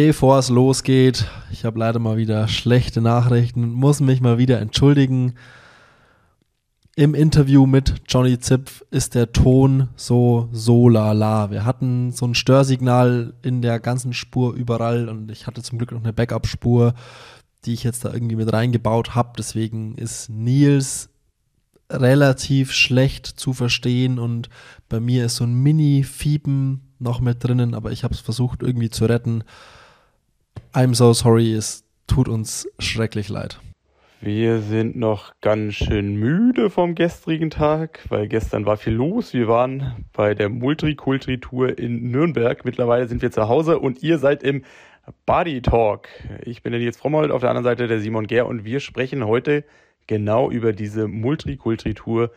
Bevor es losgeht, ich habe leider mal wieder schlechte Nachrichten und muss mich mal wieder entschuldigen. Im Interview mit Johnny Zipf ist der Ton so so la la. Wir hatten so ein Störsignal in der ganzen Spur überall und ich hatte zum Glück noch eine Backup-Spur, die ich jetzt da irgendwie mit reingebaut habe. Deswegen ist Nils relativ schlecht zu verstehen und bei mir ist so ein Mini-Fiepen noch mit drinnen, aber ich habe es versucht irgendwie zu retten. I'm so sorry, es tut uns schrecklich leid. Wir sind noch ganz schön müde vom gestrigen Tag, weil gestern war viel los. Wir waren bei der Multikulti-Tour in Nürnberg. Mittlerweile sind wir zu Hause und ihr seid im Body Talk. Ich bin der Nils Frommold, auf der anderen Seite der Simon Ger und wir sprechen heute genau über diese Multikulti-Tour,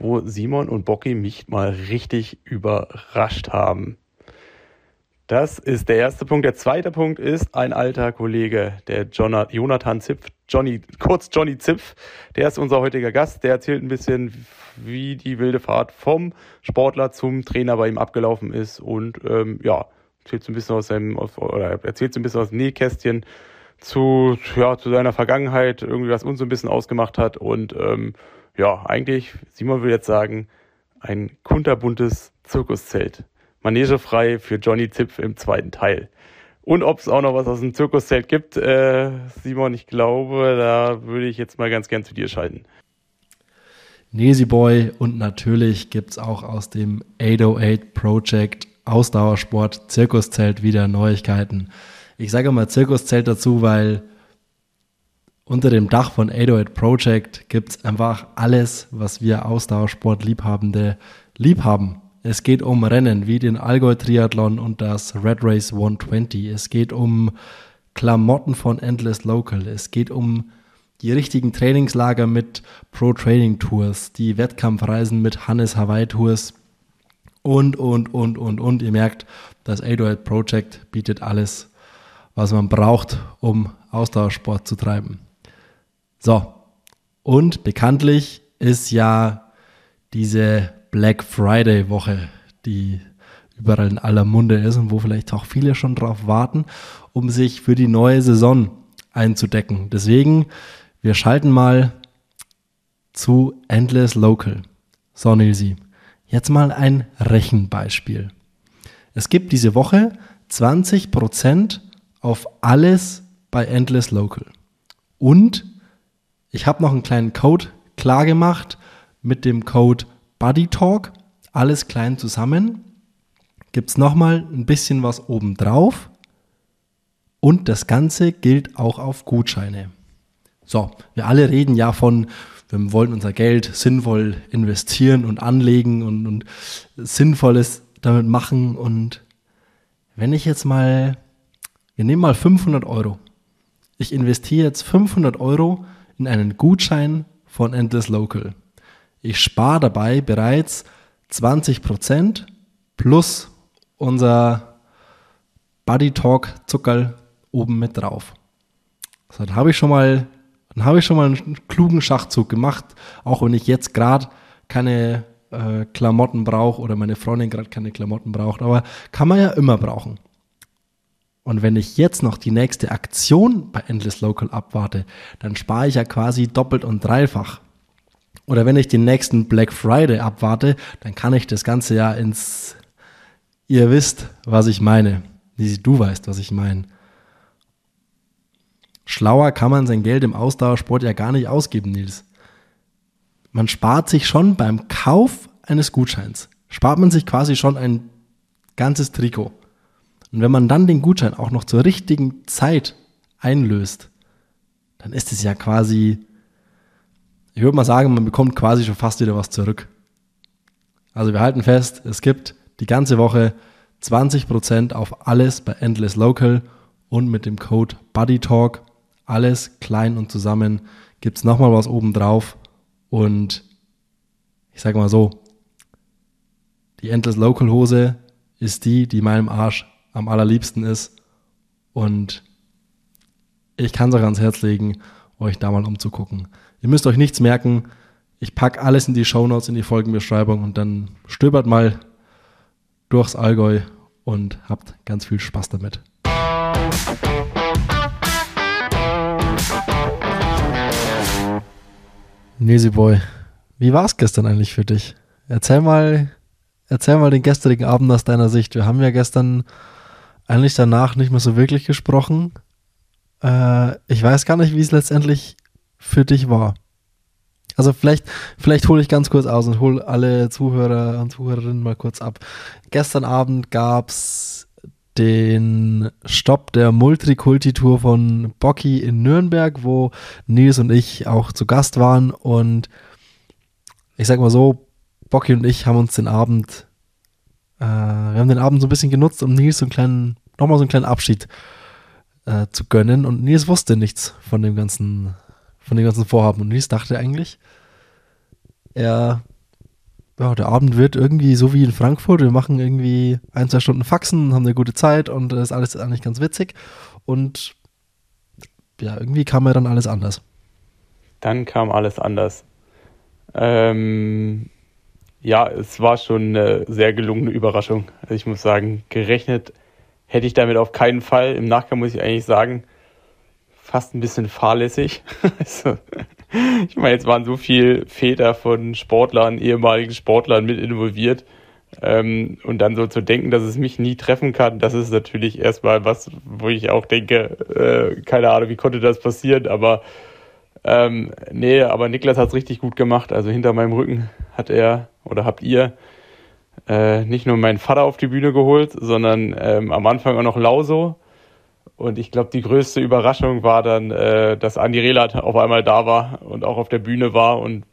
wo Simon und Bocky mich mal richtig überrascht haben. Das ist der erste Punkt. Der zweite Punkt ist ein alter Kollege, der Jonathan Zipf, Johnny, kurz Johnny Zipf. Der ist unser heutiger Gast. Der erzählt ein bisschen, wie die wilde Fahrt vom Sportler zum Trainer bei ihm abgelaufen ist und ähm, ja, erzählt so ein bisschen aus seinem, oder erzählt so ein bisschen aus dem Nähkästchen zu, ja, zu seiner Vergangenheit, irgendwie was uns so ein bisschen ausgemacht hat und ähm, ja, eigentlich, Simon will jetzt sagen, ein kunterbuntes Zirkuszelt manegefrei für Johnny Zipf im zweiten Teil. Und ob es auch noch was aus dem Zirkuszelt gibt, äh, Simon, ich glaube, da würde ich jetzt mal ganz gern zu dir schalten. Nesi Boy und natürlich gibt es auch aus dem 808 Project Ausdauersport Zirkuszelt wieder Neuigkeiten. Ich sage mal Zirkuszelt dazu, weil unter dem Dach von 808 Project gibt es einfach alles, was wir Ausdauersport-Liebhabende lieb haben. Es geht um Rennen wie den Allgäu Triathlon und das Red Race 120. Es geht um Klamotten von Endless Local. Es geht um die richtigen Trainingslager mit Pro Training Tours, die Wettkampfreisen mit Hannes Hawaii Tours und, und, und, und, und. Ihr merkt, das 808 Project bietet alles, was man braucht, um Ausdauersport zu treiben. So, und bekanntlich ist ja diese Black Friday Woche, die überall in aller Munde ist und wo vielleicht auch viele schon drauf warten, um sich für die neue Saison einzudecken. Deswegen, wir schalten mal zu Endless Local. So, Nilsi, jetzt mal ein Rechenbeispiel. Es gibt diese Woche 20% auf alles bei Endless Local. Und ich habe noch einen kleinen Code klar gemacht mit dem Code Buddy Talk, alles klein zusammen. Gibt es nochmal ein bisschen was obendrauf. Und das Ganze gilt auch auf Gutscheine. So, wir alle reden ja von, wir wollen unser Geld sinnvoll investieren und anlegen und, und Sinnvolles damit machen. Und wenn ich jetzt mal, wir nehmen mal 500 Euro. Ich investiere jetzt 500 Euro in einen Gutschein von Endless Local. Ich spare dabei bereits 20% plus unser Buddy Talk Zuckerl oben mit drauf. So, dann habe ich schon mal, ich schon mal einen klugen Schachzug gemacht, auch wenn ich jetzt gerade keine äh, Klamotten brauche oder meine Freundin gerade keine Klamotten braucht, aber kann man ja immer brauchen. Und wenn ich jetzt noch die nächste Aktion bei Endless Local abwarte, dann spare ich ja quasi doppelt und dreifach. Oder wenn ich den nächsten Black Friday abwarte, dann kann ich das Ganze ja ins, ihr wisst, was ich meine. Du weißt, was ich meine. Schlauer kann man sein Geld im Ausdauersport ja gar nicht ausgeben, Nils. Man spart sich schon beim Kauf eines Gutscheins, spart man sich quasi schon ein ganzes Trikot. Und wenn man dann den Gutschein auch noch zur richtigen Zeit einlöst, dann ist es ja quasi ich würde mal sagen, man bekommt quasi schon fast wieder was zurück. Also wir halten fest, es gibt die ganze Woche 20% auf alles bei Endless Local und mit dem Code BuddyTalk, alles klein und zusammen, gibt es nochmal was oben drauf und ich sage mal so, die Endless Local Hose ist die, die meinem Arsch am allerliebsten ist und ich kann es euch ans Herz legen, euch da mal umzugucken. Ihr müsst euch nichts merken. Ich packe alles in die Shownotes, in die Folgenbeschreibung und dann stöbert mal durchs Allgäu und habt ganz viel Spaß damit. Nesi Boy, wie war es gestern eigentlich für dich? Erzähl mal, erzähl mal den gestrigen Abend aus deiner Sicht. Wir haben ja gestern eigentlich danach nicht mehr so wirklich gesprochen. Äh, ich weiß gar nicht, wie es letztendlich für dich war. Also vielleicht, vielleicht hole ich ganz kurz aus und hole alle Zuhörer und Zuhörerinnen mal kurz ab. Gestern Abend gab es den Stopp der Multikulti-Tour von Bocky in Nürnberg, wo Nils und ich auch zu Gast waren. Und ich sag mal so, Bocky und ich haben uns den Abend, äh, wir haben den Abend so ein bisschen genutzt, um Nils so einen kleinen, nochmal so einen kleinen Abschied äh, zu gönnen. Und Nils wusste nichts von dem ganzen, von dem ganzen Vorhaben. Und Nils dachte eigentlich, er ja, der Abend wird irgendwie so wie in Frankfurt. Wir machen irgendwie ein, zwei Stunden Faxen, haben eine gute Zeit und das ist alles eigentlich ganz witzig. Und ja, irgendwie kam ja dann alles anders. Dann kam alles anders. Ähm, ja, es war schon eine sehr gelungene Überraschung. Also ich muss sagen, gerechnet hätte ich damit auf keinen Fall. Im Nachgang muss ich eigentlich sagen, fast ein bisschen fahrlässig. also, ich meine, jetzt waren so viele Väter von Sportlern, ehemaligen Sportlern mit involviert. Ähm, und dann so zu denken, dass es mich nie treffen kann, das ist natürlich erstmal was, wo ich auch denke, äh, keine Ahnung, wie konnte das passieren, aber ähm, nee, aber Niklas hat es richtig gut gemacht. Also hinter meinem Rücken hat er oder habt ihr äh, nicht nur meinen Vater auf die Bühne geholt, sondern ähm, am Anfang auch noch Lauso und ich glaube, die größte Überraschung war dann, äh, dass Andi Rehlat auf einmal da war und auch auf der Bühne war und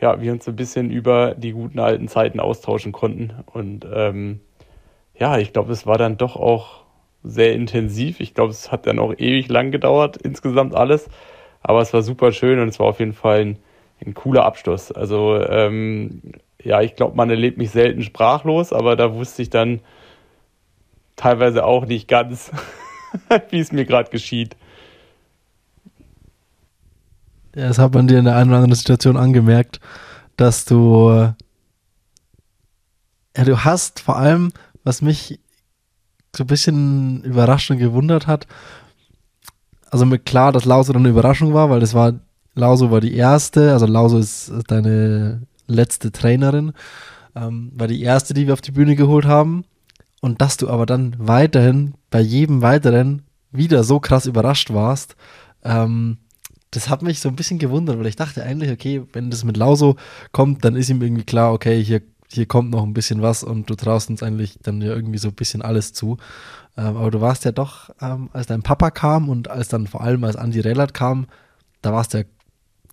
ja, wir uns ein bisschen über die guten alten Zeiten austauschen konnten. Und ähm, ja, ich glaube, es war dann doch auch sehr intensiv. Ich glaube, es hat dann auch ewig lang gedauert, insgesamt alles. Aber es war super schön und es war auf jeden Fall ein, ein cooler Abschluss. Also ähm, ja, ich glaube, man erlebt mich selten sprachlos, aber da wusste ich dann teilweise auch nicht ganz, wie es mir gerade geschieht. Ja, das hat man dir in der einen oder anderen Situation angemerkt, dass du, ja, du hast vor allem, was mich so ein bisschen überrascht und gewundert hat, also mit klar, dass Lauso dann eine Überraschung war, weil das war, Lauso war die erste, also Lauso ist deine letzte Trainerin, ähm, war die erste, die wir auf die Bühne geholt haben und dass du aber dann weiterhin bei jedem weiteren wieder so krass überrascht warst, ähm, das hat mich so ein bisschen gewundert, weil ich dachte eigentlich, okay, wenn das mit Lauso kommt, dann ist ihm irgendwie klar, okay, hier, hier kommt noch ein bisschen was und du traust uns eigentlich dann ja irgendwie so ein bisschen alles zu. Ähm, aber du warst ja doch, ähm, als dein Papa kam und als dann vor allem als Andy Rellert kam, da warst du ja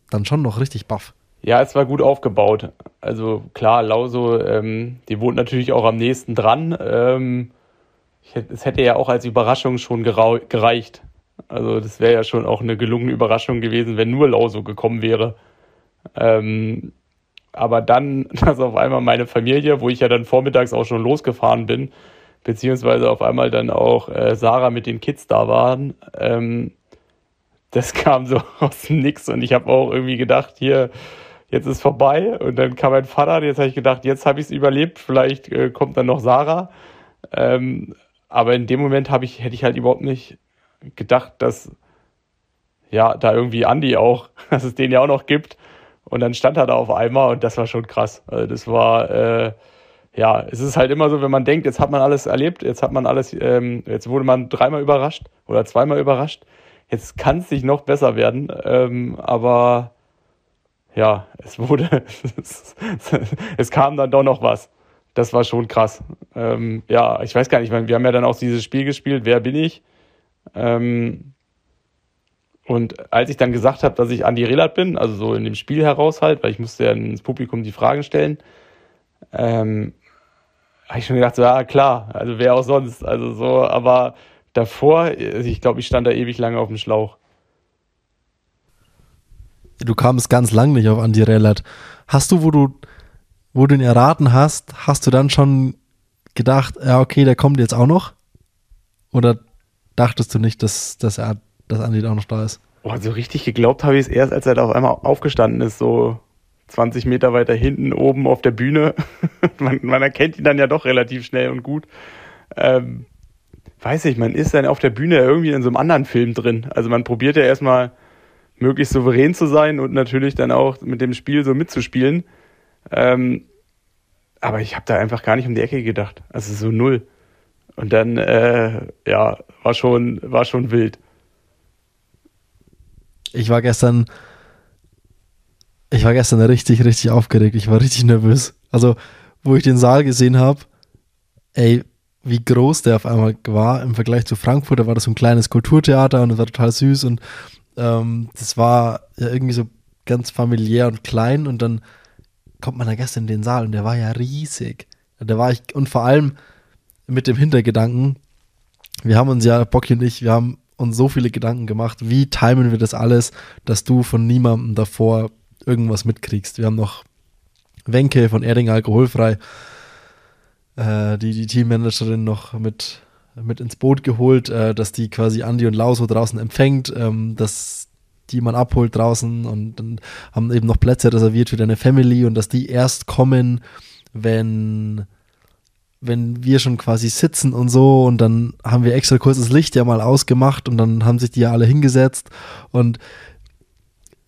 dann schon noch richtig baff. Ja, es war gut aufgebaut. Also klar, Lauso, ähm, die wohnt natürlich auch am nächsten dran. Ähm, hätte, es hätte ja auch als Überraschung schon gereicht. Also das wäre ja schon auch eine gelungene Überraschung gewesen, wenn nur Lauso gekommen wäre. Ähm, aber dann, dass auf einmal meine Familie, wo ich ja dann vormittags auch schon losgefahren bin, beziehungsweise auf einmal dann auch äh, Sarah mit den Kids da waren, ähm, das kam so aus dem Nix und ich habe auch irgendwie gedacht, hier, jetzt ist vorbei. Und dann kam mein Vater, jetzt habe ich gedacht, jetzt habe ich es überlebt, vielleicht äh, kommt dann noch Sarah. Ähm, aber in dem Moment ich, hätte ich halt überhaupt nicht gedacht, dass ja, da irgendwie Andi auch, dass es den ja auch noch gibt. Und dann stand er da auf einmal und das war schon krass. Also das war, äh, ja, es ist halt immer so, wenn man denkt, jetzt hat man alles erlebt, jetzt hat man alles, ähm, jetzt wurde man dreimal überrascht oder zweimal überrascht. Jetzt kann es nicht noch besser werden. Ähm, aber ja, es wurde, es kam dann doch noch was. Das war schon krass. Ähm, ja, ich weiß gar nicht, wir haben ja dann auch dieses Spiel gespielt, wer bin ich? Ähm, und als ich dann gesagt habe, dass ich Andi Relat bin, also so in dem Spiel heraus halt, weil ich musste ja ins Publikum die Fragen stellen, ähm, habe ich schon gedacht, so, ja klar, also wer auch sonst. Also so, aber davor, ich glaube, ich stand da ewig lange auf dem Schlauch. Du kamst ganz lang nicht auf Andi Rellat. Hast du, wo du, wo du ihn erraten hast, hast du dann schon gedacht, ja, okay, der kommt jetzt auch noch? Oder dachtest du nicht, dass, dass er, dass Andi auch noch da ist? Oh, so richtig geglaubt habe ich es erst, als er da auf einmal aufgestanden ist, so 20 Meter weiter hinten oben auf der Bühne. man, man, erkennt ihn dann ja doch relativ schnell und gut. Ähm, weiß ich, man ist dann auf der Bühne irgendwie in so einem anderen Film drin. Also man probiert ja erstmal möglichst souverän zu sein und natürlich dann auch mit dem Spiel so mitzuspielen. Ähm, aber ich habe da einfach gar nicht um die Ecke gedacht. Also so null. Und dann, äh, ja, war schon, war schon wild. Ich war gestern, ich war gestern richtig, richtig aufgeregt. Ich war richtig nervös. Also, wo ich den Saal gesehen habe, ey, wie groß der auf einmal war im Vergleich zu Frankfurt. Da war das so ein kleines Kulturtheater und es war total süß und ähm, das war ja irgendwie so ganz familiär und klein und dann kommt man da gestern in den Saal und der war ja riesig. Da war ich, und vor allem mit dem Hintergedanken, wir haben uns ja, Bocky und ich, wir haben uns so viele Gedanken gemacht, wie timen wir das alles, dass du von niemandem davor irgendwas mitkriegst. Wir haben noch Wenke von Erding Alkoholfrei äh, die, die Teammanagerin noch mit, mit ins Boot geholt, äh, dass die quasi Andi und Lau so draußen empfängt, ähm, dass die man abholt draußen und dann haben eben noch Plätze reserviert für deine Family und dass die erst kommen, wenn wenn wir schon quasi sitzen und so und dann haben wir extra kurzes Licht ja mal ausgemacht und dann haben sich die ja alle hingesetzt und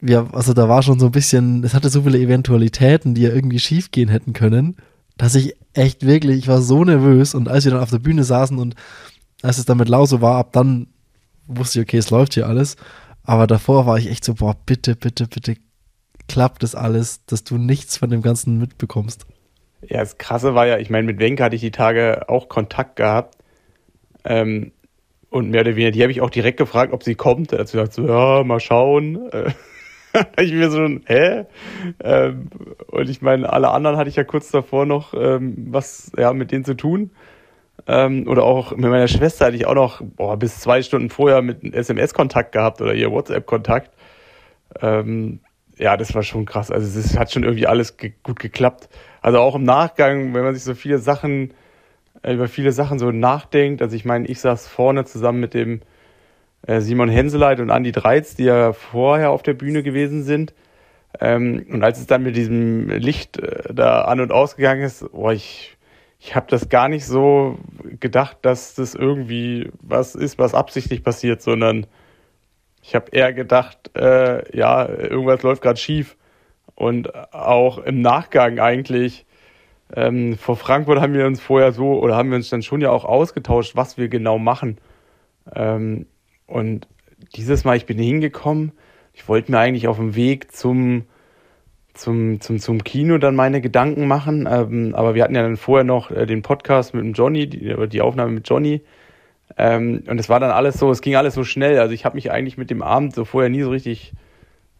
wir, also da war schon so ein bisschen, es hatte so viele Eventualitäten, die ja irgendwie schief gehen hätten können dass ich echt wirklich, ich war so nervös und als wir dann auf der Bühne saßen und als es dann mit Lauso war, ab dann wusste ich, okay, es läuft hier alles. Aber davor war ich echt so, boah, bitte, bitte, bitte klappt das alles, dass du nichts von dem Ganzen mitbekommst. Ja, das Krasse war ja, ich meine, mit Wenke hatte ich die Tage auch Kontakt gehabt. Ähm, und mehr oder weniger, die habe ich auch direkt gefragt, ob sie kommt. Er hat gesagt, so, ja, mal schauen. Ich mir so, hä? Ähm, und ich meine, alle anderen hatte ich ja kurz davor noch ähm, was ja, mit denen zu tun. Ähm, oder auch mit meiner Schwester hatte ich auch noch boah, bis zwei Stunden vorher mit SMS-Kontakt gehabt oder ihr WhatsApp-Kontakt. Ähm, ja, das war schon krass. Also es hat schon irgendwie alles ge gut geklappt. Also auch im Nachgang, wenn man sich so viele Sachen, äh, über viele Sachen so nachdenkt. Also ich meine, ich saß vorne zusammen mit dem Simon Henseleit und Andi Dreiz, die ja vorher auf der Bühne gewesen sind. Ähm, und als es dann mit diesem Licht äh, da an und ausgegangen ist, boah, ich, ich habe das gar nicht so gedacht, dass das irgendwie was ist, was absichtlich passiert, sondern ich habe eher gedacht, äh, ja, irgendwas läuft gerade schief. Und auch im Nachgang eigentlich, ähm, vor Frankfurt haben wir uns vorher so, oder haben wir uns dann schon ja auch ausgetauscht, was wir genau machen. Ähm, und dieses Mal, ich bin hingekommen, ich wollte mir eigentlich auf dem Weg zum, zum, zum, zum Kino dann meine Gedanken machen, ähm, aber wir hatten ja dann vorher noch äh, den Podcast mit dem Johnny, die, die Aufnahme mit Johnny. Ähm, und es war dann alles so, es ging alles so schnell. Also ich habe mich eigentlich mit dem Abend so vorher nie so richtig,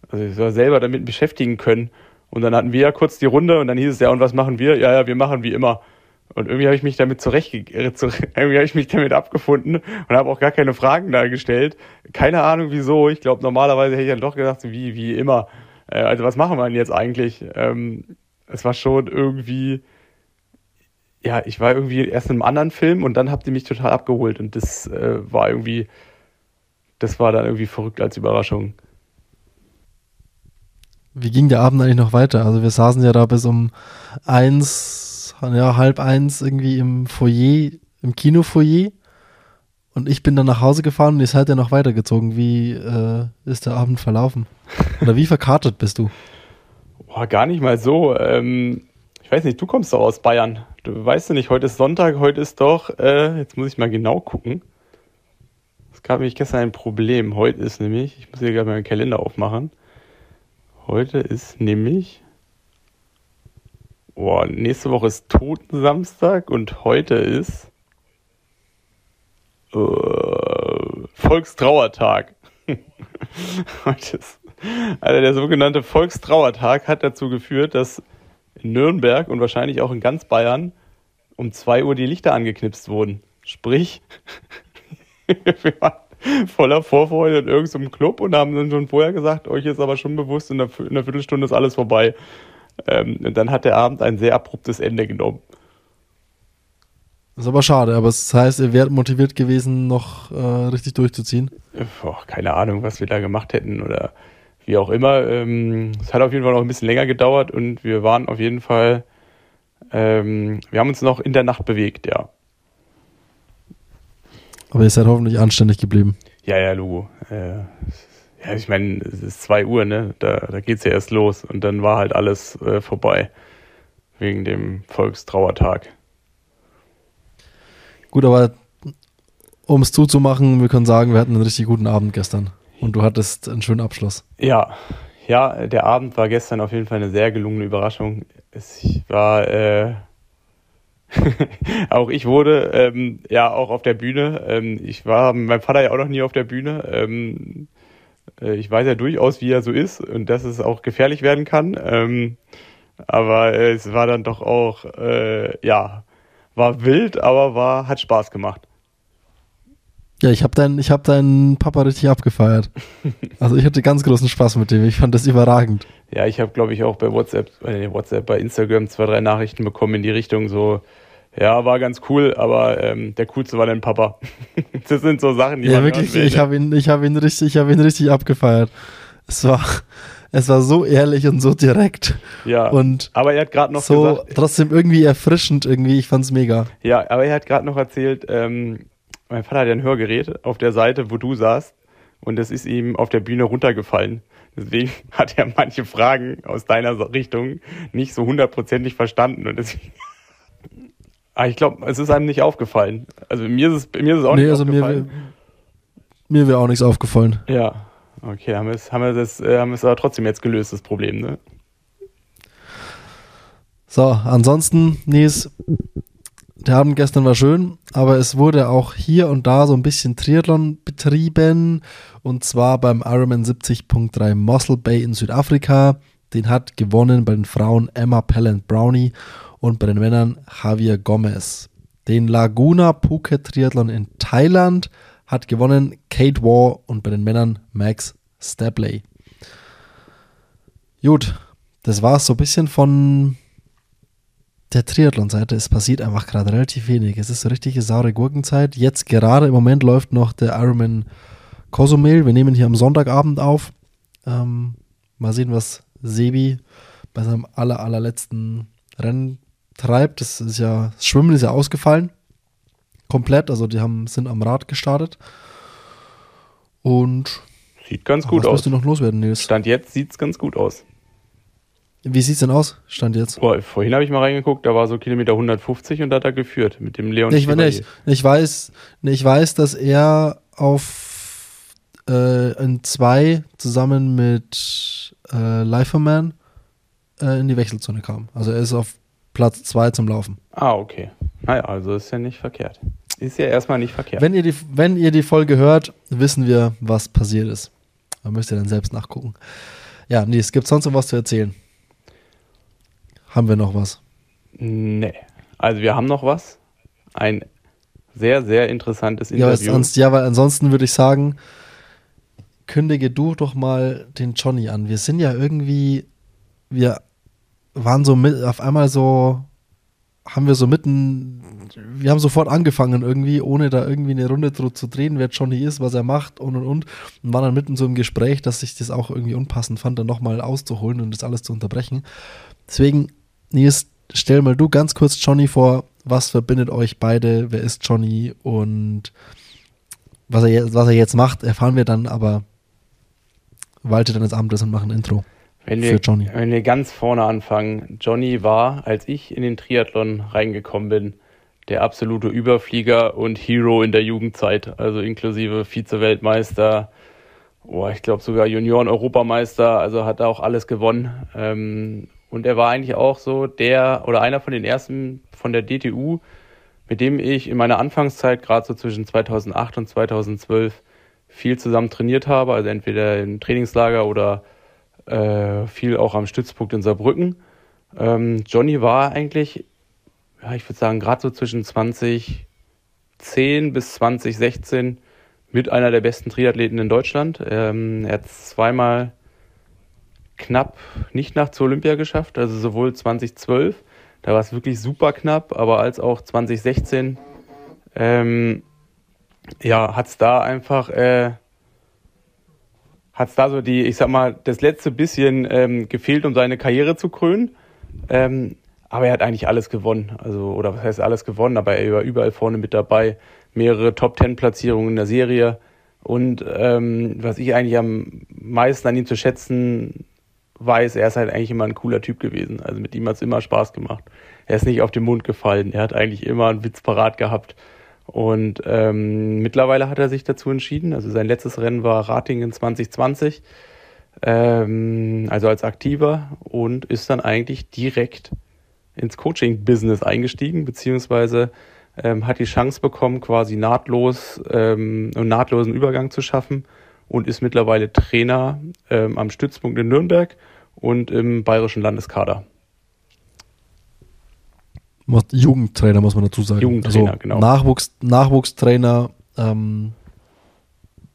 also ich soll selber damit beschäftigen können. Und dann hatten wir ja kurz die Runde und dann hieß es ja, und was machen wir? Ja, ja, wir machen wie immer. Und irgendwie habe ich mich damit zurecht, äh, irgendwie habe ich mich damit abgefunden und habe auch gar keine Fragen da gestellt. Keine Ahnung wieso. Ich glaube, normalerweise hätte ich dann doch gedacht, wie, wie immer. Äh, also was machen wir denn jetzt eigentlich? Ähm, es war schon irgendwie, ja, ich war irgendwie erst in einem anderen Film und dann habt ihr mich total abgeholt und das äh, war irgendwie, das war dann irgendwie verrückt als Überraschung. Wie ging der Abend eigentlich noch weiter? Also wir saßen ja da bis um eins ja, halb eins irgendwie im Foyer, im Kinofoyer. Und ich bin dann nach Hause gefahren und ihr seid ja noch weitergezogen. Wie äh, ist der Abend verlaufen? Oder wie verkartet bist du? Boah, gar nicht mal so. Ähm, ich weiß nicht, du kommst doch aus Bayern. Du weißt ja nicht, heute ist Sonntag, heute ist doch, äh, jetzt muss ich mal genau gucken. Es gab nämlich gestern ein Problem. Heute ist nämlich, ich muss hier gerade meinen Kalender aufmachen. Heute ist nämlich Boah, nächste Woche ist Totensamstag und heute ist äh, Volkstrauertag. heute ist, also der sogenannte Volkstrauertag hat dazu geführt, dass in Nürnberg und wahrscheinlich auch in ganz Bayern um 2 Uhr die Lichter angeknipst wurden. Sprich, wir waren voller Vorfreude in irgendeinem Club und haben dann schon vorher gesagt, euch ist aber schon bewusst, in einer, in einer Viertelstunde ist alles vorbei. Ähm, und dann hat der Abend ein sehr abruptes Ende genommen. Das ist aber schade, aber das heißt, ihr wärt motiviert gewesen, noch äh, richtig durchzuziehen? Boah, keine Ahnung, was wir da gemacht hätten oder wie auch immer. Ähm, es hat auf jeden Fall noch ein bisschen länger gedauert und wir waren auf jeden Fall, ähm, wir haben uns noch in der Nacht bewegt, ja. Aber ihr seid hoffentlich anständig geblieben. Ja, ja, Logo. Äh, ja, ich meine, es ist zwei Uhr, ne? Da, da es ja erst los und dann war halt alles äh, vorbei. Wegen dem Volkstrauertag. Gut, aber um es zuzumachen, wir können sagen, wir hatten einen richtig guten Abend gestern. Und du hattest einen schönen Abschluss. Ja, ja, der Abend war gestern auf jeden Fall eine sehr gelungene Überraschung. Es war äh, auch ich wurde ähm, ja auch auf der Bühne. Ähm, ich war mit meinem Vater ja auch noch nie auf der Bühne. Ähm, äh, ich weiß ja durchaus, wie er so ist und dass es auch gefährlich werden kann. Ähm, aber äh, es war dann doch auch, äh, ja, war wild, aber war, hat Spaß gemacht. Ja, ich habe deinen hab deinen Papa richtig abgefeiert. Also ich hatte ganz großen Spaß mit dem. Ich fand das überragend. Ja, ich habe, glaube ich, auch bei WhatsApp, äh, WhatsApp, bei Instagram zwei, drei Nachrichten bekommen in die Richtung so, ja, war ganz cool, aber ähm, der coolste war dein Papa. das sind so Sachen, die Ja, wirklich, ich habe ihn, ich habe ihn richtig, ich habe ihn richtig abgefeiert. Es war, es war so ehrlich und so direkt. Ja. Und aber er hat gerade noch so gesagt, trotzdem irgendwie erfrischend irgendwie. Ich fand's mega. Ja, aber er hat gerade noch erzählt, ähm, mein Vater hat ja ein Hörgerät auf der Seite, wo du saßt, und das ist ihm auf der Bühne runtergefallen. Deswegen hat er manche Fragen aus deiner Richtung nicht so hundertprozentig verstanden und deswegen Ah, ich glaube, es ist einem nicht aufgefallen. Also mir ist es, mir ist es auch nee, nicht also aufgefallen. Mir, mir wäre auch nichts aufgefallen. Ja, okay, haben wir es, haben wir das, äh, haben wir es aber trotzdem jetzt gelöst, das Problem, ne? So, ansonsten, Nies, der Abend gestern war schön, aber es wurde auch hier und da so ein bisschen Triathlon betrieben und zwar beim Ironman 70.3 Mossel Bay in Südafrika. Den hat gewonnen bei den Frauen Emma Pellant Brownie und bei den Männern Javier Gomez. Den Laguna Phuket Triathlon in Thailand hat gewonnen Kate Waugh und bei den Männern Max Stabley. Gut, das war es so ein bisschen von der Triathlon-Seite. Es passiert einfach gerade relativ wenig. Es ist so richtige saure Gurkenzeit. Jetzt gerade im Moment läuft noch der Ironman Cozumel. Wir nehmen hier am Sonntagabend auf. Ähm, mal sehen, was Sebi bei seinem aller, allerletzten Rennen treibt. Das ist ja, das Schwimmen ist ja ausgefallen. Komplett. Also die haben, sind am Rad gestartet. Und sieht ganz gut was aus. Was du noch loswerden, Nils? Stand jetzt sieht es ganz gut aus. Wie sieht es denn aus? Stand jetzt? Boah, vorhin habe ich mal reingeguckt, da war so Kilometer 150 und da hat er geführt mit dem Leon. Ich, ich, ich, weiß, ich weiß, dass er auf äh, in zwei zusammen mit äh, Liferman äh, in die Wechselzone kam. Also er ist auf Platz 2 zum Laufen. Ah, okay. Naja, also ist ja nicht verkehrt. Ist ja erstmal nicht verkehrt. Wenn ihr die, wenn ihr die Folge hört, wissen wir, was passiert ist. Da müsst ihr dann selbst nachgucken. Ja, nee, es gibt sonst noch was zu erzählen. Haben wir noch was? Nee. Also wir haben noch was. Ein sehr, sehr interessantes Interview. Ja, sonst, ja weil ansonsten würde ich sagen, kündige du doch mal den Johnny an. Wir sind ja irgendwie, wir waren so mit, auf einmal so, haben wir so mitten, wir haben sofort angefangen irgendwie, ohne da irgendwie eine Runde zu, drehen, wer Johnny ist, was er macht und und und. Und waren dann mitten so im Gespräch, dass ich das auch irgendwie unpassend fand, dann nochmal auszuholen und das alles zu unterbrechen. Deswegen, Nils, stell mal du ganz kurz Johnny vor. Was verbindet euch beide? Wer ist Johnny? Und was er, jetzt, was er jetzt macht, erfahren wir dann, aber walte deines Amtes und machen ein Intro. Wenn wir, wenn wir ganz vorne anfangen, Johnny war, als ich in den Triathlon reingekommen bin, der absolute Überflieger und Hero in der Jugendzeit, also inklusive Vize-Weltmeister, oh, ich glaube sogar Junioren-Europameister, also hat er auch alles gewonnen. Ähm, und er war eigentlich auch so der oder einer von den ersten von der DTU, mit dem ich in meiner Anfangszeit, gerade so zwischen 2008 und 2012, viel zusammen trainiert habe, also entweder im Trainingslager oder äh, viel auch am Stützpunkt in Saarbrücken. Ähm, Johnny war eigentlich, ja, ich würde sagen, gerade so zwischen 2010 bis 2016 mit einer der besten Triathleten in Deutschland. Ähm, er hat zweimal knapp nicht nach zur Olympia geschafft, also sowohl 2012, da war es wirklich super knapp, aber als auch 2016, ähm, ja, hat es da einfach äh, hat es da so die, ich sag mal, das letzte bisschen ähm, gefehlt, um seine Karriere zu krönen. Ähm, aber er hat eigentlich alles gewonnen. Also, oder was heißt alles gewonnen, aber er war überall vorne mit dabei. mehrere Top-10-Platzierungen in der Serie. Und ähm, was ich eigentlich am meisten an ihm zu schätzen weiß, er ist halt eigentlich immer ein cooler Typ gewesen. Also mit ihm hat es immer Spaß gemacht. Er ist nicht auf den Mund gefallen. Er hat eigentlich immer einen Witz parat gehabt. Und ähm, mittlerweile hat er sich dazu entschieden. Also sein letztes Rennen war Ratingen 2020. Ähm, also als Aktiver und ist dann eigentlich direkt ins Coaching-Business eingestiegen, beziehungsweise ähm, hat die Chance bekommen, quasi nahtlos ähm, einen nahtlosen Übergang zu schaffen und ist mittlerweile Trainer ähm, am Stützpunkt in Nürnberg und im bayerischen Landeskader. Jugendtrainer muss man dazu sagen. Jugendtrainer, also genau. Nachwuchs, Nachwuchstrainer ähm,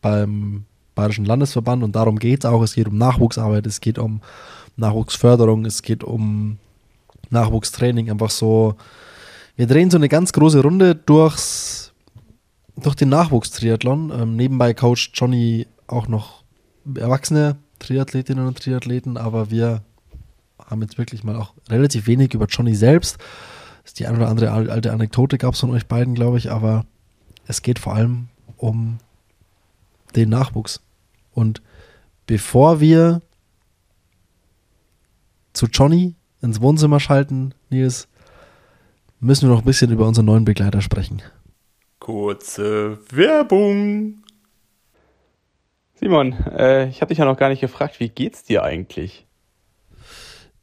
beim Bayerischen Landesverband und darum geht es auch. Es geht um Nachwuchsarbeit, es geht um Nachwuchsförderung, es geht um Nachwuchstraining, einfach so. Wir drehen so eine ganz große Runde durchs, durch den Nachwuchstriathlon. Ähm, nebenbei coacht Johnny auch noch erwachsene Triathletinnen und Triathleten, aber wir haben jetzt wirklich mal auch relativ wenig über Johnny selbst. Das ist die ein oder andere alte Anekdote gab es von euch beiden, glaube ich, aber es geht vor allem um den Nachwuchs. Und bevor wir zu Johnny ins Wohnzimmer schalten, Nils, müssen wir noch ein bisschen über unseren neuen Begleiter sprechen. Kurze Werbung. Simon, äh, ich habe dich ja noch gar nicht gefragt, wie geht's dir eigentlich?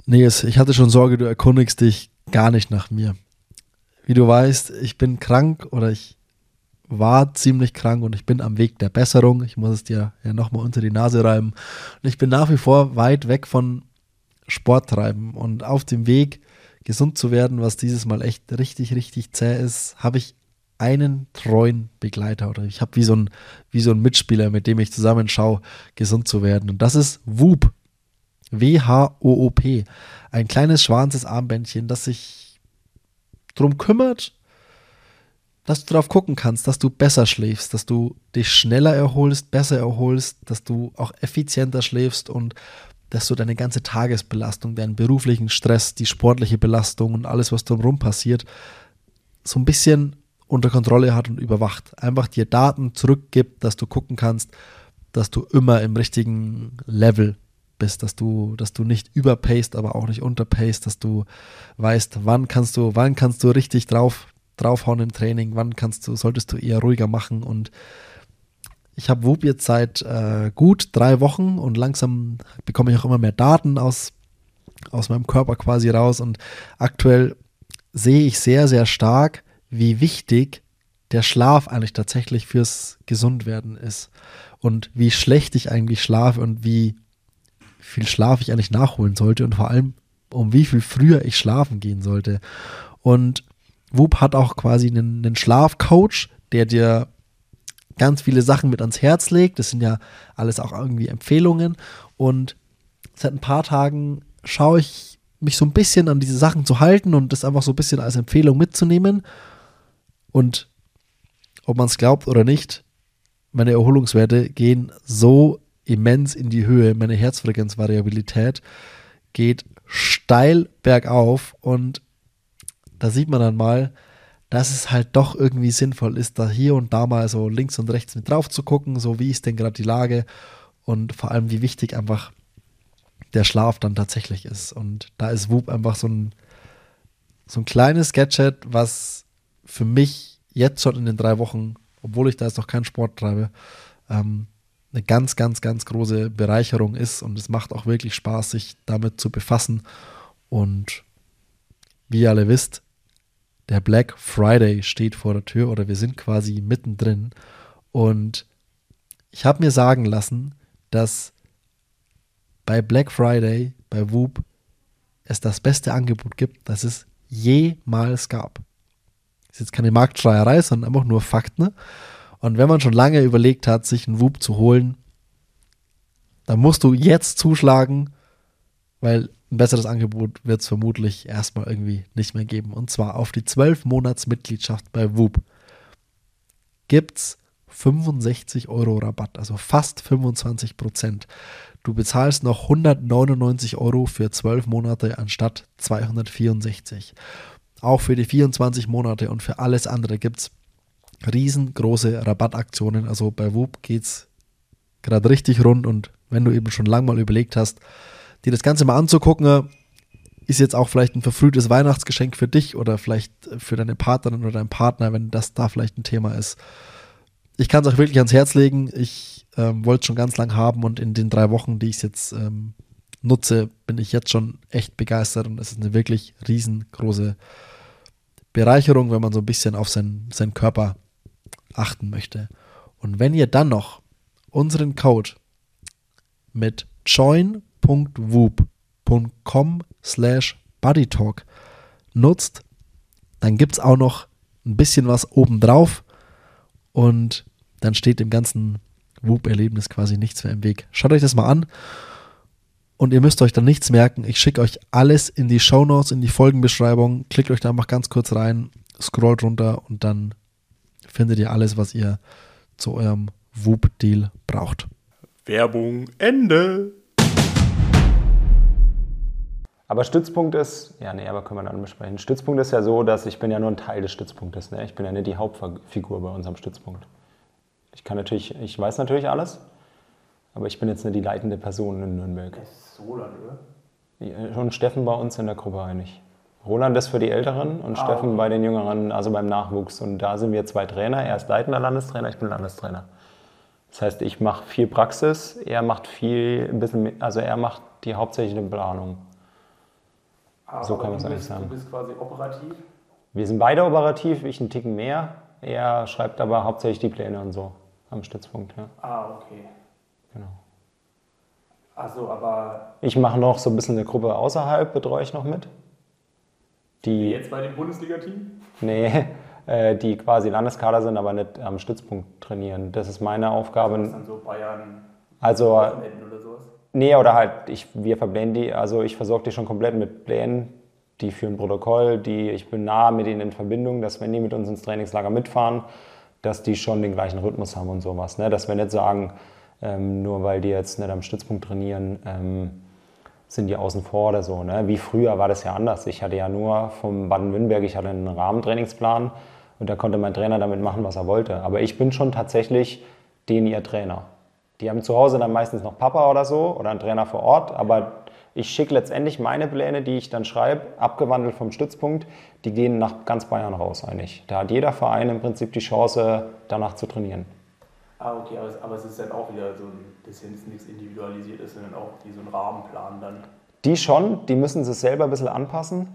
Nils, ich hatte schon Sorge, du erkundigst dich gar nicht nach mir. Wie du weißt, ich bin krank oder ich war ziemlich krank und ich bin am Weg der Besserung. Ich muss es dir ja nochmal unter die Nase reiben. Und ich bin nach wie vor weit weg von Sport treiben und auf dem Weg, gesund zu werden, was dieses Mal echt richtig, richtig zäh ist, habe ich einen treuen Begleiter oder ich habe wie so ein wie so ein Mitspieler, mit dem ich zusammen schaue, gesund zu werden und das ist Whoop. W-H-O-O-P. Ein kleines schwarzes Armbändchen, das sich drum kümmert, dass du darauf gucken kannst, dass du besser schläfst, dass du dich schneller erholst, besser erholst, dass du auch effizienter schläfst und dass du deine ganze Tagesbelastung, deinen beruflichen Stress, die sportliche Belastung und alles, was drumherum passiert, so ein bisschen unter Kontrolle hat und überwacht. Einfach dir Daten zurückgibt, dass du gucken kannst, dass du immer im richtigen Level bist, dass du, dass du nicht überpaced, aber auch nicht unterpaced, dass du weißt, wann kannst du, wann kannst du richtig drauf draufhauen im Training, wann kannst du, solltest du eher ruhiger machen. Und ich habe Whoop jetzt seit äh, gut drei Wochen und langsam bekomme ich auch immer mehr Daten aus, aus meinem Körper quasi raus. Und aktuell sehe ich sehr, sehr stark, wie wichtig der Schlaf eigentlich tatsächlich fürs Gesundwerden ist und wie schlecht ich eigentlich schlafe und wie viel Schlaf ich eigentlich nachholen sollte und vor allem um wie viel früher ich schlafen gehen sollte. Und Whoop hat auch quasi einen, einen Schlafcoach, der dir ganz viele Sachen mit ans Herz legt. Das sind ja alles auch irgendwie Empfehlungen. Und seit ein paar Tagen schaue ich mich so ein bisschen an diese Sachen zu halten und das einfach so ein bisschen als Empfehlung mitzunehmen. Und ob man es glaubt oder nicht, meine Erholungswerte gehen so immens in die Höhe. Meine Herzfrequenzvariabilität geht steil bergauf und da sieht man dann mal, dass es halt doch irgendwie sinnvoll ist, da hier und da mal so links und rechts mit drauf zu gucken, so wie ist denn gerade die Lage und vor allem wie wichtig einfach der Schlaf dann tatsächlich ist. Und da ist Whoop einfach so ein, so ein kleines Gadget, was für mich jetzt schon in den drei Wochen, obwohl ich da jetzt noch keinen Sport treibe, ähm, eine ganz, ganz, ganz große Bereicherung ist und es macht auch wirklich Spaß, sich damit zu befassen. Und wie ihr alle wisst, der Black Friday steht vor der Tür oder wir sind quasi mittendrin. Und ich habe mir sagen lassen, dass bei Black Friday, bei Whoop, es das beste Angebot gibt, das es jemals gab. Das ist jetzt keine Marktschreierei, sondern einfach nur Fakten. Ne? Und wenn man schon lange überlegt hat, sich einen Whoop zu holen, dann musst du jetzt zuschlagen, weil ein besseres Angebot wird es vermutlich erstmal irgendwie nicht mehr geben. Und zwar auf die 12 Monats Mitgliedschaft bei Whoop gibt es 65 Euro Rabatt, also fast 25 Prozent. Du bezahlst noch 199 Euro für 12 Monate anstatt 264. Auch für die 24 Monate und für alles andere gibt es riesengroße Rabattaktionen. Also bei Whoop geht es gerade richtig rund und wenn du eben schon lange mal überlegt hast, dir das Ganze mal anzugucken, ist jetzt auch vielleicht ein verfrühtes Weihnachtsgeschenk für dich oder vielleicht für deine Partnerin oder deinen Partner, wenn das da vielleicht ein Thema ist. Ich kann es euch wirklich ans Herz legen. Ich ähm, wollte es schon ganz lang haben und in den drei Wochen, die ich es jetzt ähm, nutze, bin ich jetzt schon echt begeistert und es ist eine wirklich riesengroße Bereicherung, wenn man so ein bisschen auf sein, seinen Körper achten möchte. Und wenn ihr dann noch unseren Code mit join.whoop.com slash bodytalk nutzt, dann gibt es auch noch ein bisschen was obendrauf und dann steht dem ganzen Whoop-Erlebnis quasi nichts mehr im Weg. Schaut euch das mal an und ihr müsst euch dann nichts merken. Ich schicke euch alles in die Show Notes, in die Folgenbeschreibung. Klickt euch da einfach ganz kurz rein, scrollt runter und dann findet ihr alles, was ihr zu eurem Whoop-Deal braucht. Werbung Ende. Aber Stützpunkt ist, ja, nee, aber können wir dann besprechen. Stützpunkt ist ja so, dass ich bin ja nur ein Teil des Stützpunktes. Ne? Ich bin ja nicht die Hauptfigur bei unserem Stützpunkt. Ich kann natürlich, ich weiß natürlich alles, aber ich bin jetzt nicht die leitende Person in Nürnberg. Das ist Roland, oder? Ja, schon Steffen bei uns in der Gruppe einig. Roland ist für die Älteren und ah, Steffen okay. bei den Jüngeren, also beim Nachwuchs. Und da sind wir zwei Trainer. Er ist leitender Landestrainer, ich bin Landestrainer. Das heißt, ich mache viel Praxis, er macht viel, ein bisschen, also er macht die hauptsächliche Planung. Ah, so kann man es eigentlich sagen. Du bist quasi operativ? Wir sind beide operativ, ich einen Ticken mehr. Er schreibt aber hauptsächlich die Pläne und so am Stützpunkt. Ja. Ah, okay. Genau. Also, aber. Ich mache noch so ein bisschen eine Gruppe außerhalb, betreue ich noch mit. Die, Jetzt bei dem Bundesliga-Team? Nee, äh, die quasi Landeskader sind, aber nicht am Stützpunkt trainieren. Das ist meine Aufgabe. Das ist dann so Bayern. Also. Oder sowas? Nee, oder halt, ich, wir verblähen die, also ich versorge die schon komplett mit Plänen, die führen Protokoll, die, ich bin nah mit ihnen in Verbindung, dass wenn die mit uns ins Trainingslager mitfahren, dass die schon den gleichen Rhythmus haben und sowas. Ne? Dass wir nicht sagen, ähm, nur weil die jetzt nicht am Stützpunkt trainieren, ähm, sind die außen vor oder so. Ne? Wie früher war das ja anders. Ich hatte ja nur vom Baden-Württemberg, ich hatte einen Rahmentrainingsplan und da konnte mein Trainer damit machen, was er wollte. Aber ich bin schon tatsächlich den ihr Trainer. Die haben zu Hause dann meistens noch Papa oder so oder einen Trainer vor Ort, aber ich schicke letztendlich meine Pläne, die ich dann schreibe, abgewandelt vom Stützpunkt, die gehen nach ganz Bayern raus eigentlich. Da hat jeder Verein im Prinzip die Chance, danach zu trainieren. Ah, okay, aber es, ist dann auch wieder so ein, ist nichts Individualisiertes, sondern auch die, so ein Rahmenplan dann. Die schon, die müssen sich selber ein bisschen anpassen,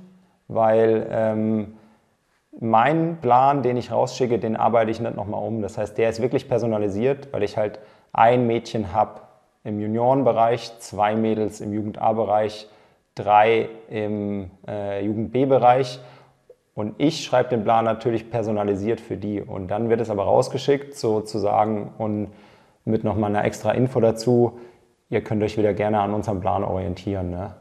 weil ähm, mein Plan, den ich rausschicke, den arbeite ich nicht nochmal um. Das heißt, der ist wirklich personalisiert, weil ich halt ein Mädchen habe im Juniorenbereich, zwei Mädels im Jugend A-Bereich, drei im äh, Jugend B-Bereich. Und ich schreibe den Plan natürlich personalisiert für die. Und dann wird es aber rausgeschickt, sozusagen, und mit nochmal einer extra Info dazu. Ihr könnt euch wieder gerne an unserem Plan orientieren. Ne?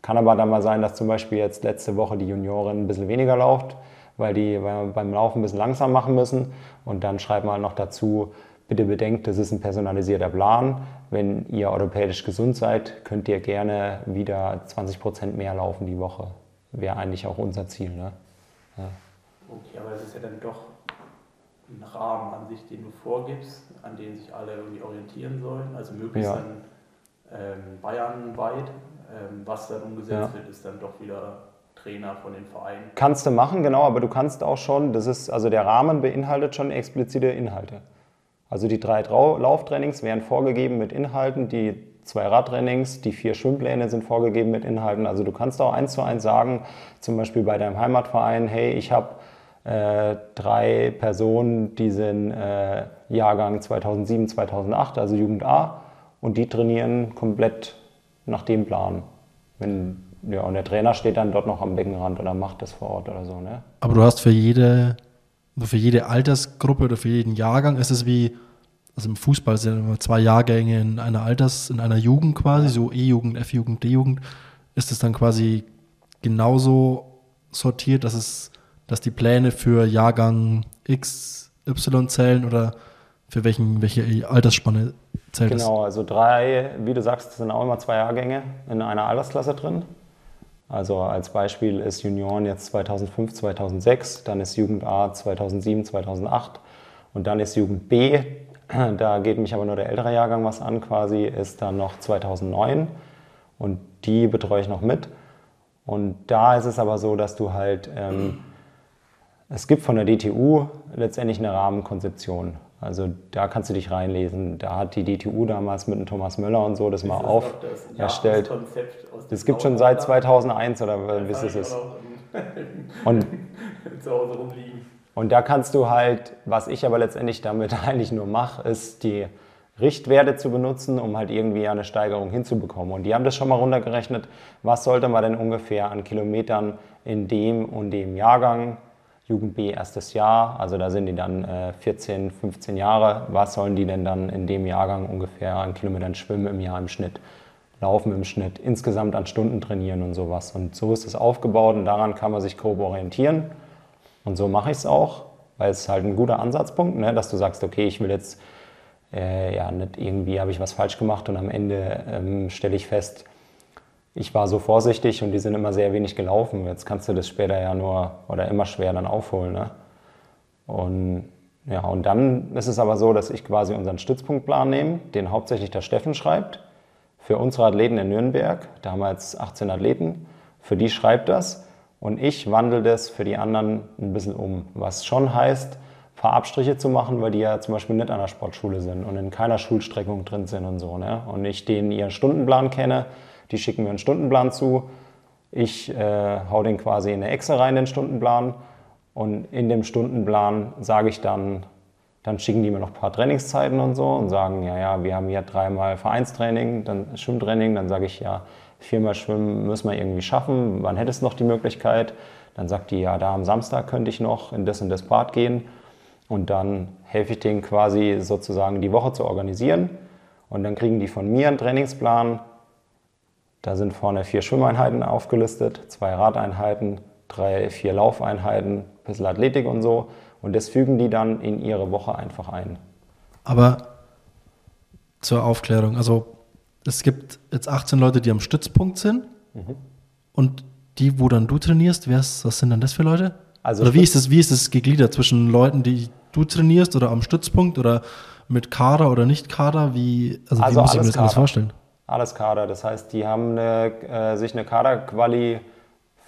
Kann aber dann mal sein, dass zum Beispiel jetzt letzte Woche die Juniorin ein bisschen weniger lauft, weil die beim Laufen ein bisschen langsam machen müssen. Und dann schreibt man noch dazu, Bitte bedenkt, das ist ein personalisierter Plan. Wenn ihr europäisch gesund seid, könnt ihr gerne wieder 20 Prozent mehr laufen die Woche. Wäre eigentlich auch unser Ziel. Ne? Ja. Okay, aber es ist ja dann doch ein Rahmen an sich, den du vorgibst, an den sich alle irgendwie orientieren sollen. Also möglichst ja. dann ähm, bayernweit. Ähm, was dann umgesetzt ja. wird, ist dann doch wieder Trainer von den Vereinen. Kannst du machen, genau, aber du kannst auch schon, das ist, also der Rahmen beinhaltet schon explizite Inhalte. Also die drei Lauftrainings werden vorgegeben mit Inhalten, die zwei Radtrainings, die vier Schwimmpläne sind vorgegeben mit Inhalten. Also du kannst auch eins zu eins sagen, zum Beispiel bei deinem Heimatverein, hey, ich habe äh, drei Personen, die sind äh, Jahrgang 2007, 2008, also Jugend A, und die trainieren komplett nach dem Plan. Wenn, ja, und der Trainer steht dann dort noch am Beckenrand oder macht das vor Ort oder so. Ne? Aber du hast für jede für jede Altersgruppe oder für jeden Jahrgang ist es wie, also im Fußball sind immer zwei Jahrgänge in einer Alters, in einer Jugend quasi, so E-Jugend, F-Jugend, D-Jugend. Ist es dann quasi genauso sortiert, dass es, dass die Pläne für Jahrgang X, Y zählen oder für welchen, welche Altersspanne zählt genau, es? Genau, also drei, wie du sagst, sind auch immer zwei Jahrgänge in einer Altersklasse drin. Also als Beispiel ist Junioren jetzt 2005, 2006, dann ist Jugend A 2007, 2008 Und dann ist Jugend B, da geht mich aber nur der ältere Jahrgang was an, quasi, ist dann noch 2009 und die betreue ich noch mit. Und da ist es aber so, dass du halt, ähm, es gibt von der DTU letztendlich eine Rahmenkonzeption. Also da kannst du dich reinlesen. Da hat die DTU damals mit dem Thomas Müller und so das ist mal auf das erstellt. Das gibt schon seit 2001 oder wie ist es? Und, zu Hause rumliegen. Und da kannst du halt, was ich aber letztendlich damit eigentlich nur mache, ist die Richtwerte zu benutzen, um halt irgendwie eine Steigerung hinzubekommen. Und die haben das schon mal runtergerechnet, was sollte man denn ungefähr an Kilometern in dem und dem Jahrgang, Jugend B erstes Jahr, also da sind die dann äh, 14, 15 Jahre, was sollen die denn dann in dem Jahrgang ungefähr an Kilometern schwimmen im Jahr im Schnitt, laufen im Schnitt, insgesamt an Stunden trainieren und sowas. Und so ist es aufgebaut und daran kann man sich grob orientieren. Und so mache ich es auch, weil es halt ein guter Ansatzpunkt, ne, dass du sagst, okay, ich will jetzt äh, ja nicht irgendwie habe ich was falsch gemacht und am Ende ähm, stelle ich fest, ich war so vorsichtig und die sind immer sehr wenig gelaufen. Jetzt kannst du das später ja nur oder immer schwer dann aufholen. Ne? Und ja, und dann ist es aber so, dass ich quasi unseren Stützpunktplan nehme, den hauptsächlich der Steffen schreibt. Für unsere Athleten in Nürnberg, da haben wir jetzt 18 Athleten, für die schreibt das. Und ich wandle das für die anderen ein bisschen um. Was schon heißt, ein paar Abstriche zu machen, weil die ja zum Beispiel nicht an der Sportschule sind und in keiner Schulstreckung drin sind und so. Ne? Und ich denen ihren Stundenplan kenne, die schicken mir einen Stundenplan zu. Ich äh, hau den quasi in eine Excel rein, den Stundenplan. Und in dem Stundenplan sage ich dann, dann schicken die mir noch ein paar Trainingszeiten und so und sagen, ja, ja, wir haben hier dreimal Vereinstraining, dann Schwimmtraining, dann sage ich, ja, viermal schwimmen müssen wir irgendwie schaffen, wann hättest du noch die Möglichkeit? Dann sagt die, ja, da am Samstag könnte ich noch in das und das Bad gehen. Und dann helfe ich denen quasi sozusagen die Woche zu organisieren. Und dann kriegen die von mir einen Trainingsplan. Da sind vorne vier Schwimmeinheiten aufgelistet, zwei Radeinheiten, drei, vier Laufeinheiten, ein bisschen Athletik und so. Und das fügen die dann in ihre Woche einfach ein. Aber zur Aufklärung, also es gibt jetzt 18 Leute, die am Stützpunkt sind. Mhm. Und die, wo dann du trainierst, was sind dann das für Leute? Also oder wie ist, das, wie ist das gegliedert zwischen Leuten, die du trainierst oder am Stützpunkt oder mit Kader oder nicht Kader? Wie, also, also wie muss ich mir das alles vorstellen? Alles Kader. Das heißt, die haben eine, äh, sich eine Kaderquali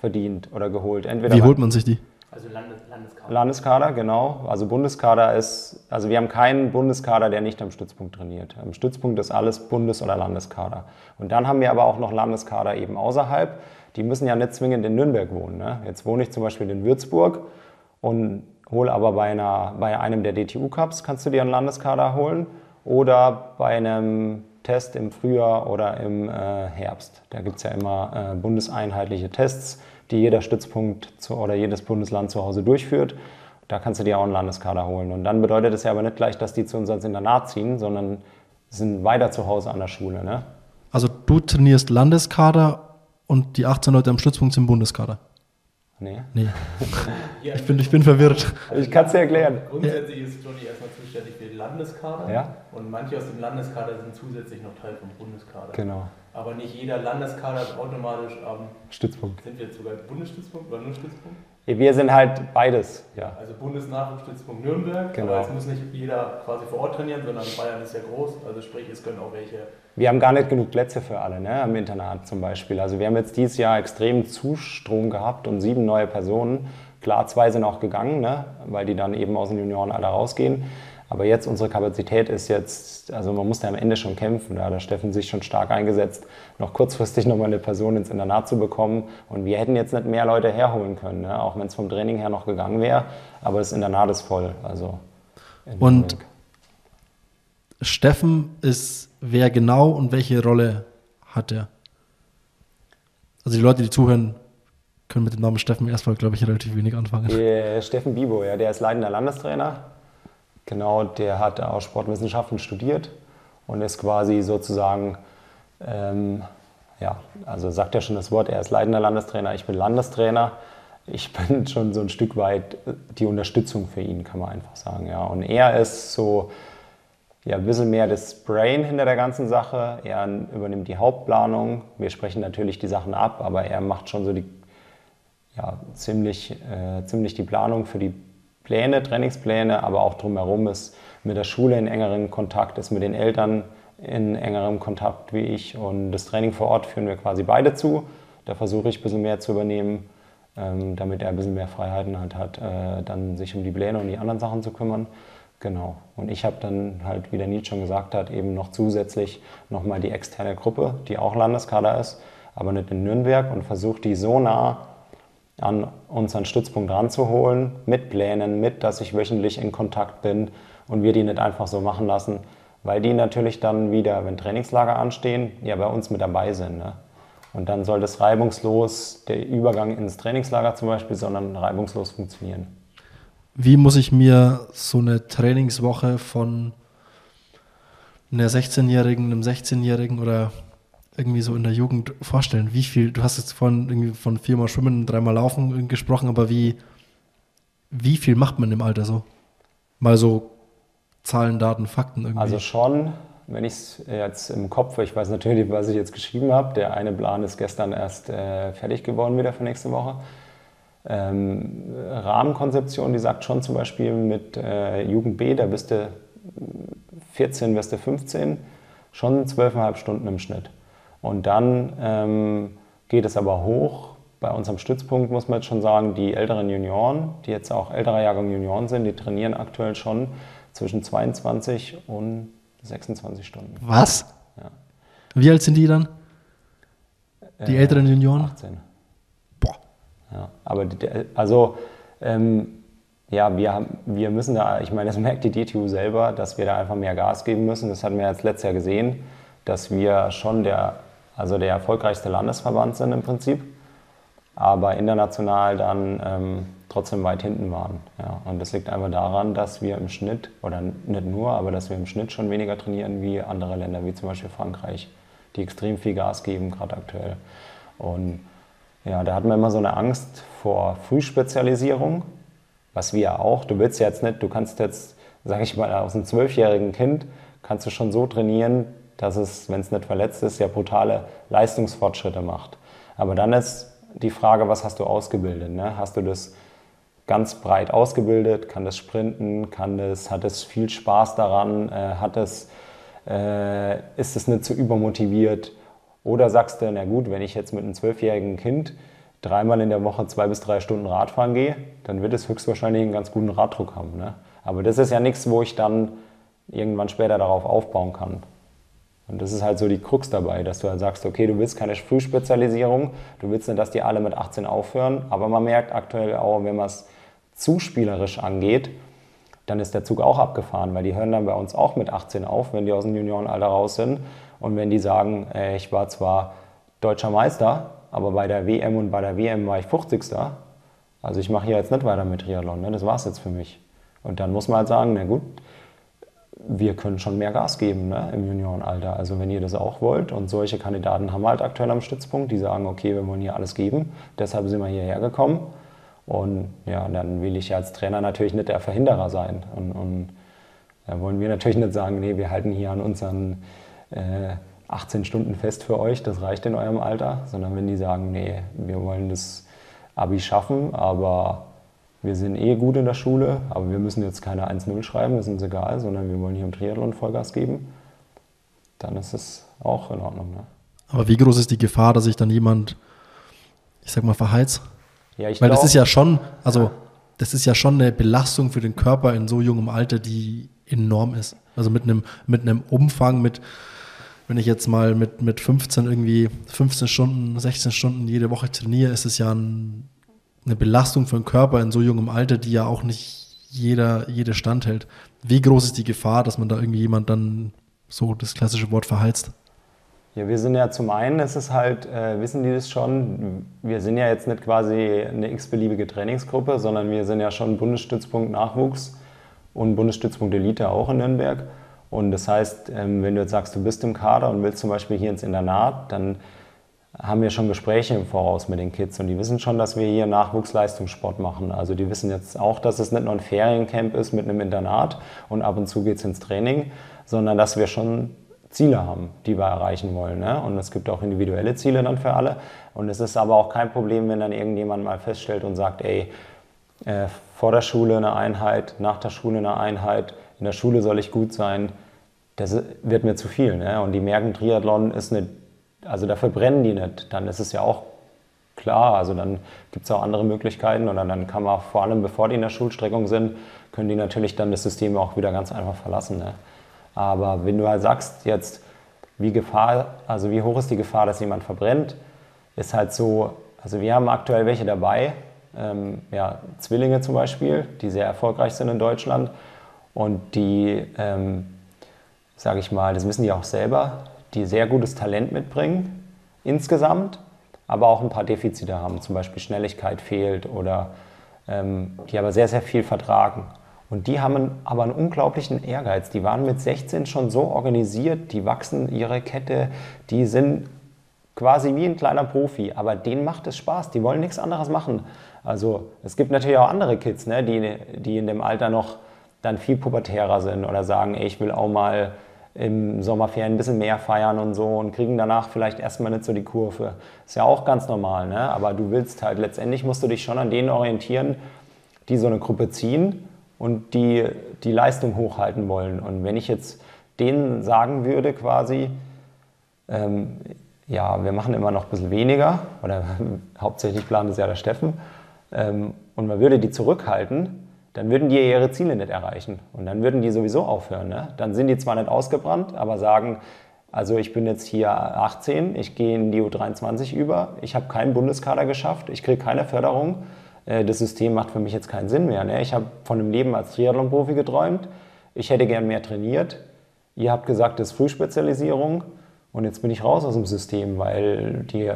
verdient oder geholt. Entweder wie holt man sich die? Also Landes Landeskader. Landeskader, genau. Also Bundeskader ist, also wir haben keinen Bundeskader, der nicht am Stützpunkt trainiert. Am Stützpunkt ist alles Bundes- oder Landeskader. Und dann haben wir aber auch noch Landeskader eben außerhalb. Die müssen ja nicht zwingend in Nürnberg wohnen. Ne? Jetzt wohne ich zum Beispiel in Würzburg und hole aber bei, einer, bei einem der DTU-Cups, kannst du dir einen Landeskader holen. Oder bei einem Test im Frühjahr oder im äh, Herbst. Da gibt es ja immer äh, bundeseinheitliche Tests die jeder Stützpunkt zu, oder jedes Bundesland zu Hause durchführt. Da kannst du dir auch einen Landeskader holen. Und dann bedeutet das ja aber nicht gleich, dass die zu uns ins Internat ziehen, sondern sind weiter zu Hause an der Schule. Ne? Also du trainierst Landeskader und die 18 Leute am Stützpunkt sind Bundeskader? Nee. Nee. ich, bin, ich bin verwirrt. Ich kann es dir erklären. Grundsätzlich ist Johnny erstmal zuständig für den Landeskader. Ja. Und manche aus dem Landeskader sind zusätzlich noch Teil vom Bundeskader. Genau. Aber nicht jeder Landeskader ist automatisch am Stützpunkt. Sind wir jetzt sogar Bundesstützpunkt oder nur Stützpunkt? Wir sind halt beides, ja. Also Bundesnachwuchsstützpunkt Nürnberg, genau. aber es muss nicht jeder quasi vor Ort trainieren, sondern Bayern ist ja groß, also sprich, es können auch welche. Wir haben gar nicht genug Plätze für alle, ne, am Internat zum Beispiel. Also wir haben jetzt dieses Jahr extrem Zustrom gehabt und sieben neue Personen. Klar, zwei sind auch gegangen, ne, weil die dann eben aus den Junioren alle rausgehen. Aber jetzt unsere Kapazität ist jetzt, also man muss ja am Ende schon kämpfen. Da hat der Steffen sich schon stark eingesetzt, noch kurzfristig nochmal eine Person ins Internat zu bekommen. Und wir hätten jetzt nicht mehr Leute herholen können, ne? auch wenn es vom Training her noch gegangen wäre. Aber das Internat ist voll. Also und Steffen ist wer genau und welche Rolle hat er? Also die Leute, die zuhören, können mit dem Namen Steffen erstmal, glaube ich, relativ wenig anfangen. Der Steffen Bibo, ja, der ist leitender Landestrainer Genau, der hat auch Sportwissenschaften studiert und ist quasi sozusagen, ähm, ja, also sagt ja schon das Wort, er ist leitender Landestrainer, ich bin Landestrainer. Ich bin schon so ein Stück weit die Unterstützung für ihn, kann man einfach sagen. Ja. Und er ist so ja, ein bisschen mehr das Brain hinter der ganzen Sache. Er übernimmt die Hauptplanung. Wir sprechen natürlich die Sachen ab, aber er macht schon so die, ja, ziemlich, äh, ziemlich die Planung für die Pläne, Trainingspläne, aber auch drumherum ist mit der Schule in engerem Kontakt, ist mit den Eltern in engerem Kontakt wie ich und das Training vor Ort führen wir quasi beide zu. Da versuche ich ein bisschen mehr zu übernehmen, ähm, damit er ein bisschen mehr Freiheiten halt hat, äh, dann sich um die Pläne und die anderen Sachen zu kümmern. Genau. Und ich habe dann halt, wie der Nils schon gesagt hat, eben noch zusätzlich nochmal die externe Gruppe, die auch Landeskader ist, aber nicht in Nürnberg und versucht die so nah an unseren Stützpunkt ranzuholen, mit Plänen, mit, dass ich wöchentlich in Kontakt bin und wir die nicht einfach so machen lassen, weil die natürlich dann wieder, wenn Trainingslager anstehen, ja bei uns mit dabei sind. Ne? Und dann soll das reibungslos, der Übergang ins Trainingslager zum Beispiel, sondern reibungslos funktionieren. Wie muss ich mir so eine Trainingswoche von einer 16-Jährigen, einem 16-Jährigen oder irgendwie so in der Jugend vorstellen? Wie viel, du hast jetzt von, irgendwie von viermal Schwimmen, dreimal Laufen gesprochen, aber wie, wie viel macht man im Alter so? Mal so Zahlen, Daten, Fakten irgendwie. Also schon, wenn ich es jetzt im Kopf, ich weiß natürlich, was ich jetzt geschrieben habe. Der eine Plan ist gestern erst äh, fertig geworden wieder für nächste Woche. Ähm, Rahmenkonzeption, die sagt schon zum Beispiel mit äh, Jugend B, da bist du 14, wirst du 15, schon 12,5 Stunden im Schnitt. Und dann ähm, geht es aber hoch. Bei unserem Stützpunkt muss man jetzt schon sagen, die älteren Junioren, die jetzt auch älterer Jahrgang Junioren sind, die trainieren aktuell schon zwischen 22 und 26 Stunden. Was? Ja. Wie alt sind die dann? Die äh, älteren Junioren? 18. Boah. Ja, aber die, also ähm, ja, wir, haben, wir müssen da, ich meine, das merkt die DTU selber, dass wir da einfach mehr Gas geben müssen. Das hatten wir jetzt letztes Jahr gesehen, dass wir schon der, also der erfolgreichste Landesverband sind im Prinzip, aber international dann ähm, trotzdem weit hinten waren. Ja. Und das liegt einfach daran, dass wir im Schnitt, oder nicht nur, aber dass wir im Schnitt schon weniger trainieren wie andere Länder, wie zum Beispiel Frankreich, die extrem viel Gas geben, gerade aktuell. Und ja, da hatten wir immer so eine Angst vor Frühspezialisierung, was wir auch. Du willst jetzt nicht, du kannst jetzt, sag ich mal, aus einem zwölfjährigen Kind kannst du schon so trainieren, dass es, wenn es nicht verletzt ist, ja brutale Leistungsfortschritte macht. Aber dann ist die Frage, was hast du ausgebildet? Ne? Hast du das ganz breit ausgebildet, kann das sprinten, kann das, hat es viel Spaß daran, äh, hat es, äh, ist es nicht zu übermotiviert? Oder sagst du, na gut, wenn ich jetzt mit einem zwölfjährigen Kind dreimal in der Woche zwei bis drei Stunden Radfahren gehe, dann wird es höchstwahrscheinlich einen ganz guten Raddruck haben. Ne? Aber das ist ja nichts, wo ich dann irgendwann später darauf aufbauen kann. Und das ist halt so die Krux dabei, dass du halt sagst, okay, du willst keine Frühspezialisierung, du willst nicht, dass die alle mit 18 aufhören, aber man merkt aktuell auch, wenn man es zu spielerisch angeht, dann ist der Zug auch abgefahren, weil die hören dann bei uns auch mit 18 auf, wenn die aus dem Juniorenalter raus sind. Und wenn die sagen, äh, ich war zwar deutscher Meister, aber bei der WM und bei der WM war ich 50. Also ich mache hier jetzt nicht weiter mit Triathlon, ne? das war es jetzt für mich. Und dann muss man halt sagen, na gut, wir können schon mehr Gas geben ne, im Juniorenalter. Also wenn ihr das auch wollt und solche Kandidaten haben wir halt aktuell am Stützpunkt, die sagen, okay, wir wollen hier alles geben, deshalb sind wir hierher gekommen. Und ja, dann will ich als Trainer natürlich nicht der Verhinderer sein. Und, und da wollen wir natürlich nicht sagen, nee, wir halten hier an unseren äh, 18 Stunden fest für euch, das reicht in eurem Alter, sondern wenn die sagen, nee, wir wollen das Abi schaffen, aber wir sind eh gut in der Schule, aber wir müssen jetzt keine 1-0 schreiben, das ist uns egal, sondern wir wollen hier im Triathlon Vollgas geben, dann ist es auch in Ordnung. Ne? Aber wie groß ist die Gefahr, dass sich dann jemand, ich sag mal, verheizt? Ja, ich Weil glaub, das ist ja schon, also das ist ja schon eine Belastung für den Körper in so jungem Alter, die enorm ist. Also mit einem, mit einem Umfang, mit, wenn ich jetzt mal mit, mit 15 irgendwie 15 Stunden, 16 Stunden jede Woche trainiere, ist es ja ein, eine Belastung für den Körper in so jungem Alter, die ja auch nicht jeder, jede standhält. Wie groß ist die Gefahr, dass man da irgendwie jemand dann so das klassische Wort verheizt? Ja, wir sind ja zum einen, ist es halt, äh, wissen die das schon, wir sind ja jetzt nicht quasi eine x-beliebige Trainingsgruppe, sondern wir sind ja schon Bundesstützpunkt Nachwuchs und Bundesstützpunkt Elite auch in Nürnberg. Und das heißt, ähm, wenn du jetzt sagst, du bist im Kader und willst zum Beispiel hier ins Internat, dann haben wir schon Gespräche im Voraus mit den Kids und die wissen schon, dass wir hier Nachwuchsleistungssport machen. Also die wissen jetzt auch, dass es nicht nur ein Feriencamp ist mit einem Internat und ab und zu geht es ins Training, sondern dass wir schon Ziele haben, die wir erreichen wollen. Ne? Und es gibt auch individuelle Ziele dann für alle. Und es ist aber auch kein Problem, wenn dann irgendjemand mal feststellt und sagt, ey, äh, vor der Schule eine Einheit, nach der Schule eine Einheit, in der Schule soll ich gut sein. Das wird mir zu viel. Ne? Und die merken, Triathlon ist eine, also dafür brennen die nicht. Dann ist es ja auch klar, also dann gibt es auch andere Möglichkeiten oder dann kann man vor allem, bevor die in der Schulstreckung sind, können die natürlich dann das System auch wieder ganz einfach verlassen. Ne? Aber wenn du halt sagst, jetzt, wie Gefahr, also wie hoch ist die Gefahr, dass jemand verbrennt, ist halt so, also wir haben aktuell welche dabei, ähm, ja, Zwillinge zum Beispiel, die sehr erfolgreich sind in Deutschland und die, ähm, sage ich mal, das wissen die auch selber, die sehr gutes Talent mitbringen insgesamt, aber auch ein paar Defizite haben, zum Beispiel Schnelligkeit fehlt oder ähm, die aber sehr, sehr viel vertragen. Und die haben aber einen unglaublichen Ehrgeiz. Die waren mit 16 schon so organisiert, die wachsen ihre Kette, die sind quasi wie ein kleiner Profi, aber denen macht es Spaß, die wollen nichts anderes machen. Also es gibt natürlich auch andere Kids, ne, die, die in dem Alter noch dann viel pubertärer sind oder sagen, ey, ich will auch mal im Sommerferien ein bisschen mehr feiern und so und kriegen danach vielleicht erstmal nicht so die Kurve. Ist ja auch ganz normal, ne? aber du willst halt, letztendlich musst du dich schon an denen orientieren, die so eine Gruppe ziehen und die die Leistung hochhalten wollen. Und wenn ich jetzt denen sagen würde quasi, ähm, ja, wir machen immer noch ein bisschen weniger, oder hauptsächlich plant es ja der Steffen, ähm, und man würde die zurückhalten, dann würden die ihre Ziele nicht erreichen. Und dann würden die sowieso aufhören. Ne? Dann sind die zwar nicht ausgebrannt, aber sagen, also ich bin jetzt hier 18, ich gehe in die U23 über, ich habe keinen Bundeskader geschafft, ich kriege keine Förderung, äh, das System macht für mich jetzt keinen Sinn mehr. Ne? Ich habe von einem Leben als Triathlon-Profi geträumt, ich hätte gern mehr trainiert, ihr habt gesagt, das ist Frühspezialisierung und jetzt bin ich raus aus dem System, weil die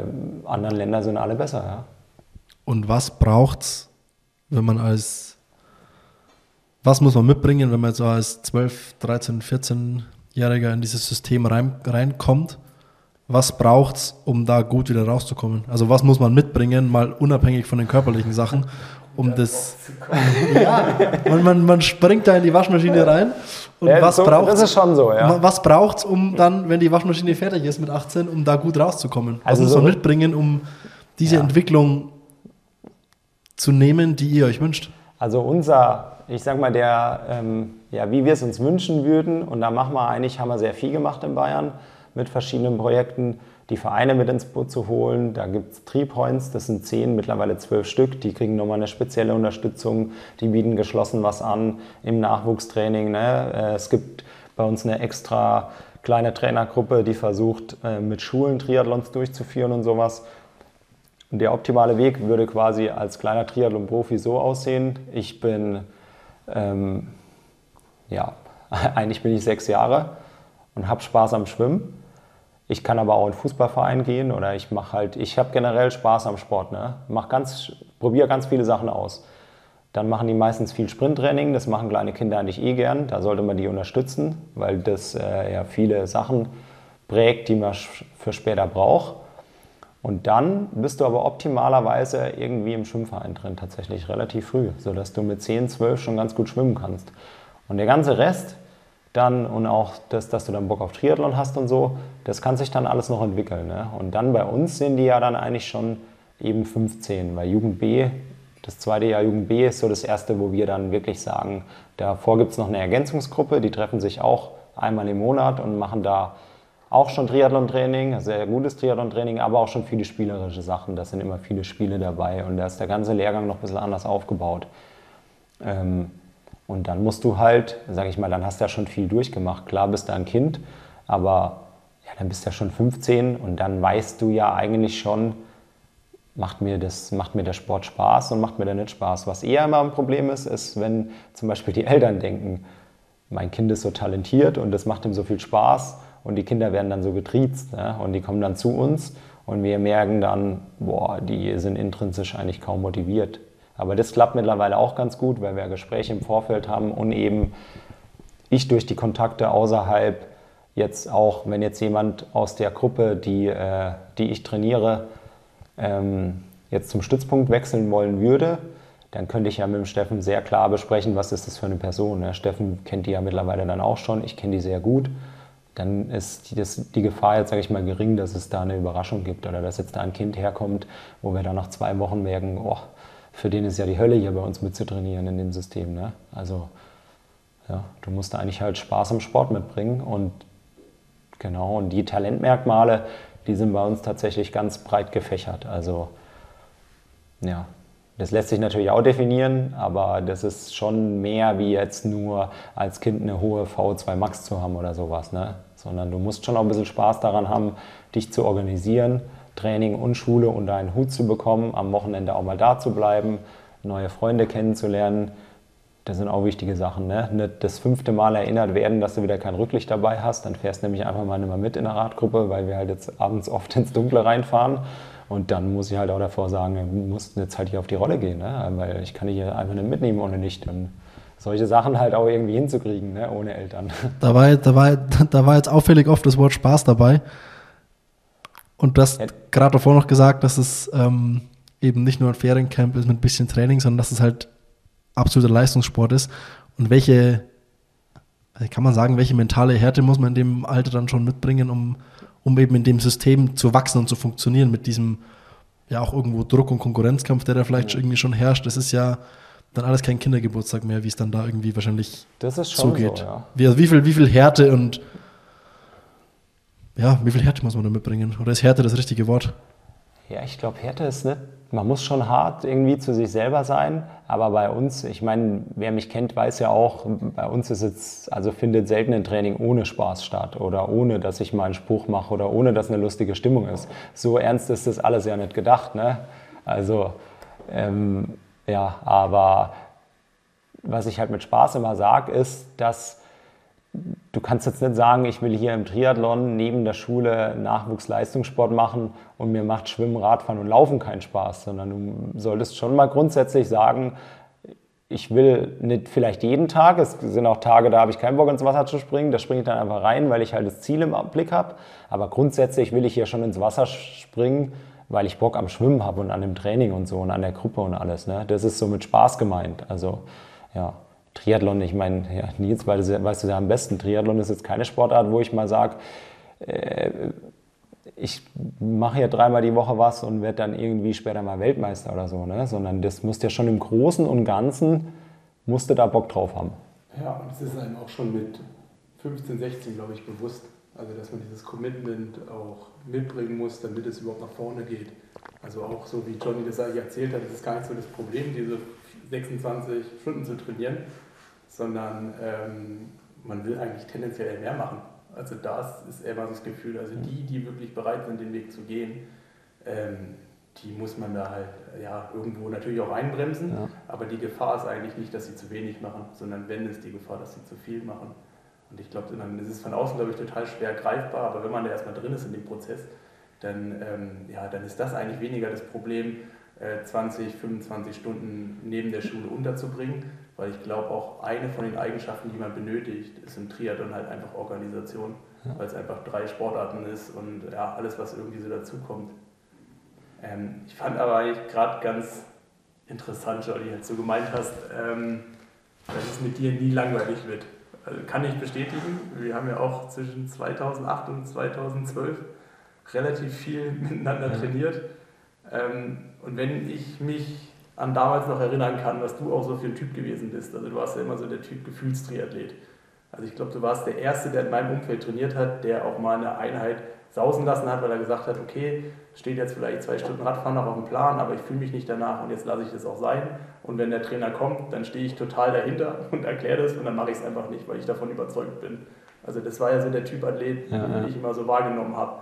anderen Länder sind alle besser. Ja? Und was braucht es, wenn man als, was muss man mitbringen, wenn man so als 12, 13, 14-Jähriger in dieses System rein, reinkommt? Was braucht es, um da gut wieder rauszukommen? Also was muss man mitbringen, mal unabhängig von den körperlichen Sachen, um das. ja, man, man, man springt da in die Waschmaschine rein. Und ja, was so, braucht Das ist schon so, ja. Was braucht es, um dann, wenn die Waschmaschine fertig ist mit 18, um da gut rauszukommen? Was also muss man so mitbringen, um diese ja. Entwicklung zu nehmen, die ihr euch wünscht? Also unser, ich sag mal, der, ähm, ja, wie wir es uns wünschen würden, und da machen wir eigentlich, haben wir sehr viel gemacht in Bayern mit verschiedenen Projekten, die Vereine mit ins Boot zu holen. Da gibt es Tripoints, das sind zehn, mittlerweile zwölf Stück, die kriegen nochmal eine spezielle Unterstützung, die bieten geschlossen was an im Nachwuchstraining. Ne? Äh, es gibt bei uns eine extra kleine Trainergruppe, die versucht, äh, mit Schulen Triathlons durchzuführen und sowas. Und der optimale Weg würde quasi als kleiner Triathlon-Profi so aussehen. Ich bin, ähm, ja, eigentlich bin ich sechs Jahre und habe Spaß am Schwimmen. Ich kann aber auch in Fußballverein gehen oder ich mache halt, ich habe generell Spaß am Sport. Ne? Ganz, probiere ganz viele Sachen aus. Dann machen die meistens viel Sprinttraining, das machen kleine Kinder eigentlich eh gern. Da sollte man die unterstützen, weil das äh, ja viele Sachen prägt, die man für später braucht. Und dann bist du aber optimalerweise irgendwie im Schwimmverein drin, tatsächlich relativ früh, sodass du mit 10, 12 schon ganz gut schwimmen kannst. Und der ganze Rest dann und auch das, dass du dann Bock auf Triathlon hast und so, das kann sich dann alles noch entwickeln. Ne? Und dann bei uns sind die ja dann eigentlich schon eben 15, weil Jugend B, das zweite Jahr Jugend B ist so das erste, wo wir dann wirklich sagen, davor gibt es noch eine Ergänzungsgruppe, die treffen sich auch einmal im Monat und machen da auch schon Triathlon-Training, sehr gutes Triathlon-Training, aber auch schon viele spielerische Sachen. Da sind immer viele Spiele dabei und da ist der ganze Lehrgang noch ein bisschen anders aufgebaut. Ähm, und dann musst du halt, sag ich mal, dann hast du ja schon viel durchgemacht. Klar bist du ein Kind, aber ja, dann bist du ja schon 15 und dann weißt du ja eigentlich schon, macht mir, das, macht mir der Sport Spaß und macht mir der nicht Spaß. Was eher immer ein Problem ist, ist, wenn zum Beispiel die Eltern denken, mein Kind ist so talentiert und das macht ihm so viel Spaß und die Kinder werden dann so getriezt ne? und die kommen dann zu uns und wir merken dann, boah, die sind intrinsisch eigentlich kaum motiviert. Aber das klappt mittlerweile auch ganz gut, weil wir Gespräche im Vorfeld haben und eben ich durch die Kontakte außerhalb jetzt auch, wenn jetzt jemand aus der Gruppe, die, äh, die ich trainiere, ähm, jetzt zum Stützpunkt wechseln wollen würde, dann könnte ich ja mit dem Steffen sehr klar besprechen, was ist das für eine Person. Ne? Steffen kennt die ja mittlerweile dann auch schon, ich kenne die sehr gut dann ist die, das, die Gefahr jetzt, sage ich mal, gering, dass es da eine Überraschung gibt oder dass jetzt da ein Kind herkommt, wo wir dann nach zwei Wochen merken, oh, für den ist ja die Hölle hier bei uns mitzutrainieren in dem System. Ne? Also ja, du musst eigentlich halt Spaß am Sport mitbringen und genau, und die Talentmerkmale, die sind bei uns tatsächlich ganz breit gefächert. Also ja, das lässt sich natürlich auch definieren, aber das ist schon mehr wie jetzt nur als Kind eine hohe V2 Max zu haben oder sowas, ne? Sondern du musst schon auch ein bisschen Spaß daran haben, dich zu organisieren, Training und Schule unter einen Hut zu bekommen, am Wochenende auch mal da zu bleiben, neue Freunde kennenzulernen. Das sind auch wichtige Sachen. Ne? Nicht das fünfte Mal erinnert werden, dass du wieder kein Rücklicht dabei hast. Dann fährst du nämlich einfach mal nicht mehr mit in der Radgruppe, weil wir halt jetzt abends oft ins Dunkle reinfahren. Und dann muss ich halt auch davor sagen, wir mussten jetzt halt hier auf die Rolle gehen, ne? weil ich kann die hier einfach nicht mitnehmen ohne Licht. Und solche Sachen halt auch irgendwie hinzukriegen, ne? ohne Eltern. Da war, da, war, da war jetzt auffällig oft das Wort Spaß dabei. Und du hast ja. gerade davor noch gesagt, dass es ähm, eben nicht nur ein Feriencamp ist mit ein bisschen Training, sondern dass es halt absoluter Leistungssport ist. Und welche, kann man sagen, welche mentale Härte muss man in dem Alter dann schon mitbringen, um um eben in dem System zu wachsen und zu funktionieren mit diesem ja auch irgendwo Druck und Konkurrenzkampf, der da vielleicht ja. irgendwie schon herrscht. Das ist ja dann alles kein Kindergeburtstag mehr, wie es dann da irgendwie wahrscheinlich das ist schon zugeht. So, ja. wie, wie, viel, wie viel Härte und ja, wie viel Härte muss man da mitbringen? Oder ist Härte das richtige Wort? Ja, ich glaube, Härte ist nicht man muss schon hart irgendwie zu sich selber sein, aber bei uns, ich meine, wer mich kennt, weiß ja auch, bei uns ist jetzt, also findet selten ein Training ohne Spaß statt oder ohne, dass ich mal einen Spruch mache oder ohne, dass eine lustige Stimmung ist. So ernst ist das alles ja nicht gedacht, ne? Also, ähm, ja, aber was ich halt mit Spaß immer sage, ist, dass du kannst jetzt nicht sagen, ich will hier im Triathlon neben der Schule Nachwuchsleistungssport machen und mir macht Schwimmen, Radfahren und Laufen keinen Spaß, sondern du solltest schon mal grundsätzlich sagen, ich will nicht vielleicht jeden Tag, es sind auch Tage, da habe ich keinen Bock ins Wasser zu springen, da springe ich dann einfach rein, weil ich halt das Ziel im Blick habe, aber grundsätzlich will ich hier schon ins Wasser springen, weil ich Bock am Schwimmen habe und an dem Training und so und an der Gruppe und alles. Ne? Das ist so mit Spaß gemeint, also ja. Triathlon, ich meine, ja, Nils, weil du, weißt du ja am besten, Triathlon ist jetzt keine Sportart, wo ich mal sage, äh, ich mache ja dreimal die Woche was und werde dann irgendwie später mal Weltmeister oder so, ne? sondern das musst ja schon im Großen und Ganzen, musst du da Bock drauf haben. Ja, und das ist einem auch schon mit 15, 16, glaube ich, bewusst. Also, dass man dieses Commitment auch mitbringen muss, damit es überhaupt nach vorne geht. Also auch so, wie Johnny das eigentlich erzählt hat, ist gar nicht so das Problem, diese 26 Stunden zu trainieren, sondern ähm, man will eigentlich tendenziell mehr machen. Also das ist immer das Gefühl, also die, die wirklich bereit sind, den Weg zu gehen, ähm, die muss man da halt ja, irgendwo natürlich auch einbremsen, ja. aber die Gefahr ist eigentlich nicht, dass sie zu wenig machen, sondern wenn ist die Gefahr, dass sie zu viel machen. Und ich glaube, dann ist es von außen, glaube ich, total schwer greifbar, aber wenn man da erstmal drin ist in dem Prozess, dann, ähm, ja, dann ist das eigentlich weniger das Problem, 20, äh, 25 Stunden neben der Schule unterzubringen, weil ich glaube auch eine von den Eigenschaften, die man benötigt, ist im Triathlon halt einfach Organisation, weil es einfach drei Sportarten ist und ja, alles, was irgendwie so dazukommt. Ähm, ich fand aber eigentlich gerade ganz interessant, Jolly, als du gemeint hast, ähm, dass es mit dir nie langweilig wird. Also kann ich bestätigen. Wir haben ja auch zwischen 2008 und 2012 relativ viel miteinander ja. trainiert. Ähm, und wenn ich mich an damals noch erinnern kann, was du auch so für ein Typ gewesen bist, also du warst ja immer so der Typ Gefühlstriathlet. Also ich glaube, du warst der Erste, der in meinem Umfeld trainiert hat, der auch mal eine Einheit sausen lassen hat, weil er gesagt hat, okay, steht jetzt vielleicht zwei Stunden Radfahren noch auf dem Plan, aber ich fühle mich nicht danach und jetzt lasse ich das auch sein. Und wenn der Trainer kommt, dann stehe ich total dahinter und erkläre das und dann mache ich es einfach nicht, weil ich davon überzeugt bin. Also das war ja so der Typ Athlet, ja, den ja. ich immer so wahrgenommen habe.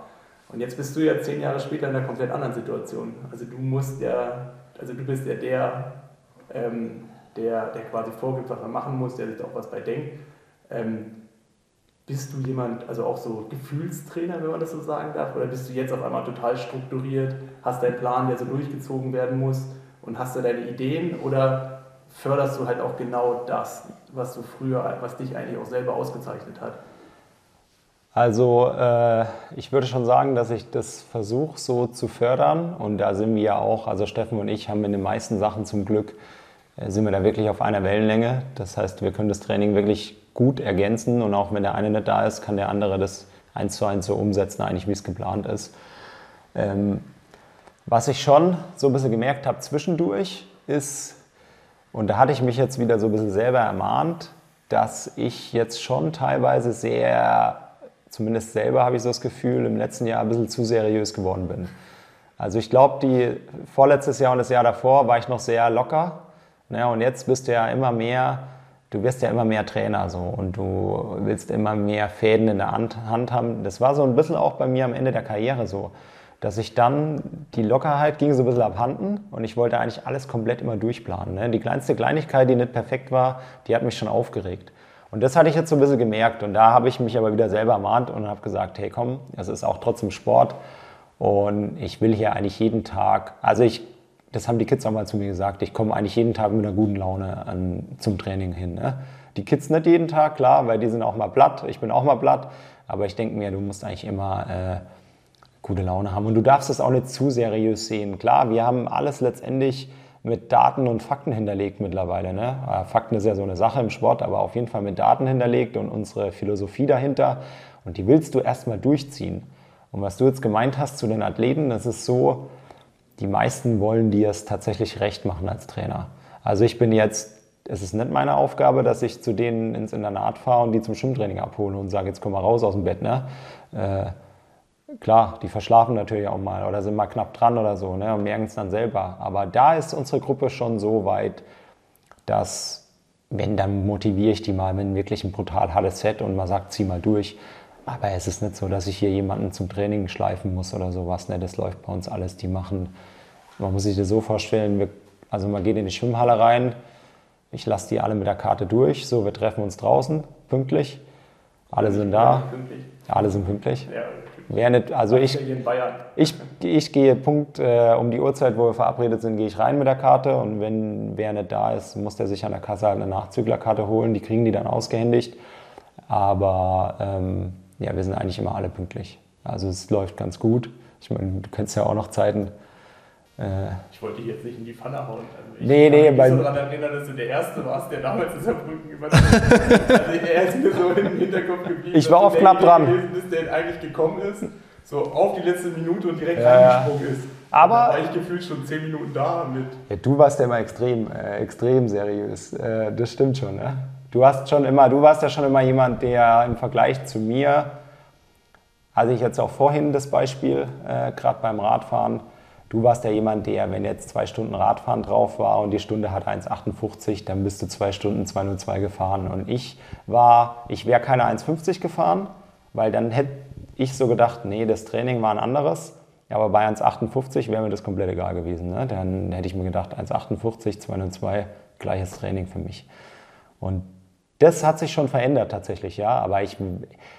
Und jetzt bist du ja zehn Jahre später in einer komplett anderen Situation. Also du musst ja, also du bist ja der, ähm, der, der quasi vorgibt, was man machen muss, der sich auch was bei denkt. Ähm, bist du jemand, also auch so Gefühlstrainer, wenn man das so sagen darf, oder bist du jetzt auf einmal total strukturiert, hast deinen Plan, der so durchgezogen werden muss und hast du deine Ideen oder förderst du halt auch genau das, was du früher, was dich eigentlich auch selber ausgezeichnet hat? Also äh, ich würde schon sagen, dass ich das versuche so zu fördern und da sind wir ja auch, also Steffen und ich haben in den meisten Sachen zum Glück, äh, sind wir da wirklich auf einer Wellenlänge. Das heißt, wir können das Training wirklich gut ergänzen und auch wenn der eine nicht da ist, kann der andere das eins zu eins so umsetzen, eigentlich wie es geplant ist. Ähm, was ich schon so ein bisschen gemerkt habe zwischendurch, ist, und da hatte ich mich jetzt wieder so ein bisschen selber ermahnt, dass ich jetzt schon teilweise sehr, zumindest selber habe ich so das Gefühl, im letzten Jahr ein bisschen zu seriös geworden bin. Also ich glaube, die vorletztes Jahr und das Jahr davor war ich noch sehr locker. Ne, und jetzt bist du ja immer mehr, du wirst ja immer mehr Trainer so und du willst immer mehr Fäden in der Hand, haben. Das war so ein bisschen auch bei mir am Ende der Karriere so dass ich dann, die Lockerheit ging so ein bisschen abhanden und ich wollte eigentlich alles komplett immer durchplanen. Ne? Die kleinste Kleinigkeit, die nicht perfekt war, die hat mich schon aufgeregt. Und das hatte ich jetzt so ein bisschen gemerkt und da habe ich mich aber wieder selber ermahnt und habe gesagt, hey komm, das ist auch trotzdem Sport und ich will hier eigentlich jeden Tag, also ich, das haben die Kids auch mal zu mir gesagt, ich komme eigentlich jeden Tag mit einer guten Laune an, zum Training hin. Ne? Die Kids nicht jeden Tag, klar, weil die sind auch mal platt, ich bin auch mal platt, aber ich denke mir, du musst eigentlich immer... Äh, gute Laune haben. Und du darfst es auch nicht zu seriös sehen. Klar, wir haben alles letztendlich mit Daten und Fakten hinterlegt mittlerweile. Ne? Äh, Fakten ist ja so eine Sache im Sport, aber auf jeden Fall mit Daten hinterlegt und unsere Philosophie dahinter. Und die willst du erstmal durchziehen. Und was du jetzt gemeint hast zu den Athleten, das ist so, die meisten wollen dir es tatsächlich recht machen als Trainer. Also ich bin jetzt, es ist nicht meine Aufgabe, dass ich zu denen ins Internat fahre und die zum Schwimmtraining abhole und sage, jetzt komm mal raus aus dem Bett. Ne? Äh, Klar, die verschlafen natürlich auch mal oder sind mal knapp dran oder so ne, und merken es dann selber. Aber da ist unsere Gruppe schon so weit, dass, wenn, dann motiviere ich die mal mit wirklich ein brutal hartes Set und man sagt, zieh mal durch. Aber es ist nicht so, dass ich hier jemanden zum Training schleifen muss oder sowas. Ne? Das läuft bei uns alles. Die machen, man muss sich das so vorstellen, wir, also man geht in die Schwimmhalle rein, ich lasse die alle mit der Karte durch, so, wir treffen uns draußen, pünktlich. Alle sind da. Alle sind pünktlich. Ja, Wer nicht, also ich, ich, ich gehe Punkt äh, um die Uhrzeit, wo wir verabredet sind, gehe ich rein mit der Karte und wenn wer nicht da ist, muss der sich an der Kasse halt eine Nachzüglerkarte holen. Die kriegen die dann ausgehändigt. Aber ähm, ja, wir sind eigentlich immer alle pünktlich. Also es läuft ganz gut. Ich meine, du kennst ja auch noch Zeiten, ich wollte dich jetzt nicht in die Pfanne hauen. Also ich nee, nee, kann mich so daran erinnern, dass du der Erste warst, der damals in Saarbrücken übernommen hat. also er ist mir so im Hinterkopf geblieben. Ich war oft knapp dran. Gewesen ist, der eigentlich gekommen ist, so auf die letzte Minute und direkt ja, reingesprungen ist. Aber da war ich gefühlt schon zehn Minuten da mit. Ja, du warst ja immer extrem, äh, extrem seriös. Äh, das stimmt schon, ne? Du hast schon immer, du warst ja schon immer jemand, der im Vergleich zu mir, hatte ich jetzt auch vorhin das Beispiel, äh, gerade beim Radfahren, Du warst ja jemand, der, wenn jetzt zwei Stunden Radfahren drauf war und die Stunde hat 1,58, dann bist du zwei Stunden 2,02 gefahren. Und ich war, ich wäre keine 1,50 gefahren, weil dann hätte ich so gedacht, nee, das Training war ein anderes. Aber bei 1,58 wäre mir das komplett egal gewesen. Ne? Dann hätte ich mir gedacht, 1,58, 2,02, gleiches Training für mich. Und das hat sich schon verändert tatsächlich, ja. Aber ich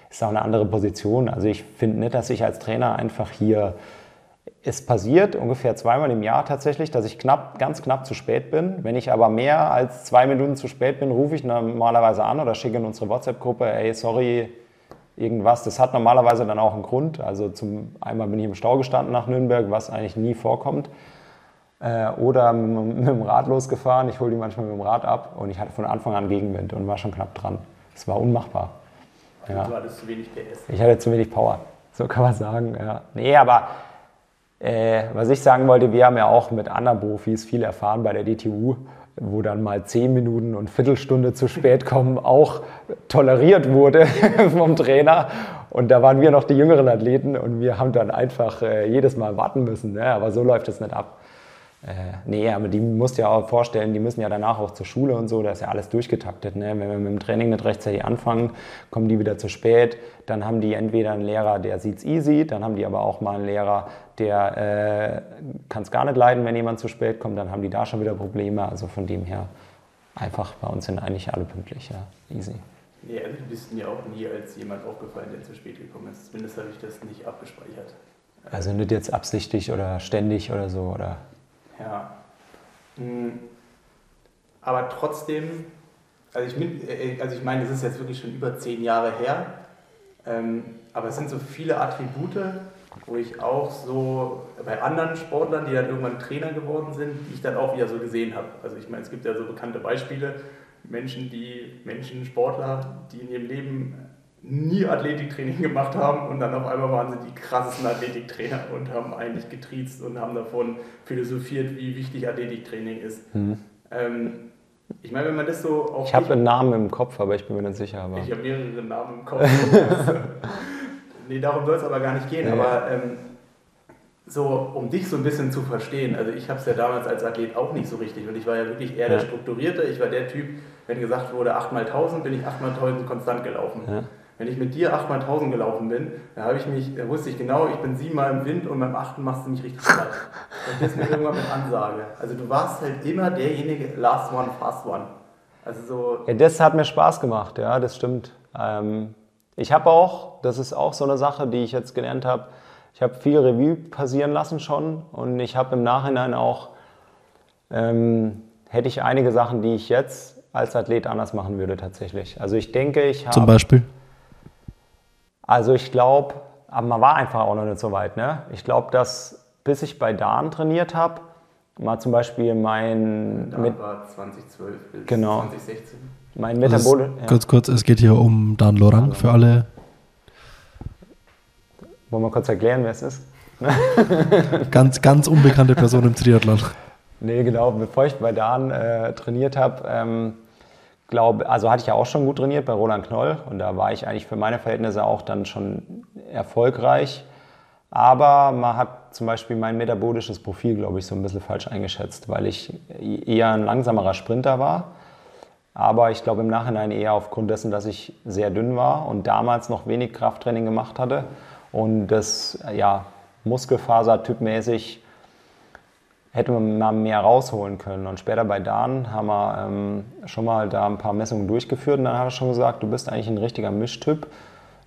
ist auch eine andere Position. Also ich finde nicht, dass ich als Trainer einfach hier es passiert ungefähr zweimal im Jahr tatsächlich, dass ich knapp, ganz knapp zu spät bin. Wenn ich aber mehr als zwei Minuten zu spät bin, rufe ich normalerweise an oder schicke in unsere WhatsApp-Gruppe, ey, sorry, irgendwas. Das hat normalerweise dann auch einen Grund. Also zum einmal bin ich im Stau gestanden nach Nürnberg, was eigentlich nie vorkommt. Äh, oder mit, mit, dem Rad losgefahren. Ich hole die manchmal mit dem Rad ab und ich hatte von Anfang an Gegenwind und war schon knapp dran. Es war unmachbar. Ja. Du hattest zu wenig PS. Ich hatte zu wenig Power. So kann man sagen. Ja. Nee, aber äh, was ich sagen wollte, wir haben ja auch mit anderen Profis viel erfahren bei der DTU, wo dann mal zehn Minuten und Viertelstunde zu spät kommen auch toleriert wurde vom Trainer. Und da waren wir noch die jüngeren Athleten und wir haben dann einfach äh, jedes Mal warten müssen. Ne? Aber so läuft es nicht ab. Äh, nee, aber die musst du ja auch vorstellen, die müssen ja danach auch zur Schule und so, da ist ja alles durchgetaktet. Ne? Wenn wir mit dem Training nicht rechtzeitig anfangen, kommen die wieder zu spät, dann haben die entweder einen Lehrer, der sieht's easy, dann haben die aber auch mal einen Lehrer, der äh, kann es gar nicht leiden, wenn jemand zu spät kommt, dann haben die da schon wieder Probleme. Also von dem her einfach, bei uns sind eigentlich alle pünktlich, ja, easy. Nee, also du bist mir auch nie als jemand aufgefallen, der zu spät gekommen ist. Zumindest habe ich das nicht abgespeichert. Also nicht jetzt absichtlich oder ständig oder so, oder? Ja. Hm. Aber trotzdem, also ich, äh, also ich meine, das ist jetzt wirklich schon über zehn Jahre her, ähm, aber es sind so viele Attribute, wo ich auch so bei anderen Sportlern, die dann irgendwann Trainer geworden sind, die ich dann auch wieder so gesehen habe. Also ich meine, es gibt ja so bekannte Beispiele, Menschen, die Menschen, Sportler, die in ihrem Leben nie Athletiktraining gemacht haben und dann auf einmal waren sie die krassesten Athletiktrainer und haben eigentlich getriezt und haben davon philosophiert, wie wichtig Athletiktraining ist. Mhm. Ähm, ich meine, wenn man das so auch. Ich habe einen Namen im Kopf, aber ich bin mir nicht sicher. Aber. Ich habe mehrere Namen im Kopf. nee, darum soll es aber gar nicht gehen. Ja. Aber ähm, so, um dich so ein bisschen zu verstehen, also ich habe es ja damals als Athlet auch nicht so richtig und ich war ja wirklich eher ja. der Strukturierte. Ich war der Typ, wenn gesagt wurde 8x1000, bin ich 8x1000 konstant gelaufen. Ja. Wenn ich mit dir 8x1000 gelaufen bin, da habe ich mich, da wusste ich genau, ich bin siebenmal im Wind und beim achten machst du mich richtig platt. Und das mir irgendwann mit Ansage. Also du warst halt immer derjenige, last one, fast one. Also so. Ja, das hat mir Spaß gemacht, ja, das stimmt. Ähm, ich habe auch, das ist auch so eine Sache, die ich jetzt gelernt habe, ich habe viel Revue passieren lassen schon und ich habe im Nachhinein auch, ähm, hätte ich einige Sachen, die ich jetzt als Athlet anders machen würde tatsächlich. Also ich denke, ich habe... Zum Beispiel? Also ich glaube, aber man war einfach auch noch nicht so weit. Ne? Ich glaube, dass bis ich bei Dan trainiert habe, mal zum Beispiel mein... Dan mit, war 2012 bis genau, 2016. Mein Metabol... Ja. Kurz, kurz, es geht hier um Dan Lorang für alle. Wollen wir kurz erklären, wer es ist? ganz, ganz unbekannte Person im Triathlon. Nee, genau. Bevor ich bei Dan äh, trainiert habe, ähm, glaube, also hatte ich ja auch schon gut trainiert bei Roland Knoll und da war ich eigentlich für meine Verhältnisse auch dann schon erfolgreich. Aber man hat zum Beispiel mein metabolisches Profil, glaube ich, so ein bisschen falsch eingeschätzt, weil ich eher ein langsamerer Sprinter war. Aber ich glaube im Nachhinein eher aufgrund dessen, dass ich sehr dünn war und damals noch wenig Krafttraining gemacht hatte und das ja, Muskelfasertypmäßig hätte man mal mehr rausholen können. Und später bei Dan haben wir ähm, schon mal da ein paar Messungen durchgeführt und dann hat er schon gesagt, du bist eigentlich ein richtiger Mischtyp,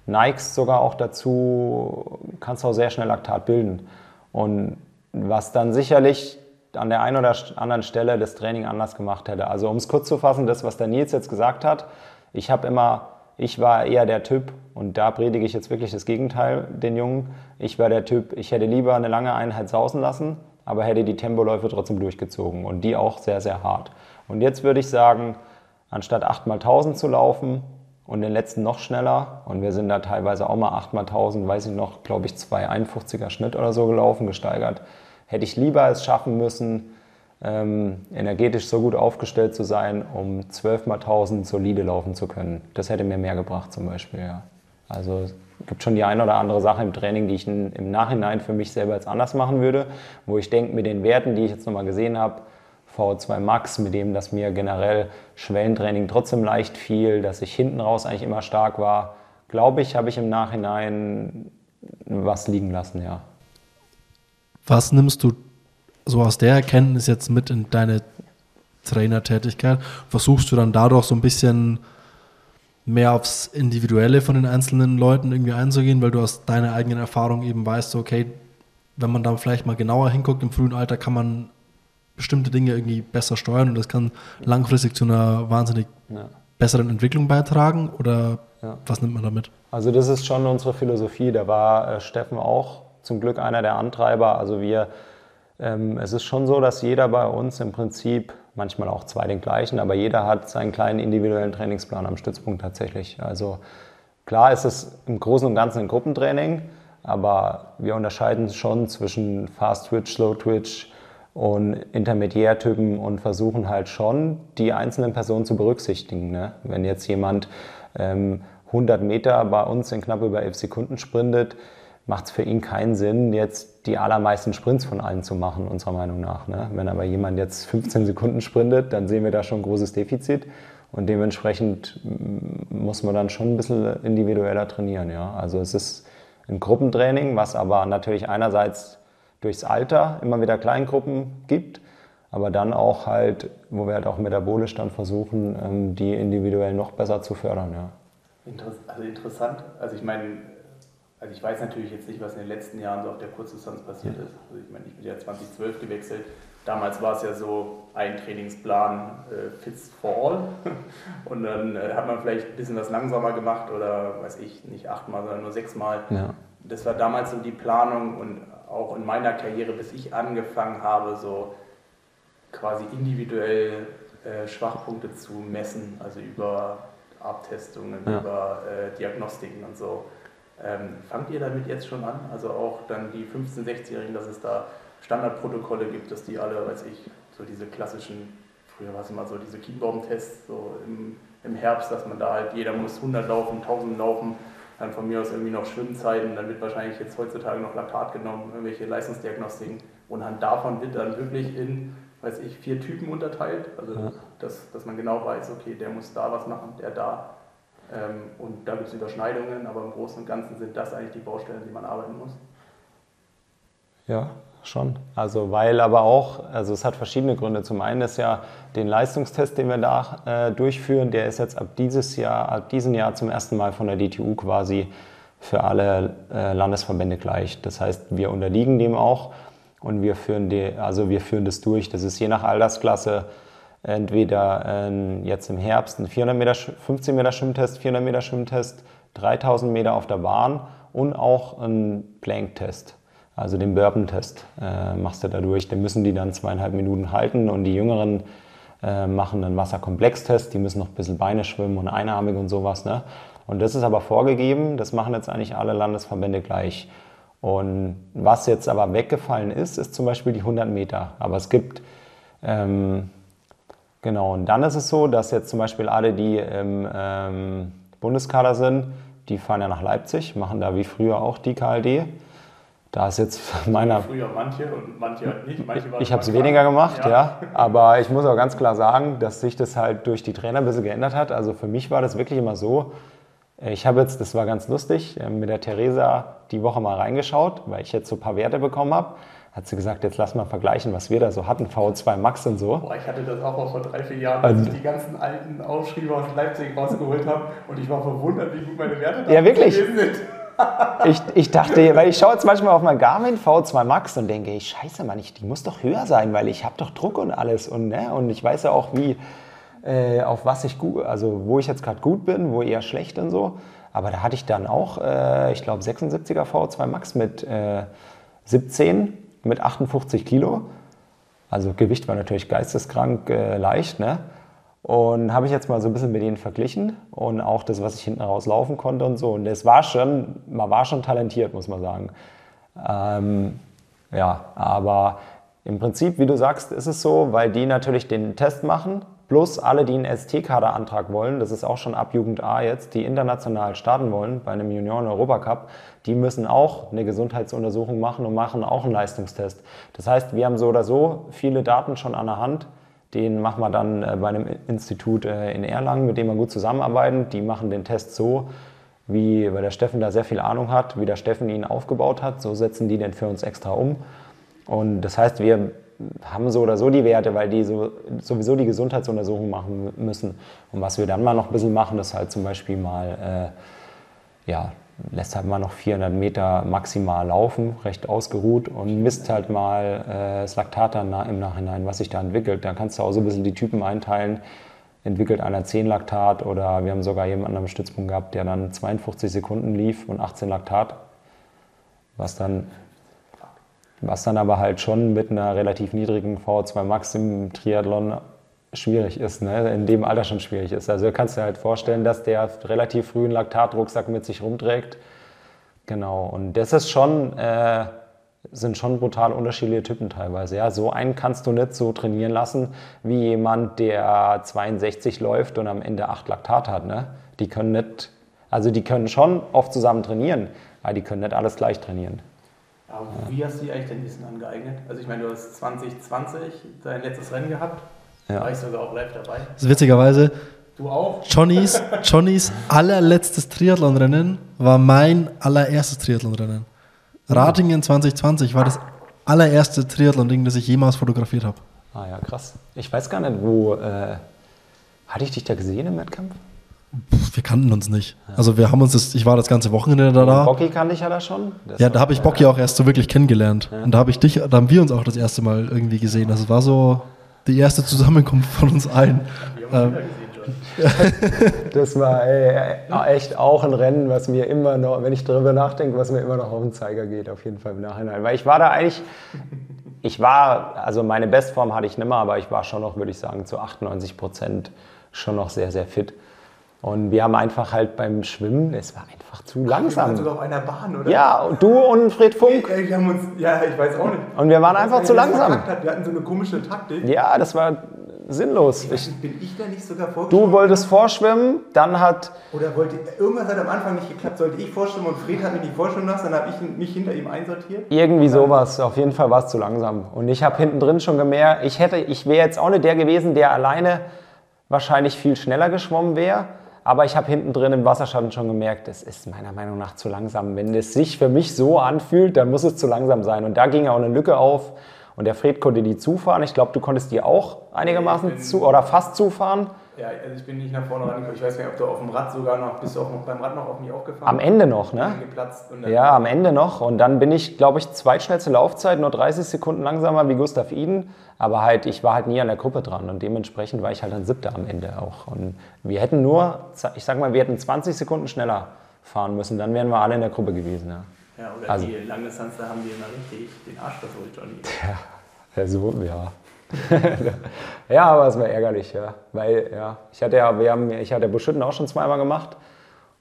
neigst sogar auch dazu, kannst auch sehr schnell Laktat bilden. Und was dann sicherlich an der einen oder anderen Stelle das Training anders gemacht hätte. Also um es kurz zu fassen, das, was der Nils jetzt gesagt hat, ich habe immer, ich war eher der Typ, und da predige ich jetzt wirklich das Gegenteil den Jungen, ich war der Typ, ich hätte lieber eine lange Einheit sausen lassen, aber hätte die Tempoläufe trotzdem durchgezogen und die auch sehr, sehr hart. Und jetzt würde ich sagen, anstatt 8 mal 1000 zu laufen und den letzten noch schneller, und wir sind da teilweise auch mal 8 mal 1000, weiß ich noch, glaube ich, 251er Schnitt oder so gelaufen, gesteigert, hätte ich lieber es schaffen müssen, ähm, energetisch so gut aufgestellt zu sein, um 12 mal 1000 solide laufen zu können. Das hätte mir mehr gebracht zum Beispiel, ja. Also gibt schon die eine oder andere Sache im Training, die ich im Nachhinein für mich selber jetzt anders machen würde, wo ich denke, mit den Werten, die ich jetzt nochmal gesehen habe, VO2 Max, mit dem, dass mir generell Schwellentraining trotzdem leicht fiel, dass ich hinten raus eigentlich immer stark war, glaube ich, habe ich im Nachhinein was liegen lassen, ja. Was nimmst du so aus der Erkenntnis jetzt mit in deine Trainertätigkeit? Versuchst du dann dadurch so ein bisschen mehr aufs Individuelle von den einzelnen Leuten irgendwie einzugehen, weil du aus deiner eigenen Erfahrung eben weißt, okay, wenn man da vielleicht mal genauer hinguckt, im frühen Alter kann man bestimmte Dinge irgendwie besser steuern und das kann langfristig zu einer wahnsinnig ja. besseren Entwicklung beitragen oder ja. was nimmt man damit? Also das ist schon unsere Philosophie, da war äh, Steffen auch zum Glück einer der Antreiber, also wir ähm, es ist schon so, dass jeder bei uns im Prinzip, manchmal auch zwei den gleichen, aber jeder hat seinen kleinen individuellen Trainingsplan am Stützpunkt tatsächlich. Also klar ist es im Großen und Ganzen ein Gruppentraining, aber wir unterscheiden schon zwischen Fast Twitch, Slow Twitch und Intermediärtypen und versuchen halt schon, die einzelnen Personen zu berücksichtigen. Ne? Wenn jetzt jemand ähm, 100 Meter bei uns in knapp über 11 Sekunden sprintet, macht es für ihn keinen Sinn, jetzt die allermeisten Sprints von allen zu machen, unserer Meinung nach. Ne? Wenn aber jemand jetzt 15 Sekunden sprintet, dann sehen wir da schon ein großes Defizit und dementsprechend muss man dann schon ein bisschen individueller trainieren. Ja? Also es ist ein Gruppentraining, was aber natürlich einerseits durchs Alter immer wieder Kleingruppen gibt, aber dann auch halt, wo wir halt auch metabolisch dann versuchen, ähm, die individuell noch besser zu fördern. Ja. Also interessant. Also ich meine, also ich weiß natürlich jetzt nicht, was in den letzten Jahren so auf der Kurzdistanz passiert ist. Also ich meine, ich bin ja 2012 gewechselt. Damals war es ja so ein Trainingsplan äh, fits for all. Und dann äh, hat man vielleicht ein bisschen was langsamer gemacht oder weiß ich, nicht achtmal, sondern nur sechsmal. Ja. Das war damals so die Planung und auch in meiner Karriere, bis ich angefangen habe, so quasi individuell äh, Schwachpunkte zu messen, also über Abtestungen, ja. über äh, Diagnostiken und so. Ähm, fangt ihr damit jetzt schon an? Also auch dann die 15-, 16-Jährigen, dass es da Standardprotokolle gibt, dass die alle, weiß ich, so diese klassischen, früher war es immer so diese Kienbaum-Tests, so im, im Herbst, dass man da halt, jeder muss 100 laufen, 1000 laufen, dann von mir aus irgendwie noch Schwimmzeiten, dann wird wahrscheinlich jetzt heutzutage noch Laktat genommen, irgendwelche Leistungsdiagnostiken und anhand davon wird dann wirklich in, weiß ich, vier Typen unterteilt, also ja. dass, dass man genau weiß, okay, der muss da was machen, der da. Ähm, und da gibt es Überschneidungen, aber im Großen und Ganzen sind das eigentlich die Baustellen, die man arbeiten muss. Ja, schon. Also weil aber auch, also es hat verschiedene Gründe. Zum einen ist ja den Leistungstest, den wir da äh, durchführen, der ist jetzt ab dieses Jahr, ab diesem Jahr zum ersten Mal von der DTU quasi für alle äh, Landesverbände gleich. Das heißt, wir unterliegen dem auch und wir führen die, also wir führen das durch. Das ist je nach Altersklasse entweder äh, jetzt im Herbst ein 400 Meter, 15 Meter Schwimmtest, 400 Meter Schwimmtest, 3000 Meter auf der Bahn und auch ein Plank-Test. Also den Bourbon-Test äh, machst du dadurch. Den müssen die dann zweieinhalb Minuten halten und die Jüngeren äh, machen einen Wasserkomplextest. Die müssen noch ein bisschen Beine schwimmen und einarmig und sowas. Ne? Und das ist aber vorgegeben. Das machen jetzt eigentlich alle Landesverbände gleich. Und was jetzt aber weggefallen ist, ist zum Beispiel die 100 Meter. Aber es gibt, ähm, genau, und dann ist es so, dass jetzt zum Beispiel alle, die im ähm, Bundeskader sind, die fahren ja nach Leipzig, machen da wie früher auch die KLD. Da ist jetzt meiner. Früher manche und manche halt nicht. Manche ich habe es weniger gemacht, ja. ja. Aber ich muss auch ganz klar sagen, dass sich das halt durch die Trainer ein bisschen geändert hat. Also für mich war das wirklich immer so. Ich habe jetzt, das war ganz lustig, äh, mit der Theresa die Woche mal reingeschaut, weil ich jetzt so ein paar Werte bekommen habe. Hat sie gesagt, jetzt lass mal vergleichen, was wir da so hatten, VO2 Max und so. Boah, ich hatte das auch mal vor drei, vier Jahren, als ich die ganzen alten Aufschriebe aus Leipzig rausgeholt habe und ich war verwundert, wie gut meine Werte da ja, wirklich? sind ich, ich dachte, weil ich schaue jetzt manchmal auf mein Garmin V2 Max und denke, ich scheiße, Mann, ich, die muss doch höher sein, weil ich habe doch Druck und alles und, ne, und ich weiß ja auch, wie, äh, auf was ich gut, also wo ich jetzt gerade gut bin, wo eher schlecht und so. Aber da hatte ich dann auch, äh, ich glaube, 76er V2 Max mit äh, 17, mit 58 Kilo. Also Gewicht war natürlich geisteskrank äh, leicht, ne? Und habe ich jetzt mal so ein bisschen mit denen verglichen und auch das, was ich hinten raus laufen konnte und so. Und es war schon, man war schon talentiert, muss man sagen. Ähm, ja, aber im Prinzip, wie du sagst, ist es so, weil die natürlich den Test machen, plus alle, die einen ST-Kaderantrag wollen, das ist auch schon ab Jugend A jetzt, die international starten wollen bei einem Junioren-Europacup, die müssen auch eine Gesundheitsuntersuchung machen und machen auch einen Leistungstest. Das heißt, wir haben so oder so viele Daten schon an der Hand, den machen wir dann äh, bei einem Institut äh, in Erlangen, mit dem wir gut zusammenarbeiten. Die machen den Test so, wie weil der Steffen da sehr viel Ahnung hat, wie der Steffen ihn aufgebaut hat. So setzen die den für uns extra um. Und das heißt, wir haben so oder so die Werte, weil die so, sowieso die Gesundheitsuntersuchung machen müssen. Und was wir dann mal noch ein bisschen machen, ist halt zum Beispiel mal äh, ja, lässt halt mal noch 400 Meter maximal laufen, recht ausgeruht und misst halt mal äh, das Laktat dann im Nachhinein, was sich da entwickelt. Dann kannst du auch so ein bisschen die Typen einteilen. Entwickelt einer 10 Laktat oder wir haben sogar jemanden am Stützpunkt gehabt, der dann 52 Sekunden lief und 18 Laktat. Was dann, was dann aber halt schon mit einer relativ niedrigen VO2 Max im Triathlon schwierig ist, ne? in dem Alter schon schwierig ist. Also kannst du dir halt vorstellen, dass der relativ früh einen Laktatrucksack mit sich rumträgt. Genau, und das ist schon, äh, sind schon brutal unterschiedliche Typen teilweise. Ja, so einen kannst du nicht so trainieren lassen wie jemand, der 62 läuft und am Ende 8 Laktat hat. Ne? Die können nicht, also die können schon oft zusammen trainieren, aber die können nicht alles gleich trainieren. Aber wie hast du dir eigentlich dein Wissen angeeignet? Also ich meine, du hast 2020 dein letztes Rennen gehabt. Ja. War ich sogar auch live dabei. Das ist witzigerweise, du auch? Johnnys, Johnnys allerletztes Triathlonrennen war mein allererstes Triathlonrennen. Ratingen 2020 war das allererste Triathlon-Ding, das ich jemals fotografiert habe. Ah ja, krass. Ich weiß gar nicht, wo. Äh, hatte ich dich da gesehen im Wettkampf? Wir kannten uns nicht. Also wir haben uns das, ich war das ganze Wochenende da. da. Bocky kannte ich ja da schon. Das ja, da habe ich Bocky auch erst so wirklich kennengelernt. Ja. Und da habe ich dich, da haben wir uns auch das erste Mal irgendwie gesehen. Das war so, die erste Zusammenkunft von uns allen. Ähm, das war ey, echt auch ein Rennen, was mir immer noch, wenn ich darüber nachdenke, was mir immer noch auf den Zeiger geht, auf jeden Fall im Nachhinein. Weil ich war da eigentlich, ich war, also meine Bestform hatte ich nimmer, aber ich war schon noch, würde ich sagen, zu 98 Prozent schon noch sehr, sehr fit. Und wir haben einfach halt beim Schwimmen, es war einfach zu Wir langsam. waren sogar auf einer Bahn, oder? Ja, und du und Fred Funk. Ey, wir haben uns, ja, ich weiß auch nicht. Und wir waren Ich einfach zu langsam. Wir hatten so eine komische Taktik. Ja, das war sinnlos. Ich, bin ich da nicht sogar vorgeschwommen? du wolltest vorschwimmen, dann hat Oder wollte irgendwas hat am Anfang nicht geklappt, sollte ich vorschwimmen und Fred hat mich nicht vorschwimmen lassen, dann habe ich mich hinter ihm einsortiert. irgendwie sowas. Auf jeden Fall war es zu langsam. Und ich habe hinten drin schon gemerkt, ich hätte, ich wäre jetzt auch nicht der gewesen, der alleine wahrscheinlich viel schneller geschwommen wäre. Aber ich habe hinten drin im Wasserschatten schon gemerkt, es ist meiner Meinung nach zu langsam. Wenn es sich für mich so anfühlt, dann muss es zu langsam sein. Und da ging auch eine Lücke auf. Und der Fred konnte die zufahren. Ich glaube, du konntest die auch einigermaßen zu oder fast zufahren. Ja, also ich bin nicht nach vorne rangekommen. Ich weiß nicht, ob du auf dem Rad sogar noch, bist du auch noch beim Rad noch auf mich aufgefahren? Am Ende noch, ne? Dann geplatzt dann Ja, am Ende noch. Und dann bin ich, glaube ich, zweitschnellste Laufzeit, nur 30 Sekunden langsamer wie Gustav Iden. Aber halt, ich war halt nie an der Gruppe dran und dementsprechend war ich halt ein Siebter am Ende auch. Und wir hätten nur, ich sag mal, wir hätten 20 Sekunden schneller fahren müssen, dann wären wir alle in der Gruppe gewesen. Ja, Ja, oder Also- die Langdistanz, da haben die immer richtig den Arsch verholt, Johnny. ja so, ja. ja, aber es war ärgerlich, ja. Weil, ja, ich hatte ja, wir haben, ich hatte Buschütten auch schon zweimal gemacht.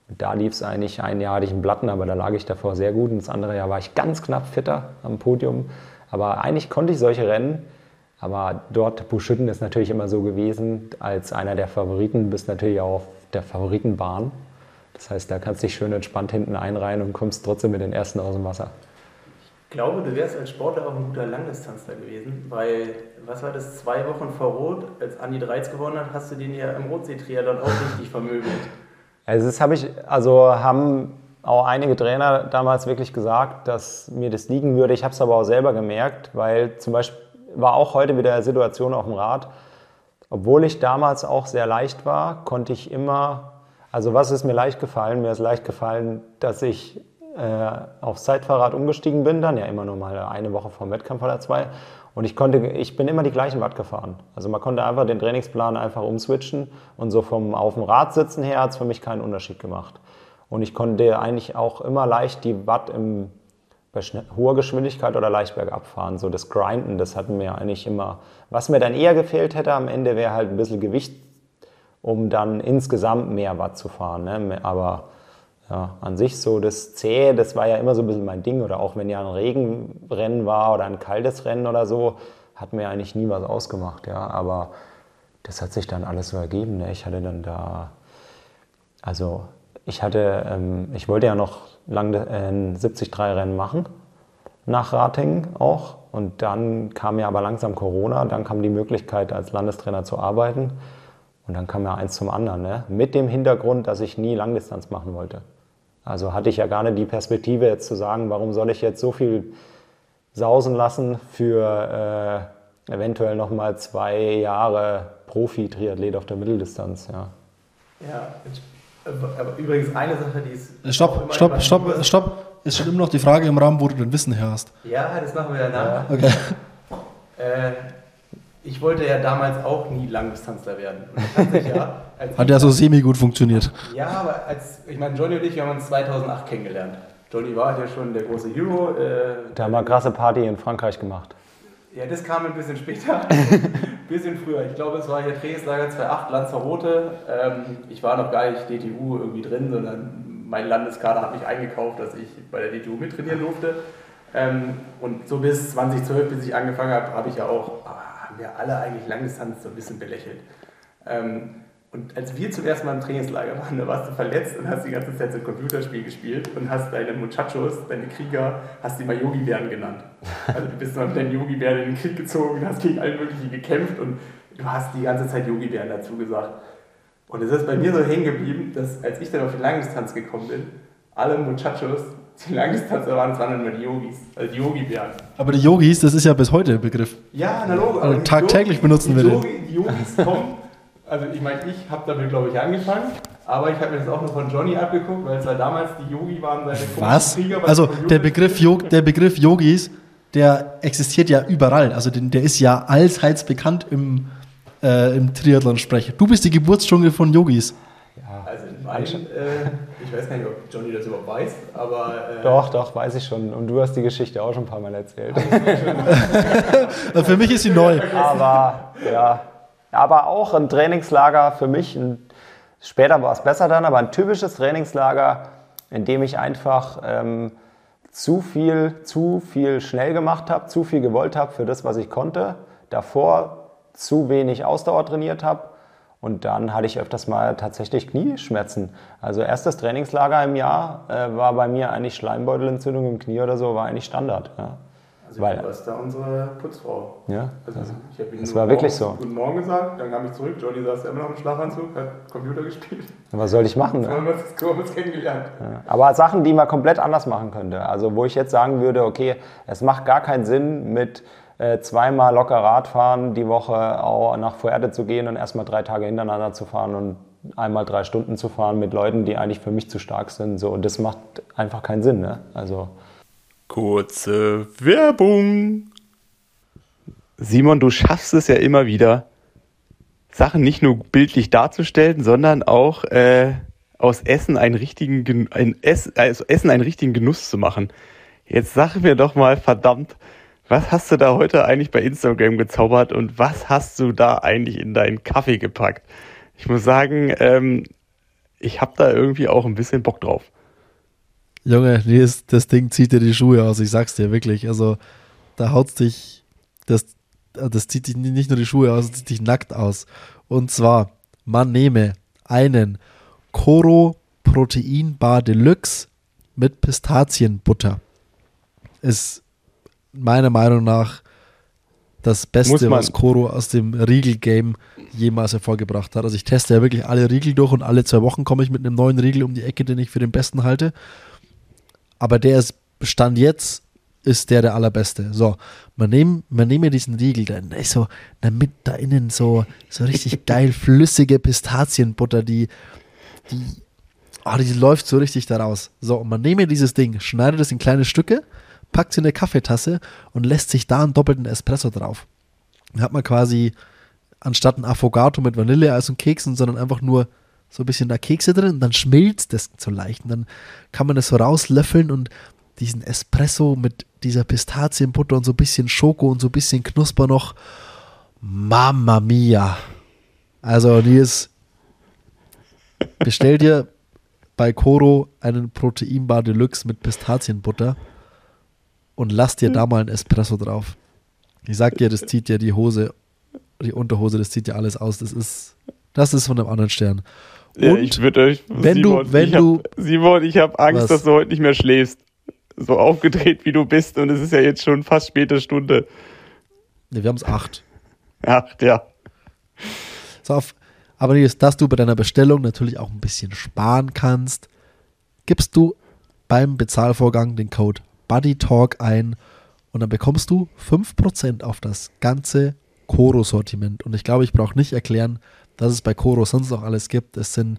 Und da lief es eigentlich, ein Jahr hatte ich einen Platten, aber da lag ich davor sehr gut. Und das andere Jahr war ich ganz knapp fitter am Podium. Aber eigentlich konnte ich solche Rennen. Aber dort, Buschütten ist natürlich immer so gewesen, als einer der Favoriten bist natürlich auch auf der Favoritenbahn. Das heißt, da kannst du dich schön entspannt hinten einreihen und kommst trotzdem mit den ersten aus dem Wasser. Ich glaube, du wärst als Sportler auch ein guter Langdistanzler gewesen, weil, was war das, zwei Wochen vor Rot, als Andi Dreiz gewonnen hat, hast du den ja im Rotsee-Triathlon auch richtig vermöbelt. Also das habe ich, also haben auch einige Trainer damals wirklich gesagt, dass mir das liegen würde. Ich habe es aber auch selber gemerkt, weil zum Beispiel war auch heute wieder Situation auf dem Rad. Obwohl ich damals auch sehr leicht war, konnte ich immer, also was ist mir leicht gefallen? Mir ist leicht gefallen, dass ich äh, aufs Zeitfahrrad umgestiegen bin, dann ja immer nur mal eine Woche vor dem Wettkampf oder zwei. Und ich konnte, ich bin immer die gleichen Watt gefahren. Also man konnte einfach den Trainingsplan einfach umswitchen und so vom auf dem Rad sitzen her hat es für mich keinen Unterschied gemacht. Und ich konnte eigentlich auch immer leicht die Watt im, bei hoher Geschwindigkeit oder leicht bergab fahren. So das Grinden, das hat mir eigentlich immer, was mir dann eher gefehlt hätte am Ende, wäre halt ein bisschen Gewicht, um dann insgesamt mehr Watt zu fahren. Ne? Aber ja, an sich so das Zähe, das war ja immer so ein bisschen mein Ding. Oder auch wenn ja ein Regenrennen war oder ein kaltes Rennen oder so, hat mir eigentlich nie was ausgemacht. Ja. Aber das hat sich dann alles so ergeben. Ne? Ich hatte dann da, also ich hatte, ähm, ich wollte ja noch lang äh, ein 73-Rennen machen, nach Ratingen auch. Und dann kam ja aber langsam Corona, dann kam die Möglichkeit, als Landestrainer zu arbeiten. Und dann kam ja eins zum anderen, ne? mit dem Hintergrund, dass ich nie Langdistanz machen wollte. Also hatte ich ja gar nicht die Perspektive jetzt zu sagen, warum soll ich jetzt so viel sausen lassen für äh, eventuell nochmal zwei Jahre Profi-Triathlet auf der Mitteldistanz. Ja. Ja, aber übrigens eine Sache, die ist. auch Stopp, stopp, stopp, stopp. Es steht immer noch die Frage im Raum, wo du dein Wissen her hast. Ja, das machen wir danach. Okay. Äh, ich wollte ja damals auch nie Langdistanzler werden. Hat ja, Hat ja so semi gut funktioniert. Ja, aber als, ich meine, Johnny und ich, wir haben uns 2008 kennengelernt. Johnny war ja schon der große Hero. Äh, Da haben wir krasse Party in Frankreich gemacht. ja, das kam ein bisschen später, ein bisschen früher. Ich glaube, es war hier Trainingslager 2008, Lanzarote. Ähm, ich war noch gar nicht DTU irgendwie drin, sondern mein Landeskader hat mich eingekauft, dass ich bei der DTU mittrainieren durfte. Ähm, und so bis 2012, bis ich angefangen habe, habe ich ja auch, ah, haben wir alle eigentlich Langdistanz so ein bisschen belächelt. Ähm, und als wir zum ersten Mal im Trainingslager waren, da warst du verletzt und hast die ganze Zeit so ein Computerspiel gespielt und hast deine Muchachos, deine Krieger, hast die mal Yogi-Bären genannt. Also du bist mal mit deinen Yogi-Bären in den Krieg gezogen, hast gegen alle möglichen gekämpft und du hast die ganze Zeit Yogi-Bären dazu gesagt. Und es ist bei mir so hängen geblieben, dass als ich dann auf die Langdistanz gekommen bin, alle Muchachos, die Langdistanzler waren, das waren dann die Yogis, also die Yogi-Bären. Aber die Yogis, das ist ja bis heute ein Begriff. Ja, na logisch. Also tagtäglich benutzen wir den. Die Yogis kommen, also ich meine, ich habe damit, glaube ich, angefangen, aber ich habe mir das auch nur von Johnny abgeguckt, weil es war damals, die Yogi waren seine Was? Krieger bei Also der Begriff, Yog, der Begriff Yogis, der existiert ja überall. Also den, der ist ja allseits bekannt im, äh, im Triathlon-Sprech. Du bist die Geburtsstunde von Yogis. Also in meinen, äh, ich weiß gar nicht, ob Johnny das überhaupt weiß, aber... Äh, Doch, doch, weiß ich schon. Und du hast die Geschichte auch schon ein paar Mal erzählt. Äh, Für mich ist sie neu. Aber ja, aber auch ein Trainingslager für mich. Ein, Später war es besser dann, aber ein typisches Trainingslager, in dem ich einfach ähm, zu viel, zu viel schnell gemacht habe, zu viel gewollt habe für das, was ich konnte. Davor zu wenig Ausdauer trainiert habe und dann hatte ich öfters mal tatsächlich Knieschmerzen. Also erstes Trainingslager im Jahr äh, war bei mir eigentlich Schleimbeutelentzündung im Knie oder so, war eigentlich Standard. Ja. Also Weil, du warst da unsere Putzfrau. Ja. Also, also ich habe Das war wirklich so. Guten Morgen gesagt, dann kam ich zurück, Johnny saß immer noch im Schlafanzug, hat Computer gespielt. Was soll ich machen? Ne? Wir haben uns kennengelernt. Ja. Aber Sachen, die man komplett anders machen könnte. Also wo ich jetzt sagen würde, okay, es macht gar keinen Sinn mit zweimal locker Radfahren die Woche auch nach Fuerte zu gehen und erstmal drei Tage hintereinander zu fahren und einmal drei Stunden zu fahren mit Leuten, die eigentlich für mich zu stark sind. So, und das macht einfach keinen Sinn. Ne? Also Kurze Werbung. Simon, du schaffst es ja immer wieder, Sachen nicht nur bildlich darzustellen, sondern auch äh, aus Essen einen richtigen ein Ess, also Essen einen richtigen Genuss zu machen. Jetzt sag mir doch mal, verdammt, was hast du da heute eigentlich bei Instagram gezaubert und was hast du da eigentlich in deinen Kaffee gepackt? Ich muss sagen, ähm, ich habe da irgendwie auch ein bisschen Bock drauf. Junge, das, Ding zieht dir die Schuhe aus, ich sag's dir wirklich. Also, da haut's dich, das, das zieht dich nicht nur die Schuhe aus, das zieht dich nackt aus. Und zwar, man nehme einen Coro Protein Bar Deluxe mit Pistazienbutter. Ist meiner Meinung nach das Beste, was Coro aus dem Riegel-Game jemals hervorgebracht hat. Also ich teste ja wirklich alle Riegel durch und alle zwei Wochen komme ich mit einem neuen Riegel um die Ecke, den ich für den besten halte aber der ist Stand jetzt ist der der allerbeste. So, man nehme man nehme diesen Riegel, dann ist so, damit da innen so, so richtig geil flüssige Pistazienbutter, die, die, oh, die läuft so richtig da raus. So, und man nehme dieses Ding, schneidet es in kleine Stücke, packt es in eine Kaffeetasse und lässt sich da einen doppelten Espresso drauf. Dann hat man quasi anstatt ein Affogato mit Vanilleeis und Keksen, sondern einfach nur so ein bisschen da Kekse drin und dann schmilzt das so leicht. Und dann kann man das so rauslöffeln und diesen Espresso mit dieser Pistazienbutter und so ein bisschen Schoko und so ein bisschen Knusper noch. Mamma mia. Also, Nils, bestell dir bei Coro einen Proteinbar Deluxe mit Pistazienbutter und lass dir da mal ein Espresso drauf. Ich sag dir, das zieht dir die Hose, die Unterhose, das zieht dir alles aus. Das ist, das ist von einem anderen Stern. Ja, ich würde euch, wenn Simon, du, wenn ich du, hab, Simon, ich habe Angst, was? dass du heute nicht mehr schläfst. So aufgedreht wie du bist und es ist ja jetzt schon fast späte Stunde. Ne, wir haben es acht. Acht, ja. So auf, aber jetzt, dass du bei deiner Bestellung natürlich auch ein bisschen sparen kannst, gibst du beim Bezahlvorgang den Code BuddyTalk ein und dann bekommst du 5% auf das ganze Koro-Sortiment. Und ich glaube, ich brauche nicht erklären, was es bei Koro sonst noch alles gibt. Es sind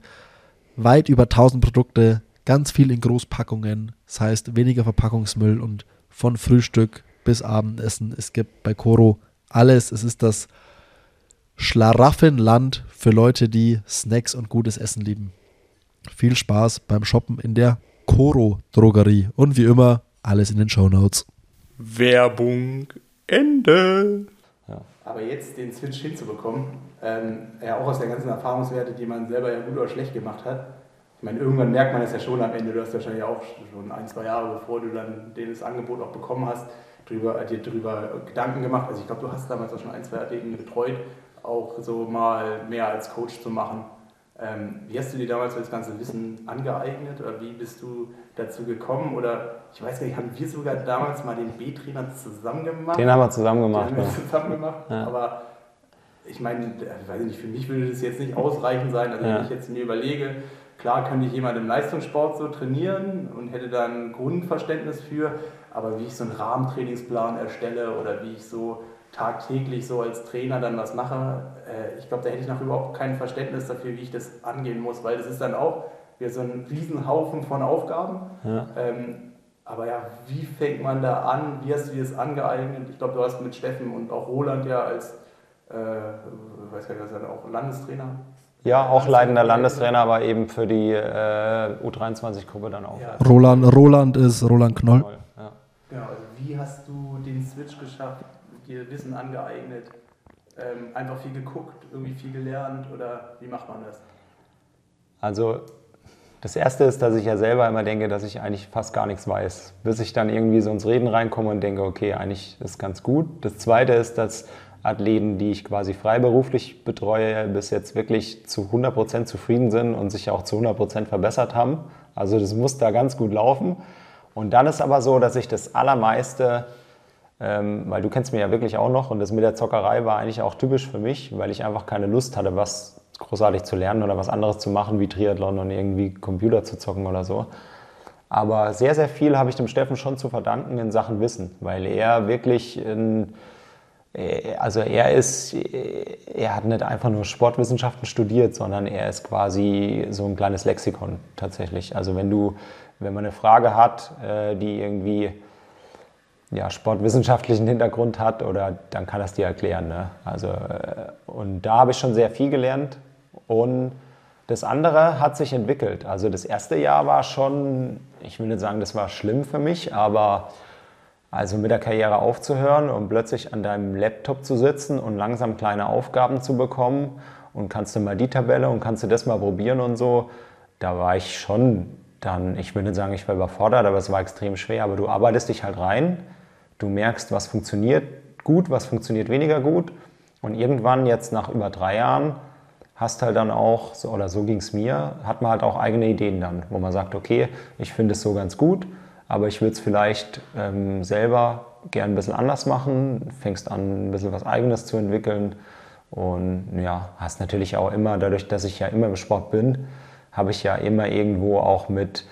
weit über 1000 Produkte, ganz viel in Großpackungen. Das heißt, weniger Verpackungsmüll und von Frühstück bis Abendessen. Es gibt bei Koro alles. Es ist das Schlaraffenland für Leute, die Snacks und gutes Essen lieben. Viel Spaß beim Shoppen in der Koro Drogerie. Und wie immer, alles in den Show Notes. Werbung Ende. Aber jetzt den Switch hinzubekommen, ähm, ja auch aus der ganzen Erfahrungswerte, die man selber ja gut oder schlecht gemacht hat. Ich meine, irgendwann merkt man es ja schon am Ende, du hast wahrscheinlich auch schon ein, zwei Jahre, bevor du dann das Angebot auch bekommen hast, drüber, dir darüber Gedanken gemacht. Also ich glaube, du hast damals auch schon ein, zwei Athleten betreut, auch so mal mehr als Coach zu machen. Ähm, wie hast du dir damals das ganze Wissen angeeignet oder wie bist du dazu gekommen? Oder ich weiß gar nicht, haben wir sogar damals mal den B-Trainer zusammen gemacht? Den haben wir zusammen gemacht. Den haben wir zusammen gemacht. Ja. Aber ich meine, ich weiß nicht, für mich würde das jetzt nicht ausreichend sein. Also ja. wenn ich jetzt mir überlege, klar könnte ich jemand im Leistungssport so trainieren und hätte da ein Grundverständnis für, aber wie ich so einen Rahmentrainingsplan erstelle oder wie ich so tagtäglich so als Trainer dann was mache, äh, ich glaube, da hätte ich noch überhaupt kein Verständnis dafür, wie ich das angehen muss, weil das ist dann auch wieder so ein Riesenhaufen von Aufgaben. Ja. Ähm, aber ja, wie fängt man da an? Wie hast du dir das angeeignet? Ich glaube, du hast mit Steffen und auch Roland ja als, äh, weiß gar nicht, was auch Landestrainer. Ja, auch leitender Landestrainer, aber eben für die äh, U23-Gruppe dann auch. Ja. Roland, Roland ist Roland Knoll. Ja. Genau, also wie hast du den Switch geschafft? dir Wissen angeeignet, ähm, einfach viel geguckt, irgendwie viel gelernt oder wie macht man das? Also das Erste ist, dass ich ja selber immer denke, dass ich eigentlich fast gar nichts weiß, bis ich dann irgendwie so ins Reden reinkomme und denke, okay, eigentlich ist ganz gut. Das Zweite ist, dass Athleten, die ich quasi freiberuflich betreue, bis jetzt wirklich zu 100% zufrieden sind und sich auch zu 100% verbessert haben. Also das muss da ganz gut laufen. Und dann ist aber so, dass ich das Allermeiste, ähm, weil du kennst mich ja wirklich auch noch und das mit der Zockerei war eigentlich auch typisch für mich, weil ich einfach keine Lust hatte, was großartig zu lernen oder was anderes zu machen wie Triathlon und irgendwie Computer zu zocken oder so. Aber sehr, sehr viel habe ich dem Steffen schon zu verdanken in Sachen Wissen, weil er wirklich, in, äh, also er ist, äh, er hat nicht einfach nur Sportwissenschaften studiert, sondern er ist quasi so ein kleines Lexikon tatsächlich. Also wenn du, wenn man eine Frage hat, äh, die irgendwie ja, sportwissenschaftlichen Hintergrund hat, oder dann kann das dir erklären. Ne? Also, und da habe ich schon sehr viel gelernt und das andere hat sich entwickelt. Also das erste Jahr war schon, ich will nicht sagen, das war schlimm für mich, aber also mit der Karriere aufzuhören und plötzlich an deinem Laptop zu sitzen und langsam kleine Aufgaben zu bekommen und kannst du mal die Tabelle und kannst du das mal probieren und so, da war ich schon dann, ich will nicht sagen, ich war überfordert, aber es war extrem schwer. Aber du arbeitest dich halt rein, du merkst, was funktioniert gut, was funktioniert weniger gut und irgendwann jetzt nach über drei Jahren hast halt dann auch, so, oder so ging es mir, hat man halt auch eigene Ideen dann, wo man sagt, okay, ich finde es so ganz gut, aber ich würde es vielleicht ähm, selber gern ein bisschen anders machen, fängst an, ein bisschen was Eigenes zu entwickeln und ja, hast natürlich auch immer, dadurch, dass ich ja immer im Sport bin, habe ich ja immer irgendwo auch mit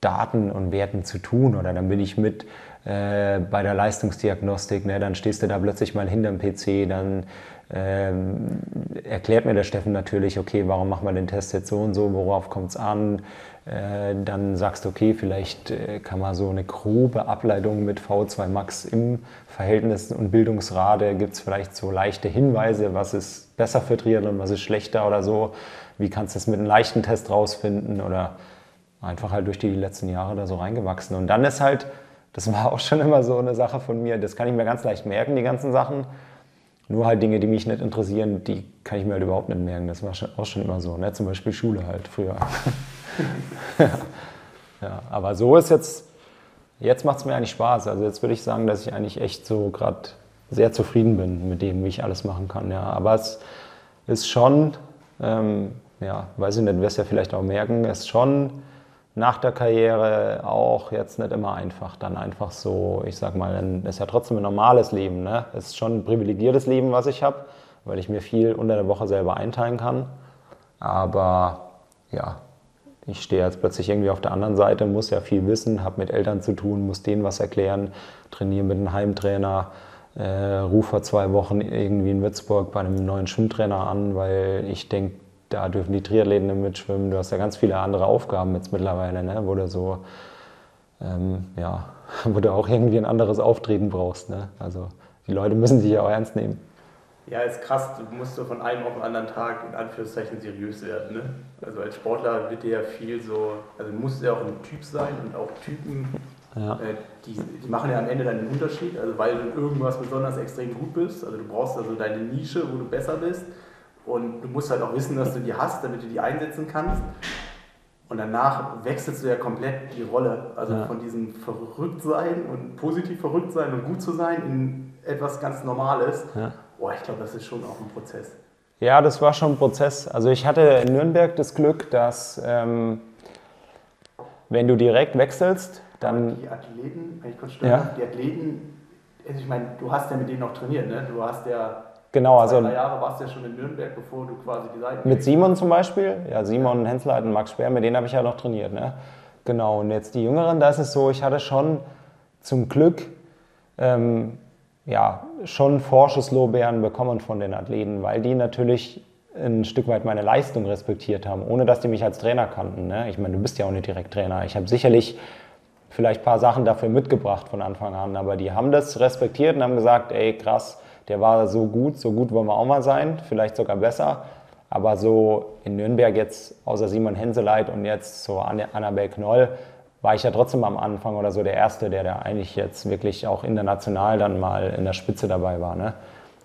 Daten und Werten zu tun oder dann bin ich mit äh, bei der Leistungsdiagnostik, ne, dann stehst du da plötzlich mal hinterm PC, dann ähm, erklärt mir der Steffen natürlich, okay, warum machen wir den Test jetzt so und so, worauf kommt es an? Äh, dann sagst du, okay, vielleicht äh, kann man so eine grobe Ableitung mit V2 Max im Verhältnis und Bildungsrate, gibt es vielleicht so leichte Hinweise, was ist besser für Triathlon, was ist schlechter oder so. Wie kannst du das mit einem leichten Test rausfinden oder einfach halt durch die letzten Jahre da so reingewachsen. Und dann ist halt, das war auch schon immer so eine Sache von mir, das kann ich mir ganz leicht merken, die ganzen Sachen. Nur halt Dinge, die mich nicht interessieren, die kann ich mir halt überhaupt nicht merken. Das war auch schon immer so. Ne? Zum Beispiel Schule halt früher. ja, aber so ist jetzt, jetzt macht es mir eigentlich Spaß. Also jetzt würde ich sagen, dass ich eigentlich echt so gerade sehr zufrieden bin mit dem, wie ich alles machen kann. Ja. Aber es ist schon, ähm, ja, weiß ich nicht, wirst ja vielleicht auch merken, es ist schon nach der Karriere auch jetzt nicht immer einfach. Dann einfach so, ich sag mal, ist ja trotzdem ein normales Leben. Ne? Es ist schon ein privilegiertes Leben, was ich habe, weil ich mir viel unter der Woche selber einteilen kann. Aber ja, ich stehe jetzt plötzlich irgendwie auf der anderen Seite, muss ja viel wissen, habe mit Eltern zu tun, muss denen was erklären, trainiere mit einem Heimtrainer, äh, rufe vor zwei Wochen irgendwie in Würzburg bei einem neuen Schwimmtrainer an, weil ich denke, da dürfen die Triathleten mitschwimmen. Du hast ja ganz viele andere Aufgaben jetzt mittlerweile, ne? wo du so, ähm, ja, wo du auch irgendwie ein anderes Auftreten brauchst. Ne? Also die Leute müssen dich ja auch ernst nehmen. Ja, ist krass, du musst so von einem auf den anderen Tag in Anführungszeichen seriös werden. Ne? Also als Sportler wird dir ja viel so, also du musst ja auch ein Typ sein und auch Typen, ja. äh, die, die, machen ja am Ende dann den Unterschied, also weil du irgendwas besonders extrem gut bist. Also du brauchst also deine Nische, wo du besser bist. Und du musst halt auch wissen, dass du die hast, damit du die einsetzen kannst. Und danach wechselst du ja komplett die Rolle. Also ja. von diesem Verrücktsein und positiv verrückt sein und gut zu sein in etwas ganz Normales. Ja. Boah, ich glaube, das ist schon auch ein Prozess. Ja, das war schon ein Prozess. Also ich hatte in Nürnberg das Glück, dass ähm, wenn du direkt wechselst, dann... Aber die Athleten, wenn ich kurz störe, ja? die Athleten, also ich meine, du hast ja mit denen noch trainiert, ne? Du hast ja Genau, also. Drei Jahre warst du ja schon in Nürnberg, bevor du quasi die Seiten. Mit Simon zum Beispiel, ja, Simon Hensler und Max Speer, mit denen habe ich ja noch trainiert. Ne? Genau, und jetzt die Jüngeren, da ist es so, ich hatte schon zum Glück ähm, ja, schon Vorschusslorbeeren bekommen von den Athleten, weil die natürlich ein Stück weit meine Leistung respektiert haben, ohne dass die mich als Trainer kannten. Ne? Ich meine, du bist ja auch nicht direkt Trainer. Ich habe sicherlich vielleicht ein paar Sachen dafür mitgebracht von Anfang an, aber die haben das respektiert und haben gesagt, ey, krass, der war so gut, so gut wollen wir auch mal sein, vielleicht sogar besser. Aber so in Nürnberg jetzt, außer Simon Henseleit und jetzt so Annabel Knoll, war ich ja trotzdem am Anfang oder so der Erste, der da eigentlich jetzt wirklich auch international dann mal in der Spitze dabei war. Ne?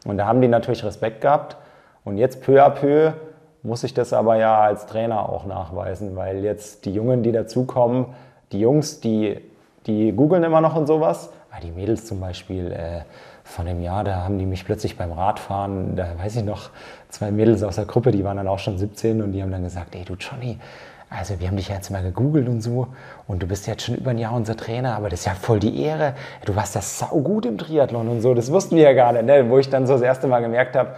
Und da haben die natürlich Respekt gehabt. Und jetzt peu à peu muss ich das aber ja als Trainer auch nachweisen, weil jetzt die Jungen, die dazukommen, die Jungs, die, die googeln immer noch und sowas, aber die Mädels zum Beispiel, äh, von dem Jahr, da haben die mich plötzlich beim Radfahren, da weiß ich noch, zwei Mädels aus der Gruppe, die waren dann auch schon 17 und die haben dann gesagt, ey du Johnny, also wir haben dich ja jetzt mal gegoogelt und so und du bist jetzt schon über ein Jahr unser Trainer, aber das ist ja voll die Ehre. Du warst ja saugut im Triathlon und so, das wussten wir ja gar nicht, ne? wo ich dann so das erste Mal gemerkt habe,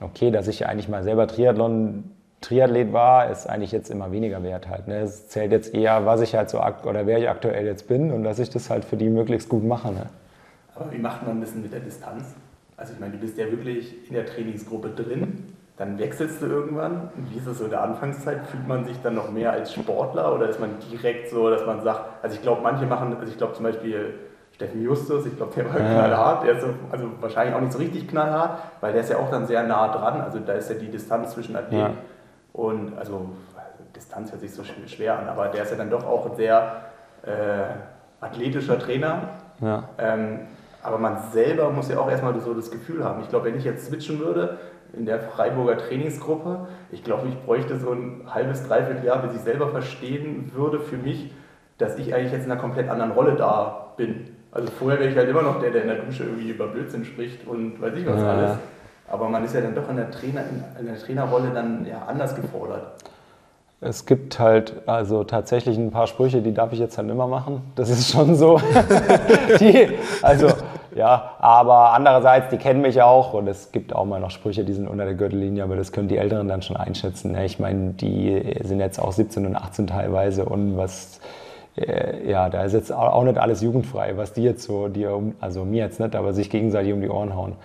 okay, dass ich eigentlich mal selber Triathlon Triathlet war, ist eigentlich jetzt immer weniger wert halt. Ne? Es zählt jetzt eher, was ich halt so oder wer ich aktuell jetzt bin und dass ich das halt für die möglichst gut mache. Ne? Aber wie macht man das mit der Distanz? Also ich meine, du bist ja wirklich in der Trainingsgruppe drin, dann wechselst du irgendwann. Wie ist das so in der Anfangszeit? Fühlt man sich dann noch mehr als Sportler oder ist man direkt so, dass man sagt, also ich glaube, manche machen, also ich glaube zum Beispiel Steffen Justus, ich glaube, der war ja. knallhart, der ist so, also wahrscheinlich auch nicht so richtig knallhart, weil der ist ja auch dann sehr nah dran, also da ist ja die Distanz zwischen Athleten ja. und, also Distanz hört sich so schwer an, aber der ist ja dann doch auch ein sehr äh, athletischer Trainer. Ja. Ähm, aber man selber muss ja auch erstmal so das Gefühl haben. Ich glaube, wenn ich jetzt switchen würde in der Freiburger Trainingsgruppe, ich glaube, ich bräuchte so ein halbes, dreiviertel Jahr, bis ich selber verstehen würde für mich, dass ich eigentlich jetzt in einer komplett anderen Rolle da bin. Also vorher wäre ich halt immer noch der, der in der Dusche irgendwie über Blödsinn spricht und weiß ich was ja. alles. Aber man ist ja dann doch in der, Trainer, in der Trainerrolle dann ja anders gefordert. Es gibt halt also tatsächlich ein paar Sprüche, die darf ich jetzt halt immer machen. Das ist schon so. die, also ja, aber andererseits, die kennen mich auch und es gibt auch mal noch Sprüche, die sind unter der Gürtellinie, aber das können die Älteren dann schon einschätzen. Ne? Ich meine, die sind jetzt auch 17 und 18 teilweise und was, äh, ja, da ist jetzt auch nicht alles jugendfrei, was die jetzt so, die, also mir jetzt nicht, aber sich gegenseitig um die Ohren hauen.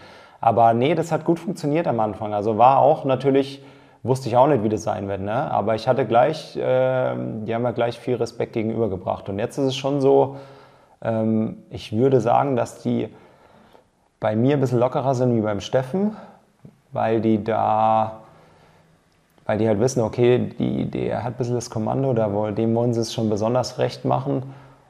Aber nee, das hat gut funktioniert am Anfang. Also war auch natürlich wusste ich auch nicht, wie das sein wird. Ne? Aber ich hatte gleich, äh, die haben mir gleich viel Respekt gegenübergebracht. Und jetzt ist es schon so, ich würde sagen, dass die bei mir ein bisschen lockerer sind wie beim Steffen, weil die da, weil die halt wissen, okay, die, der hat ein bisschen das Kommando, da dem wollen sie es schon besonders recht machen.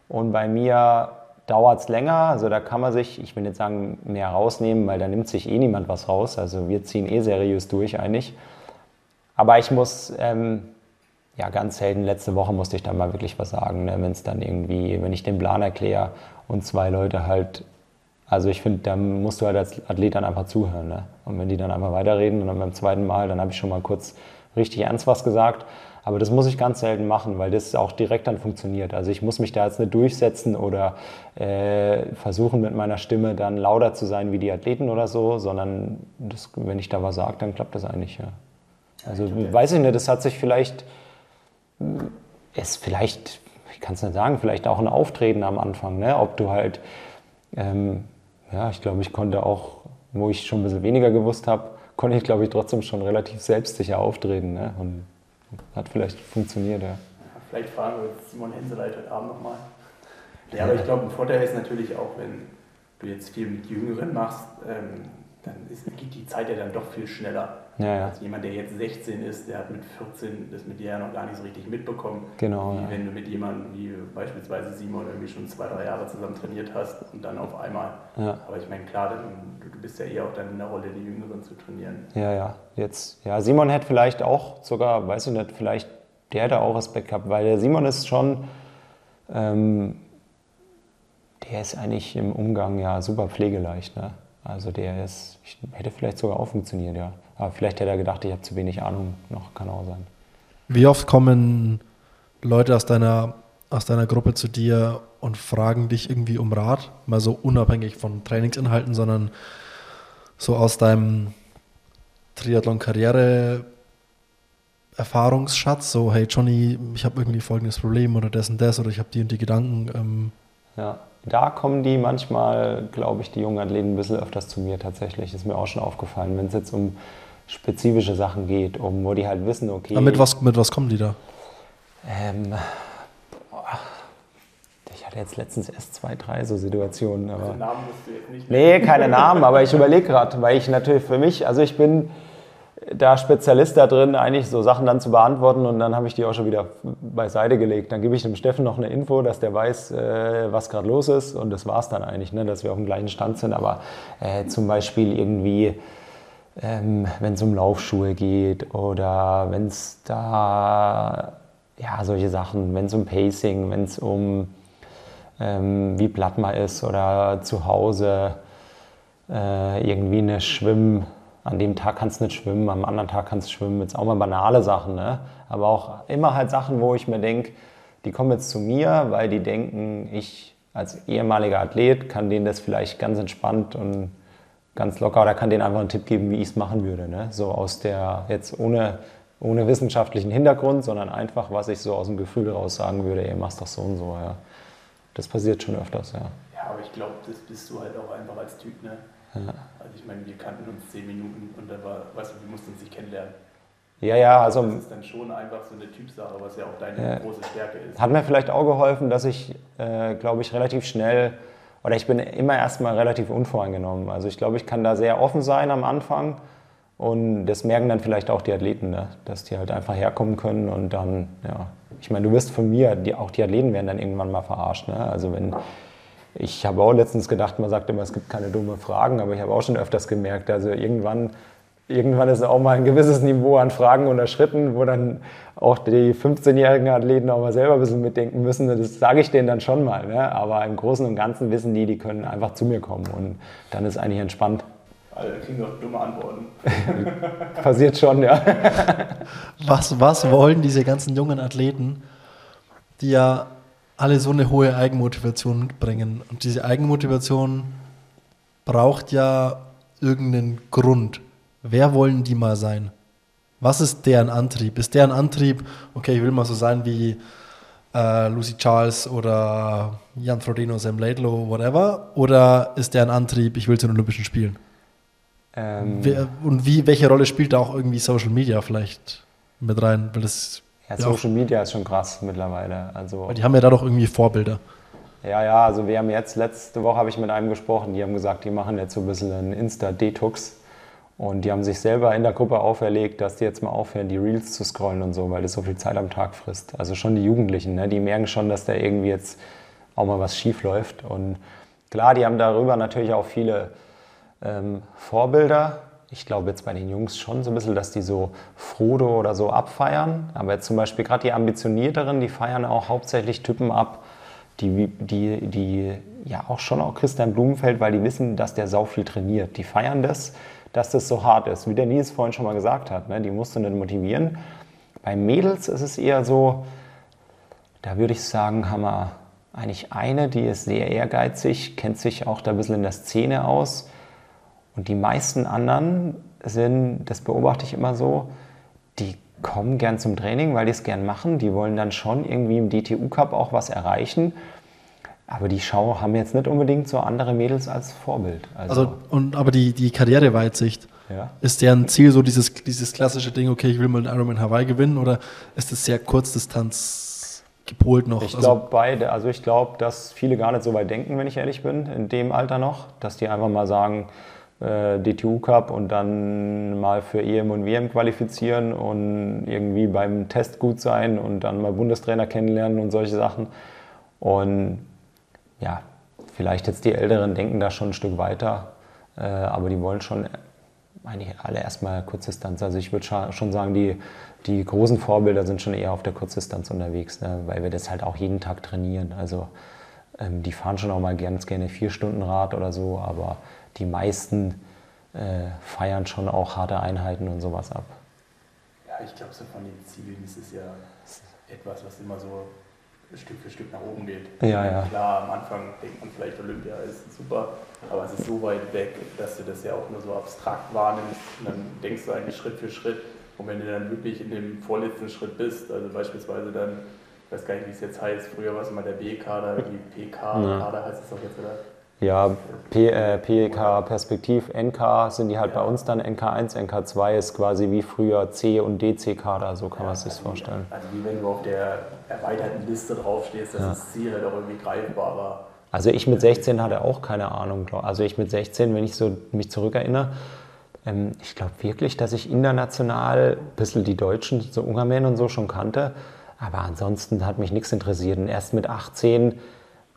Und bei mir dauert es länger, also da kann man sich, ich will nicht sagen, mehr rausnehmen, weil da nimmt sich eh niemand was raus. Also wir ziehen eh seriös durch eigentlich. Aber ich muss, ähm, ja, ganz selten, letzte Woche musste ich dann mal wirklich was sagen, ne? wenn es dann irgendwie, wenn ich den Plan erkläre und zwei Leute halt, also ich finde, da musst du halt als Athlet dann einfach zuhören. Ne? Und wenn die dann einfach weiterreden und dann beim zweiten Mal, dann habe ich schon mal kurz richtig ernst was gesagt. Aber das muss ich ganz selten machen, weil das auch direkt dann funktioniert. Also ich muss mich da jetzt nicht durchsetzen oder äh, versuchen mit meiner Stimme dann lauter zu sein wie die Athleten oder so, sondern das, wenn ich da was sage, dann klappt das eigentlich, ja. Also ja, weiß ich nicht, das hat sich vielleicht, ist vielleicht, ich kann es nicht sagen, vielleicht auch ein Auftreten am Anfang, ne? ob du halt, ähm, ja, ich glaube, ich konnte auch, wo ich schon ein bisschen weniger gewusst habe, konnte ich, glaube ich, trotzdem schon relativ selbstsicher auftreten ne? und hat vielleicht funktioniert, ja. Vielleicht fragen wir jetzt Simon Henseleit heute Abend nochmal. Ja, aber ich glaube, ein Vorteil ist natürlich auch, wenn du jetzt viel mit Jüngeren machst, ähm, dann ist, geht die Zeit ja dann doch viel schneller. Ja, ja. Also jemand, der jetzt 16 ist, der hat mit 14 das mit dir ja noch gar nicht so richtig mitbekommen. Genau. Wie ja. wenn du mit jemandem wie beispielsweise Simon irgendwie schon zwei, drei Jahre zusammen trainiert hast und dann auf einmal. Ja. Aber ich meine, klar, du, du bist ja eher auch dann in der Rolle, die Jüngeren zu trainieren. Ja, ja. Jetzt, ja, Simon hätte vielleicht auch sogar, weiß ich nicht, vielleicht, der hätte auch Respekt gehabt, weil der Simon ist schon. Ähm, der ist eigentlich im Umgang ja super pflegeleicht. Ne? Also der ist, hätte vielleicht sogar auch funktioniert, ja. Aber vielleicht hätte er gedacht, ich habe zu wenig Ahnung noch, kann auch sein. Wie oft kommen Leute aus deiner, aus deiner Gruppe zu dir und fragen dich irgendwie um Rat? Mal so unabhängig von Trainingsinhalten, sondern so aus deinem Triathlon-Karriere Erfahrungsschatz, so hey Johnny, ich habe irgendwie folgendes Problem oder das und das oder ich habe die und die Gedanken. Ähm. Ja, da kommen die manchmal, glaube ich, die jungen Athleten ein bisschen öfters zu mir tatsächlich. Ist mir auch schon aufgefallen, wenn es jetzt um spezifische Sachen geht, um, wo die halt wissen, okay. Aber mit was, mit was kommen die da? Ähm, ich hatte jetzt letztens erst zwei, drei so Situationen. Aber also Namen musst du jetzt nicht. Nee, keine Namen, aber ich überlege gerade, weil ich natürlich für mich, also ich bin da Spezialist da drin, eigentlich so Sachen dann zu beantworten und dann habe ich die auch schon wieder beiseite gelegt. Dann gebe ich dem Steffen noch eine Info, dass der weiß, äh, was gerade los ist und das war es dann eigentlich, ne, dass wir auf dem gleichen Stand sind. Aber äh, zum Beispiel irgendwie ähm, wenn es um Laufschuhe geht oder wenn es da, ja, solche Sachen, wenn es um Pacing, wenn es um ähm, wie platt man ist oder zu Hause äh, irgendwie eine Schwimmen, an dem Tag kannst du nicht schwimmen, am anderen Tag kannst du schwimmen, jetzt auch mal banale Sachen, ne? aber auch immer halt Sachen, wo ich mir denke, die kommen jetzt zu mir, weil die denken, ich als ehemaliger Athlet kann denen das vielleicht ganz entspannt und ganz locker oder kann denen einfach einen Tipp geben, wie ich es machen würde. Ne? So aus der, jetzt ohne, ohne wissenschaftlichen Hintergrund, sondern einfach, was ich so aus dem Gefühl raus sagen würde, ihr machst doch so und so. Ja. Das passiert schon öfters, ja. Ja, aber ich glaube, das bist du halt auch einfach als Typ, ne? Ja. Also ich meine, wir kannten uns zehn Minuten und dann war, weißt du, wir mussten uns nicht kennenlernen. Ja, ja, also. Das ist dann schon einfach so eine Typsache, was ja auch deine ja. große Stärke ist. Hat mir vielleicht auch geholfen, dass ich, äh, glaube ich, relativ schnell, oder ich bin immer erstmal relativ unvoreingenommen. Also ich glaube, ich kann da sehr offen sein am Anfang. Und das merken dann vielleicht auch die Athleten, ne? dass die halt einfach herkommen können und dann, ja. Ich meine, du wirst von mir, die, auch die Athleten werden dann irgendwann mal verarscht. Ne? Also wenn, ich habe auch letztens gedacht, man sagt immer, es gibt keine dumme Fragen, aber ich habe auch schon öfters gemerkt, also irgendwann irgendwann ist auch mal ein gewisses Niveau an Fragen unterschritten, wo dann auch die 15-jährigen Athleten auch mal selber ein bisschen mitdenken müssen. Das sage ich denen dann schon mal. Ne? Aber im Großen und Ganzen wissen die, die können einfach zu mir kommen und dann ist eigentlich entspannt. Alle kriegen doch dumme Antworten. Passiert schon, ja. was, was wollen diese ganzen jungen Athleten, die ja alle so eine hohe Eigenmotivation mitbringen? Und diese Eigenmotivation braucht ja irgendeinen Grund. Wer wollen die mal sein? Was ist deren Antrieb? Ist deren Antrieb, okay, ich will mal so sein wie äh, Lucy Charles oder Jan Frodeno, Sam Laidlow, whatever? Oder ist deren Antrieb, ich will zu den Olympischen Spielen? Ähm, Wer, und wie, welche Rolle spielt da auch irgendwie Social Media vielleicht mit rein? Weil das ja, Social Media ist schon krass mittlerweile. Also, die haben ja da doch irgendwie Vorbilder. Ja, ja, also wir haben jetzt, letzte Woche habe ich mit einem gesprochen, die haben gesagt, die machen jetzt so ein bisschen einen Insta-Detox und die haben sich selber in der Gruppe auferlegt, dass die jetzt mal aufhören, die Reels zu scrollen und so, weil das so viel Zeit am Tag frisst. Also schon die Jugendlichen, ne? die merken schon, dass da irgendwie jetzt auch mal was schief läuft. Und klar, die haben darüber natürlich auch viele ähm, Vorbilder. Ich glaube jetzt bei den Jungs schon so ein bisschen, dass die so Frodo oder so abfeiern. Aber jetzt zum Beispiel gerade die Ambitionierteren, die feiern auch hauptsächlich Typen ab, die, die, die ja auch schon auch Christian Blumenfeld, weil die wissen, dass der sau viel trainiert. Die feiern das dass das so hart ist. Wie der Nils vorhin schon mal gesagt hat, ne? die musst du nicht motivieren. Bei Mädels ist es eher so, da würde ich sagen, haben wir eigentlich eine, die ist sehr ehrgeizig, kennt sich auch da ein bisschen in der Szene aus. Und die meisten anderen sind, das beobachte ich immer so, die kommen gern zum Training, weil die es gern machen. Die wollen dann schon irgendwie im DTU Cup auch was erreichen. Aber die Schau haben jetzt nicht unbedingt so andere Mädels als Vorbild. Also, also und, aber die, die Karriereweitsicht, ja. ist deren Ziel so dieses, dieses klassische Ding, okay, ich will mal den Ironman Hawaii gewinnen oder ist das sehr Kurzdistanz gepolt noch? Ich glaube also, beide. Also ich glaube, dass viele gar nicht so weit denken, wenn ich ehrlich bin, in dem Alter noch, dass die einfach mal sagen, äh, DTU Cup und dann mal für EM und WM qualifizieren und irgendwie beim Test gut sein und dann mal Bundestrainer kennenlernen und solche Sachen. Und ja, vielleicht jetzt die Älteren denken da schon ein Stück weiter, äh, aber die wollen schon eigentlich alle erstmal Kurzdistanz. Also ich würde schon sagen, die, die großen Vorbilder sind schon eher auf der Kurzdistanz unterwegs, ne? weil wir das halt auch jeden Tag trainieren. Also ähm, die fahren schon auch mal ganz gerne vier Stunden Rad oder so, aber die meisten äh, feiern schon auch harte Einheiten und sowas ab. Ja, ich glaube, so von den Zielen ist es ja etwas, was immer so Stück für Stück nach oben geht. Ja, ja. Klar, am Anfang denkt man vielleicht, Olympia ist super, aber es ist so weit weg, dass du das ja auch nur so abstrakt wahrnimmst. Und dann denkst du eigentlich Schritt für Schritt. Und wenn du dann wirklich in dem vorletzten Schritt bist, also beispielsweise dann, ich weiß gar nicht, wie es jetzt heißt, früher war es immer der B-Kader, die PK-Kader heißt es doch jetzt, oder? Ja, P, äh, PK Perspektiv, NK sind die halt bei uns dann NK1, NK2 ist quasi wie früher C- und DC-Kader, so kann man sich das vorstellen. Also wie wenn du auf der erweiterten Liste draufstehst, das ja. ist Ziel halt auch irgendwie greifbarer. Also ich mit 16 hatte auch keine Ahnung. Also ich mit 16, wenn ich so mich zurückerinnere, ähm, ich glaube wirklich, dass ich international ein bisschen die Deutschen, so Ungarn und so schon kannte, aber ansonsten hat mich nichts interessiert. Und erst mit 18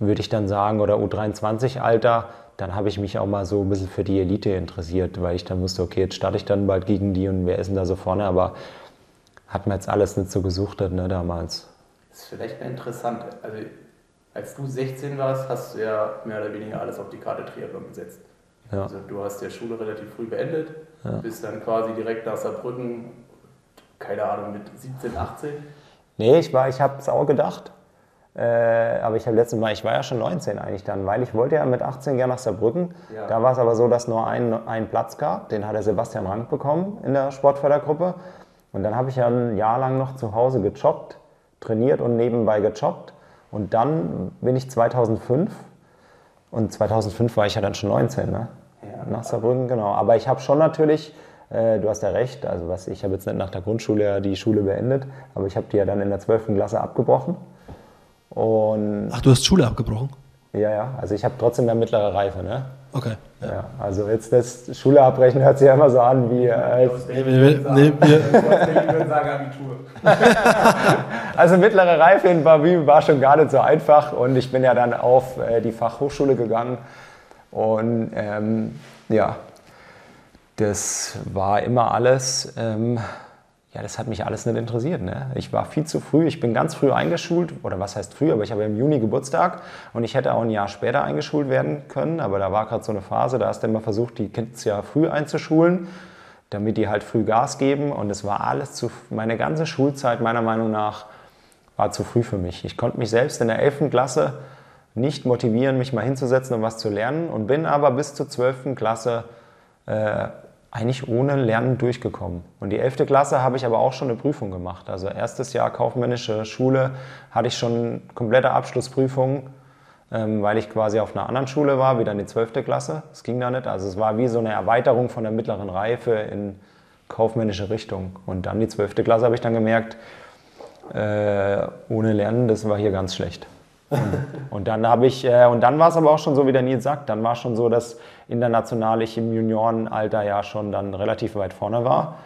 würde ich dann sagen, oder U23-Alter, dann habe ich mich auch mal so ein bisschen für die Elite interessiert, weil ich dann wusste, okay, jetzt starte ich dann bald gegen die und wer ist denn da so vorne, aber hat mir jetzt alles nicht so gesuchtet ne, damals. Das ist vielleicht mal interessant. Also, als du 16 warst, hast du ja mehr oder weniger alles auf die Karte Triathlon gesetzt. Ja. Also, du hast ja Schule relativ früh beendet, ja. bist dann quasi direkt nach Saarbrücken, keine Ahnung, mit 17, 18. Nee, ich, ich habe es auch gedacht. Äh, aber ich habe letztes Mal, ich war ja schon 19 eigentlich dann, weil ich wollte ja mit 18 gerne nach Saarbrücken. Ja. Da war es aber so, dass nur ein, einen Platz gab. Den hat der Sebastian Rank bekommen in der Sportfördergruppe. Und dann habe ich ja ein Jahr lang noch zu Hause gejoggt, trainiert und nebenbei gejoggt. Und dann bin ich 2005, und 2005 war ich ja dann schon 19, ne? Ja. Nach Saarbrücken, genau. Aber ich habe schon natürlich, äh, du hast ja recht, also was, ich habe jetzt nicht nach der Grundschule die Schule beendet, aber ich habe die ja dann in der 12. Klasse abgebrochen und Ach, du hast Schule abgebrochen? Ja, ja. Also ich habe trotzdem eine mittlere Reife, ne? Okay. Ja. ja. also jetzt das Schule abbrechen hört sich ja immer so an wie. Äh, nee, wir, nee, wir sagen Abitur. also mittlere Reife in Bavü war schon gar nicht so einfach und ich bin ja dann auf äh, die Fachhochschule gegangen und ähm, ja, das war immer alles. Ähm, ja, das hat mich alles nicht interessiert. Ne? Ich war viel zu früh, ich bin ganz früh eingeschult, oder was heißt früh, aber ich habe im Juni Geburtstag und ich hätte auch ein Jahr später eingeschult werden können, aber da war gerade so eine Phase, da hast du immer versucht, die Kids ja früh einzuschulen, damit die halt früh Gas geben und es war alles zu, meine ganze Schulzeit meiner Meinung nach war zu früh für mich. Ich konnte mich selbst in der 11. Klasse nicht motivieren, mich mal hinzusetzen und was zu lernen und bin aber bis zur 12. Klasse äh, eigentlich ohne Lernen durchgekommen. Und die 11. Klasse habe ich aber auch schon eine Prüfung gemacht. Also erstes Jahr kaufmännische Schule hatte ich schon komplette Abschlussprüfung, ähm, weil ich quasi auf einer anderen Schule war, wie dann die 12. Klasse. Das ging da nicht. Also es war wie so eine Erweiterung von der mittleren Reife in kaufmännische Richtung. Und dann die 12. Klasse habe ich dann gemerkt, äh, ohne Lernen, das war hier ganz schlecht. Und, dann habe ich, äh, und dann war es aber auch schon so, wie der Nils sagt, dann war es schon so, dass international ich im Juniorenalter ja schon dann relativ weit vorne war.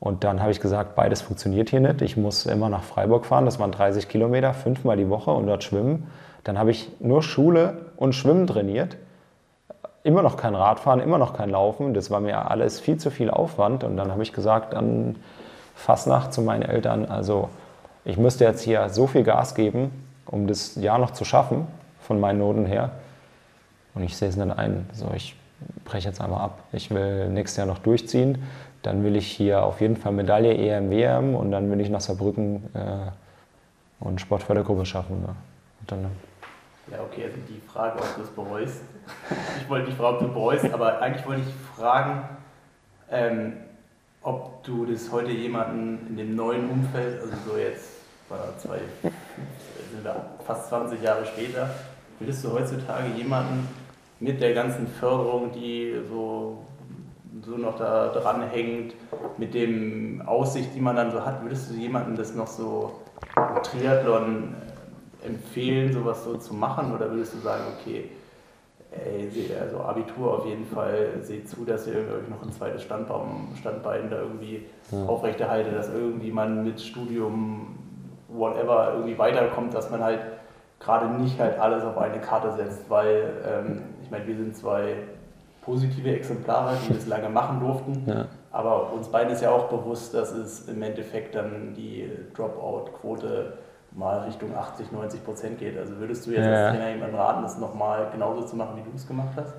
Und dann habe ich gesagt, beides funktioniert hier nicht. Ich muss immer nach Freiburg fahren, das waren 30 Kilometer, fünfmal die Woche und dort schwimmen. Dann habe ich nur Schule und Schwimmen trainiert. Immer noch kein Radfahren, immer noch kein Laufen. Das war mir alles viel zu viel Aufwand. Und dann habe ich gesagt, an Fastnacht zu meinen Eltern, also ich müsste jetzt hier so viel Gas geben, um das Jahr noch zu schaffen, von meinen Noten her. Und ich sehe es nicht ein. So, ich breche jetzt einmal ab. Ich will nächstes Jahr noch durchziehen. Dann will ich hier auf jeden Fall Medaille EM, WM und dann will ich nach Saarbrücken äh, und Sportfördergruppe schaffen. Ne? Dann, ja, okay, also die Frage, ob du es bereust. ich wollte nicht fragen, ob du bereust, aber eigentlich wollte ich fragen, ähm, ob du das heute jemanden in dem neuen Umfeld, also so jetzt war zwei, sind da fast 20 Jahre später, würdest du heutzutage jemanden mit der ganzen Förderung, die so, so noch da dran hängt, mit dem Aussicht, die man dann so hat, würdest du jemandem das noch so Triathlon äh, empfehlen, sowas so zu machen? Oder würdest du sagen, okay, ey, also Abitur auf jeden Fall, seht zu, dass ihr euch noch ein zweites Standbaum, Standbein da irgendwie ja. aufrechterhaltet, dass irgendwie man mit Studium, whatever, irgendwie weiterkommt, dass man halt gerade nicht halt alles auf eine Karte setzt, weil ähm, ich meine, wir sind zwei positive Exemplare, die das lange machen durften, ja. aber uns beiden ist ja auch bewusst, dass es im Endeffekt dann die Dropout-Quote mal Richtung 80, 90 Prozent geht. Also würdest du jetzt ja. als Trainer jemandem raten, das nochmal genauso zu machen, wie du es gemacht hast?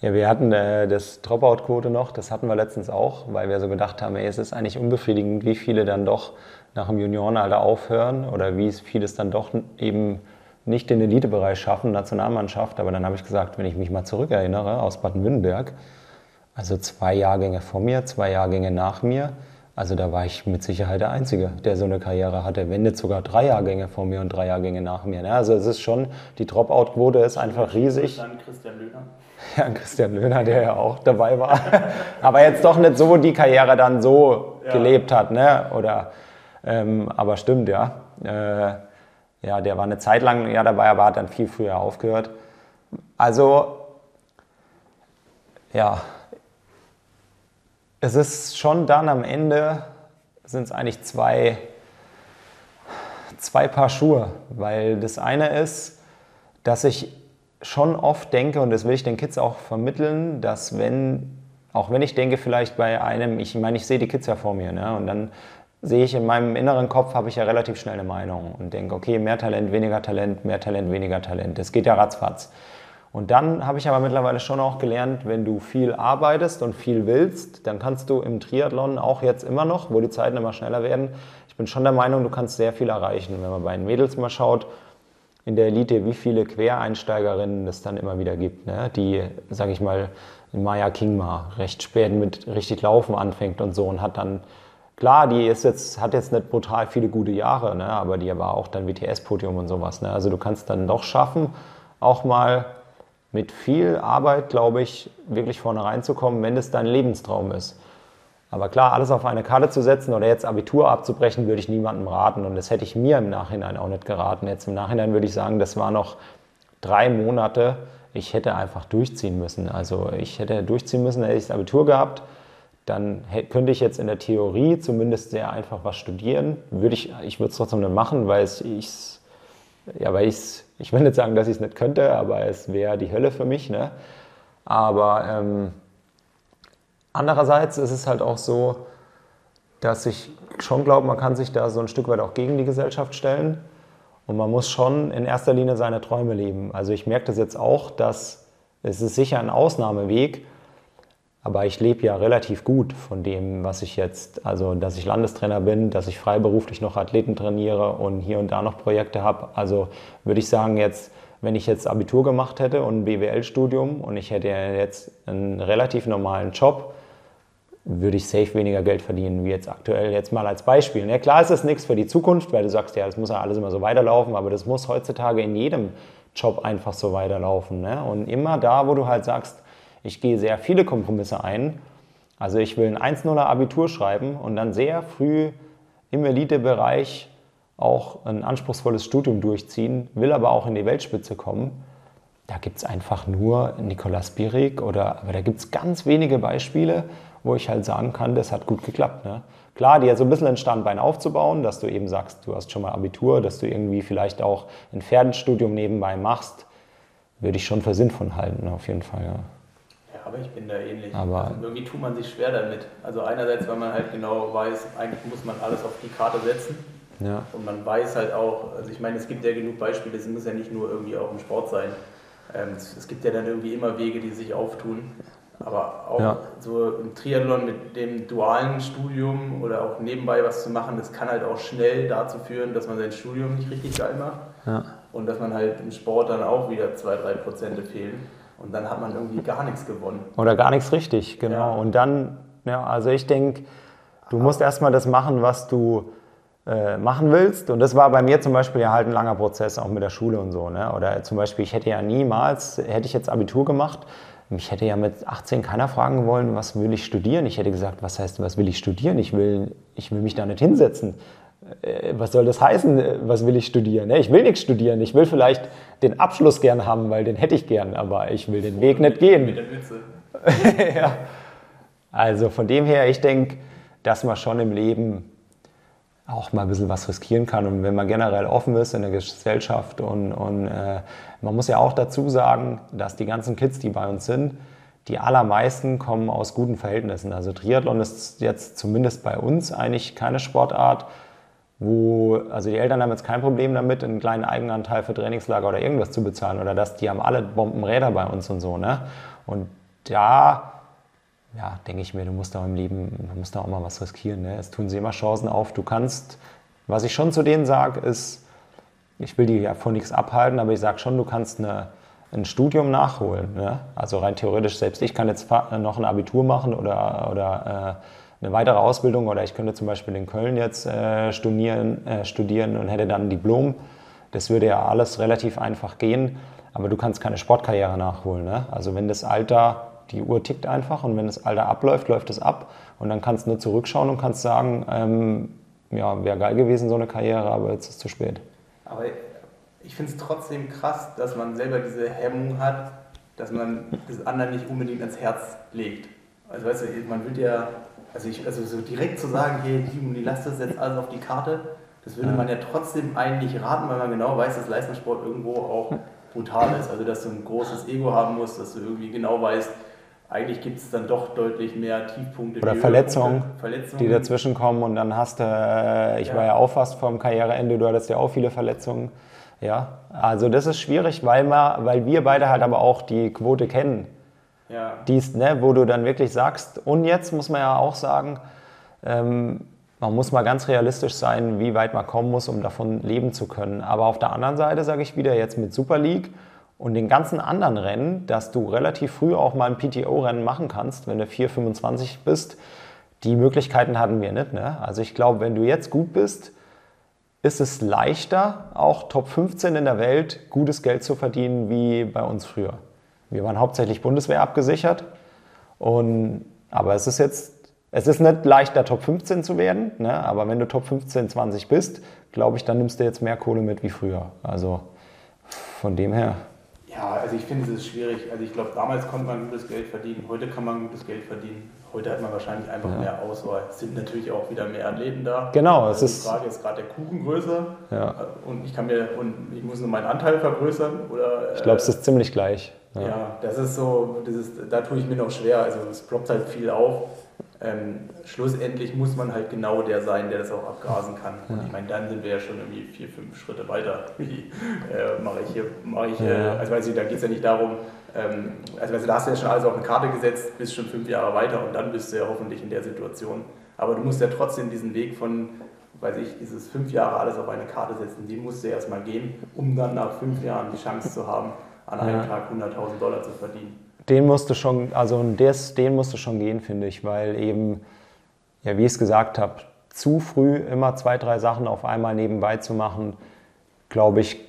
Ja, wir hatten äh, das Dropout-Quote noch, das hatten wir letztens auch, weil wir so gedacht haben, ey, es ist eigentlich unbefriedigend, wie viele dann doch nach dem Juniorenalter aufhören oder wie es dann doch eben nicht den Elitebereich schaffen, Nationalmannschaft, aber dann habe ich gesagt, wenn ich mich mal zurückerinnere aus Baden-Württemberg, also zwei Jahrgänge vor mir, zwei Jahrgänge nach mir, also da war ich mit Sicherheit der Einzige, der so eine Karriere hatte, wenn nicht sogar drei Jahrgänge vor mir und drei Jahrgänge nach mir. Also es ist schon, die Dropout-Quote ist einfach riesig. Dann Christian Löhner. Ja, Christian Löhner, der ja auch dabei war. aber jetzt doch nicht so die Karriere dann so ja. gelebt hat, ne? Oder, ähm, aber stimmt, ja. Äh, ja, der war eine Zeit lang ja dabei, aber hat dann viel früher aufgehört. Also, ja, es ist schon dann am Ende, sind es eigentlich zwei, zwei Paar Schuhe, weil das eine ist, dass ich schon oft denke, und das will ich den Kids auch vermitteln, dass wenn, auch wenn ich denke, vielleicht bei einem, ich meine, ich sehe die Kids ja vor mir, ne? und dann sehe ich in meinem inneren Kopf, habe ich ja relativ schnell eine Meinung und denke, okay, mehr Talent, weniger Talent, mehr Talent, weniger Talent. Das geht ja ratzfatz. Und dann habe ich aber mittlerweile schon auch gelernt, wenn du viel arbeitest und viel willst, dann kannst du im Triathlon auch jetzt immer noch, wo die Zeiten immer schneller werden, ich bin schon der Meinung, du kannst sehr viel erreichen. Wenn man bei den Mädels mal schaut, in der Elite, wie viele Quereinsteigerinnen es dann immer wieder gibt, ne? die, sage ich mal, Maya Kingma recht spät mit richtig Laufen anfängt und so und hat dann Klar, die ist jetzt, hat jetzt nicht brutal viele gute Jahre, ne, aber die war auch dann WTS-Podium und sowas. Ne? Also du kannst dann doch schaffen, auch mal mit viel Arbeit, glaube ich, wirklich vorne reinzukommen, wenn es dein Lebenstraum ist. Aber klar, alles auf eine Karte zu setzen oder jetzt Abitur abzubrechen, würde ich niemandem raten. Und das hätte ich mir im Nachhinein auch nicht geraten. Jetzt im Nachhinein würde ich sagen, das war noch drei Monate. Ich hätte einfach durchziehen müssen. Also ich hätte durchziehen müssen, hätte ich das Abitur gehabt dann könnte ich jetzt in der Theorie zumindest sehr einfach was studieren. Würde ich, ich würde es trotzdem nicht machen, weil ich ja, weil ich's, ich will nicht sagen, dass ich es nicht könnte, aber es wäre die Hölle für mich. Ne? Aber ähm, andererseits ist es halt auch so, dass ich schon glaube, man kann sich da so ein Stück weit auch gegen die Gesellschaft stellen und man muss schon in erster Linie seine Träume leben. Also ich merke das jetzt auch, dass es ist sicher ein Ausnahmeweg, aber ich lebe ja relativ gut von dem, was ich jetzt, also dass ich Landestrainer bin, dass ich freiberuflich noch Athleten trainiere und hier und da noch Projekte habe. Also würde ich sagen, jetzt, wenn ich jetzt Abitur gemacht hätte und ein BWL-Studium und ich hätte jetzt einen relativ normalen Job, würde ich safe weniger Geld verdienen, wie jetzt aktuell, jetzt mal als Beispiel. Ja, klar ist das nichts für die Zukunft, weil du sagst, ja, das muss ja alles immer so weiterlaufen, aber das muss heutzutage in jedem Job einfach so weiterlaufen. Ne? Und immer da, wo du halt sagst, ich gehe sehr viele Kompromisse ein. Also ich will ein 1-0er Abitur schreiben und dann sehr früh im Elitebereich auch ein anspruchsvolles Studium durchziehen, will aber auch in die Weltspitze kommen. Da gibt es einfach nur Nikolaus Birik oder, aber da gibt es ganz wenige Beispiele, wo ich halt sagen kann, das hat gut geklappt. Ne? Klar, dir so ein bisschen ein Standbein aufzubauen, dass du eben sagst, du hast schon mal Abitur, dass du irgendwie vielleicht auch ein Pferdenstudium nebenbei machst, würde ich schon für sinnvoll halten, auf jeden Fall. Ja aber ich bin da ähnlich. Aber also irgendwie tut man sich schwer damit. Also einerseits, weil man halt genau weiß, eigentlich muss man alles auf die Karte setzen. Ja. Und man weiß halt auch, also ich meine, es gibt ja genug Beispiele, es muss ja nicht nur irgendwie auch im Sport sein. Ähm, es, gibt ja dann irgendwie immer Wege, die sich auftun. Aber auch ja. so im Triathlon mit dem dualen Studium oder auch nebenbei was zu machen, das kann halt auch schnell dazu führen, dass man sein Studium nicht richtig geil macht. Ja. Und dass man halt im Sport dann auch wieder zwei, drei Prozente fehlen. Und dann hat man irgendwie gar nichts gewonnen. Oder gar nichts richtig, genau. Ja. Und dann, ja, also ich denke, du musst erstmal das machen, was du äh, machen willst. Und das war bei mir zum Beispiel ja halt ein langer Prozess, auch mit der Schule und so. Ne? Oder zum Beispiel, ich hätte ja niemals, hätte ich jetzt Abitur gemacht, mich hätte ja mit 18 keiner fragen wollen, was will ich studieren. Ich hätte gesagt, was heißt, was will ich studieren? Ich will, ich will mich da nicht hinsetzen. Äh, was soll das heißen, äh, was will ich studieren? Ich will nichts studieren. Ich will vielleicht den Abschluss gern haben, weil den hätte ich gern, aber ich will den Weg nicht gehen. Mit der Mütze. ja. Also von dem her, ich denke, dass man schon im Leben auch mal ein bisschen was riskieren kann. Und wenn man generell offen ist in der Gesellschaft und, und äh, man muss ja auch dazu sagen, dass die ganzen Kids, die bei uns sind, die allermeisten kommen aus guten Verhältnissen. Also Triathlon ist jetzt zumindest bei uns eigentlich keine Sportart, wo, also die Eltern haben jetzt kein Problem damit, einen kleinen Eigenanteil für Trainingslager oder irgendwas zu bezahlen oder dass die haben alle Bombenräder bei uns und so, ne? Und da, ja, denke ich mir, du musst da im Leben, du musst da auch mal was riskieren, ne? Es tun sie immer Chancen auf. Du kannst, was ich schon zu denen sage, ist, ich will die ja von nichts abhalten, aber ich sage schon, du kannst eine, ein Studium nachholen. Ne? Also rein theoretisch, selbst ich kann jetzt noch ein Abitur machen oder, oder äh, eine weitere Ausbildung oder ich könnte zum Beispiel in Köln jetzt äh, studieren, äh, studieren und hätte dann ein Diplom. Das würde ja alles relativ einfach gehen, aber du kannst keine Sportkarriere nachholen. Ne? Also wenn das Alter, die Uhr tickt einfach und wenn das Alter abläuft, läuft es ab und dann kannst du nur zurückschauen und kannst sagen, ähm, ja, wäre geil gewesen so eine Karriere, aber jetzt ist es zu spät. Aber ich finde es trotzdem krass, dass man selber diese Hemmung hat, dass man das anderen nicht unbedingt ans Herz legt. Also weißt du, man wird ja also, ich, also so direkt zu sagen, hey, Juni, lass das jetzt alles auf die Karte, das würde man ja trotzdem eigentlich raten, weil man genau weiß, dass Leistungssport irgendwo auch brutal ist. Also dass du ein großes Ego haben musst, dass du irgendwie genau weißt, eigentlich gibt es dann doch deutlich mehr Tiefpunkte. Oder Verletzungen, Verletzungen, die dazwischen kommen und dann hast du, äh, ich ja. war ja auch fast vor dem Karriereende, du hattest ja auch viele Verletzungen. Ja, also das ist schwierig, weil, wir, weil wir beide halt aber auch die Quote kennen. Ja. Dies, ne, wo du dann wirklich sagst, und jetzt muss man ja auch sagen, ähm, man muss mal ganz realistisch sein, wie weit man kommen muss, um davon leben zu können. Aber auf der anderen Seite sage ich wieder jetzt mit Super League und den ganzen anderen Rennen, dass du relativ früh auch mal ein PTO-Rennen machen kannst, wenn du 4,25 bist, die Möglichkeiten hatten wir nicht. Ne? Also ich glaube, wenn du jetzt gut bist, ist es leichter, auch Top 15 in der Welt gutes Geld zu verdienen wie bei uns früher. Wir waren hauptsächlich Bundeswehr abgesichert. Und, aber es ist jetzt, es ist nicht leichter, Top 15 zu werden. Ne? Aber wenn du Top 15, 20 bist, glaube ich, dann nimmst du jetzt mehr Kohle mit wie früher. Also von dem her. Ja, also ich finde es ist schwierig. Also ich glaube, damals konnte man gutes Geld verdienen, heute kann man gutes Geld verdienen. Heute hat man wahrscheinlich einfach ja. mehr Auswahl. Es sind natürlich auch wieder mehr Athleten da. Genau, also es ist. Die Frage ist gerade der Kuchen größer. Ja. Und ich kann mir und ich muss nur meinen Anteil vergrößern oder. Ich glaube, es ist ziemlich gleich. Ja. ja, das ist so, das ist, da tue ich mir noch schwer. Also es ploppt halt viel auf. Ähm, schlussendlich muss man halt genau der sein, der das auch abgrasen kann. Ja. Und ich meine, dann sind wir ja schon irgendwie vier, fünf Schritte weiter. Wie äh, mache ich hier, mache ich, ja. äh, also weiß ich, da geht es ja nicht darum, ähm, also weißt du, da hast du ja schon alles auf eine Karte gesetzt, bist schon fünf Jahre weiter und dann bist du ja hoffentlich in der Situation. Aber du musst ja trotzdem diesen Weg von, weiß ich, dieses fünf Jahre alles auf eine Karte setzen, den musst du ja erstmal gehen, um dann nach fünf Jahren die Chance zu haben, an einem Tag 100.000 Dollar zu verdienen den musste schon, also des, den musste schon gehen, finde ich, weil eben, ja, wie ich es gesagt habe, zu früh immer zwei, drei Sachen auf einmal nebenbei zu machen, glaube ich,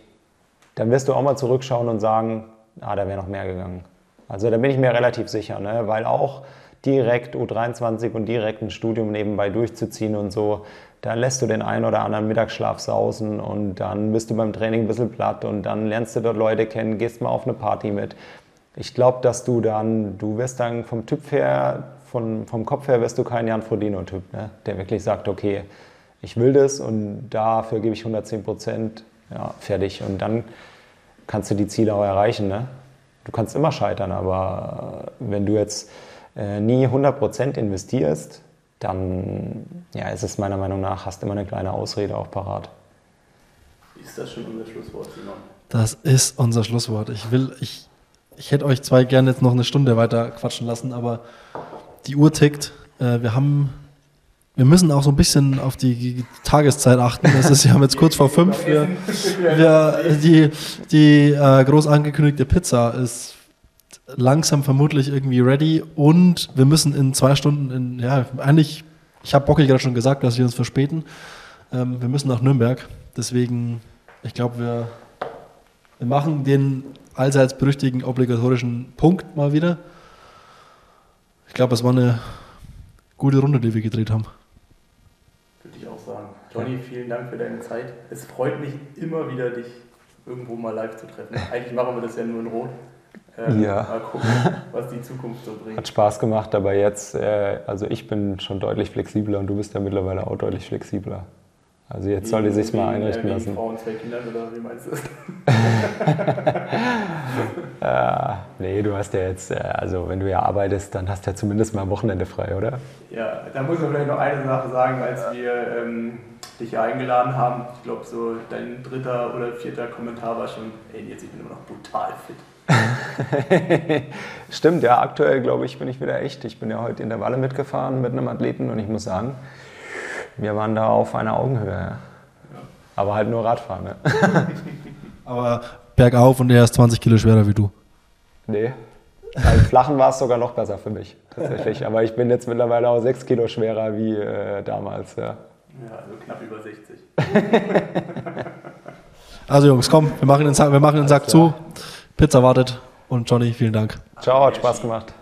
dann wirst du auch mal zurückschauen und sagen, ah, da wäre noch mehr gegangen. Also da bin ich mir relativ sicher, ne? weil auch direkt U23 und direkt ein Studium nebenbei durchzuziehen und so, da lässt du den einen oder anderen Mittagsschlaf sausen und dann bist du beim Training ein bisschen platt und dann lernst du dort Leute kennen, gehst mal auf eine Party mit ich glaube, dass du dann, du wirst dann vom Typ her, von, vom Kopf her wirst du kein Jan Frodeno-Typ, ne? der wirklich sagt, okay, ich will das und dafür gebe ich 110 Prozent, ja, fertig. Und dann kannst du die Ziele auch erreichen. Ne? Du kannst immer scheitern, aber wenn du jetzt äh, nie 100 Prozent investierst, dann ja, ist es meiner Meinung nach, hast immer eine kleine Ausrede auch parat. Ist das schon unser Schlusswort, Simon? Das ist unser Schlusswort. Ich will, ich ich hätte euch zwei gerne jetzt noch eine Stunde weiter quatschen lassen, aber die Uhr tickt. Äh, wir haben, wir müssen auch so ein bisschen auf die Tageszeit achten. Es ist ja jetzt kurz vor fünf. Wir, wir, die die äh, groß angekündigte Pizza ist langsam vermutlich irgendwie ready und wir müssen in zwei Stunden, in, ja, eigentlich, ich habe Bockel gerade schon gesagt, dass wir uns verspäten. Ähm, wir müssen nach Nürnberg. Deswegen, ich glaube, wir, wir machen den allseits berüchtigten obligatorischen Punkt mal wieder. Ich glaube, es war eine gute Runde, die wir gedreht haben. Würde ich auch sagen. Johnny, vielen Dank für deine Zeit. Es freut mich immer wieder, dich irgendwo mal live zu treffen. Eigentlich machen wir das ja nur in Rot. Ähm, ja. Mal gucken, was die Zukunft so bringt. Hat Spaß gemacht, aber jetzt, äh, also ich bin schon deutlich flexibler und du bist ja mittlerweile auch deutlich flexibler. Also jetzt soll die sich mal einrichten äh, lassen. Frauen, zwei Kindern oder wie meinst du das? ja, nee, du hast ja jetzt, äh, also wenn du ja arbeitest, dann hast du ja zumindest mal am Wochenende frei, oder? Ja, da muss man vielleicht noch eine Sache sagen, als wir ähm, dich hier eingeladen haben. Ich glaube, so dein dritter oder vierter Kommentar war schon, ey, jetzt ich bin immer noch brutal fit. Stimmt, ja, aktuell glaube ich, bin ich wieder echt. Ich bin ja heute in der Walle mitgefahren mit einem Athleten und ich muss sagen, wir waren da auf einer Augenhöhe. Ja. Aber halt nur Radfahren. Ne? Aber bergauf und er ist 20 Kilo schwerer wie du. Nee. Beim Flachen war es sogar noch besser für mich, tatsächlich. Aber ich bin jetzt mittlerweile auch 6 Kilo schwerer wie äh, damals. Ja. ja, also knapp über 60. also Jungs, komm, wir machen den Sack, wir machen den Sack zu. Pizza wartet und Johnny, vielen Dank. Ciao, hat Spaß gemacht.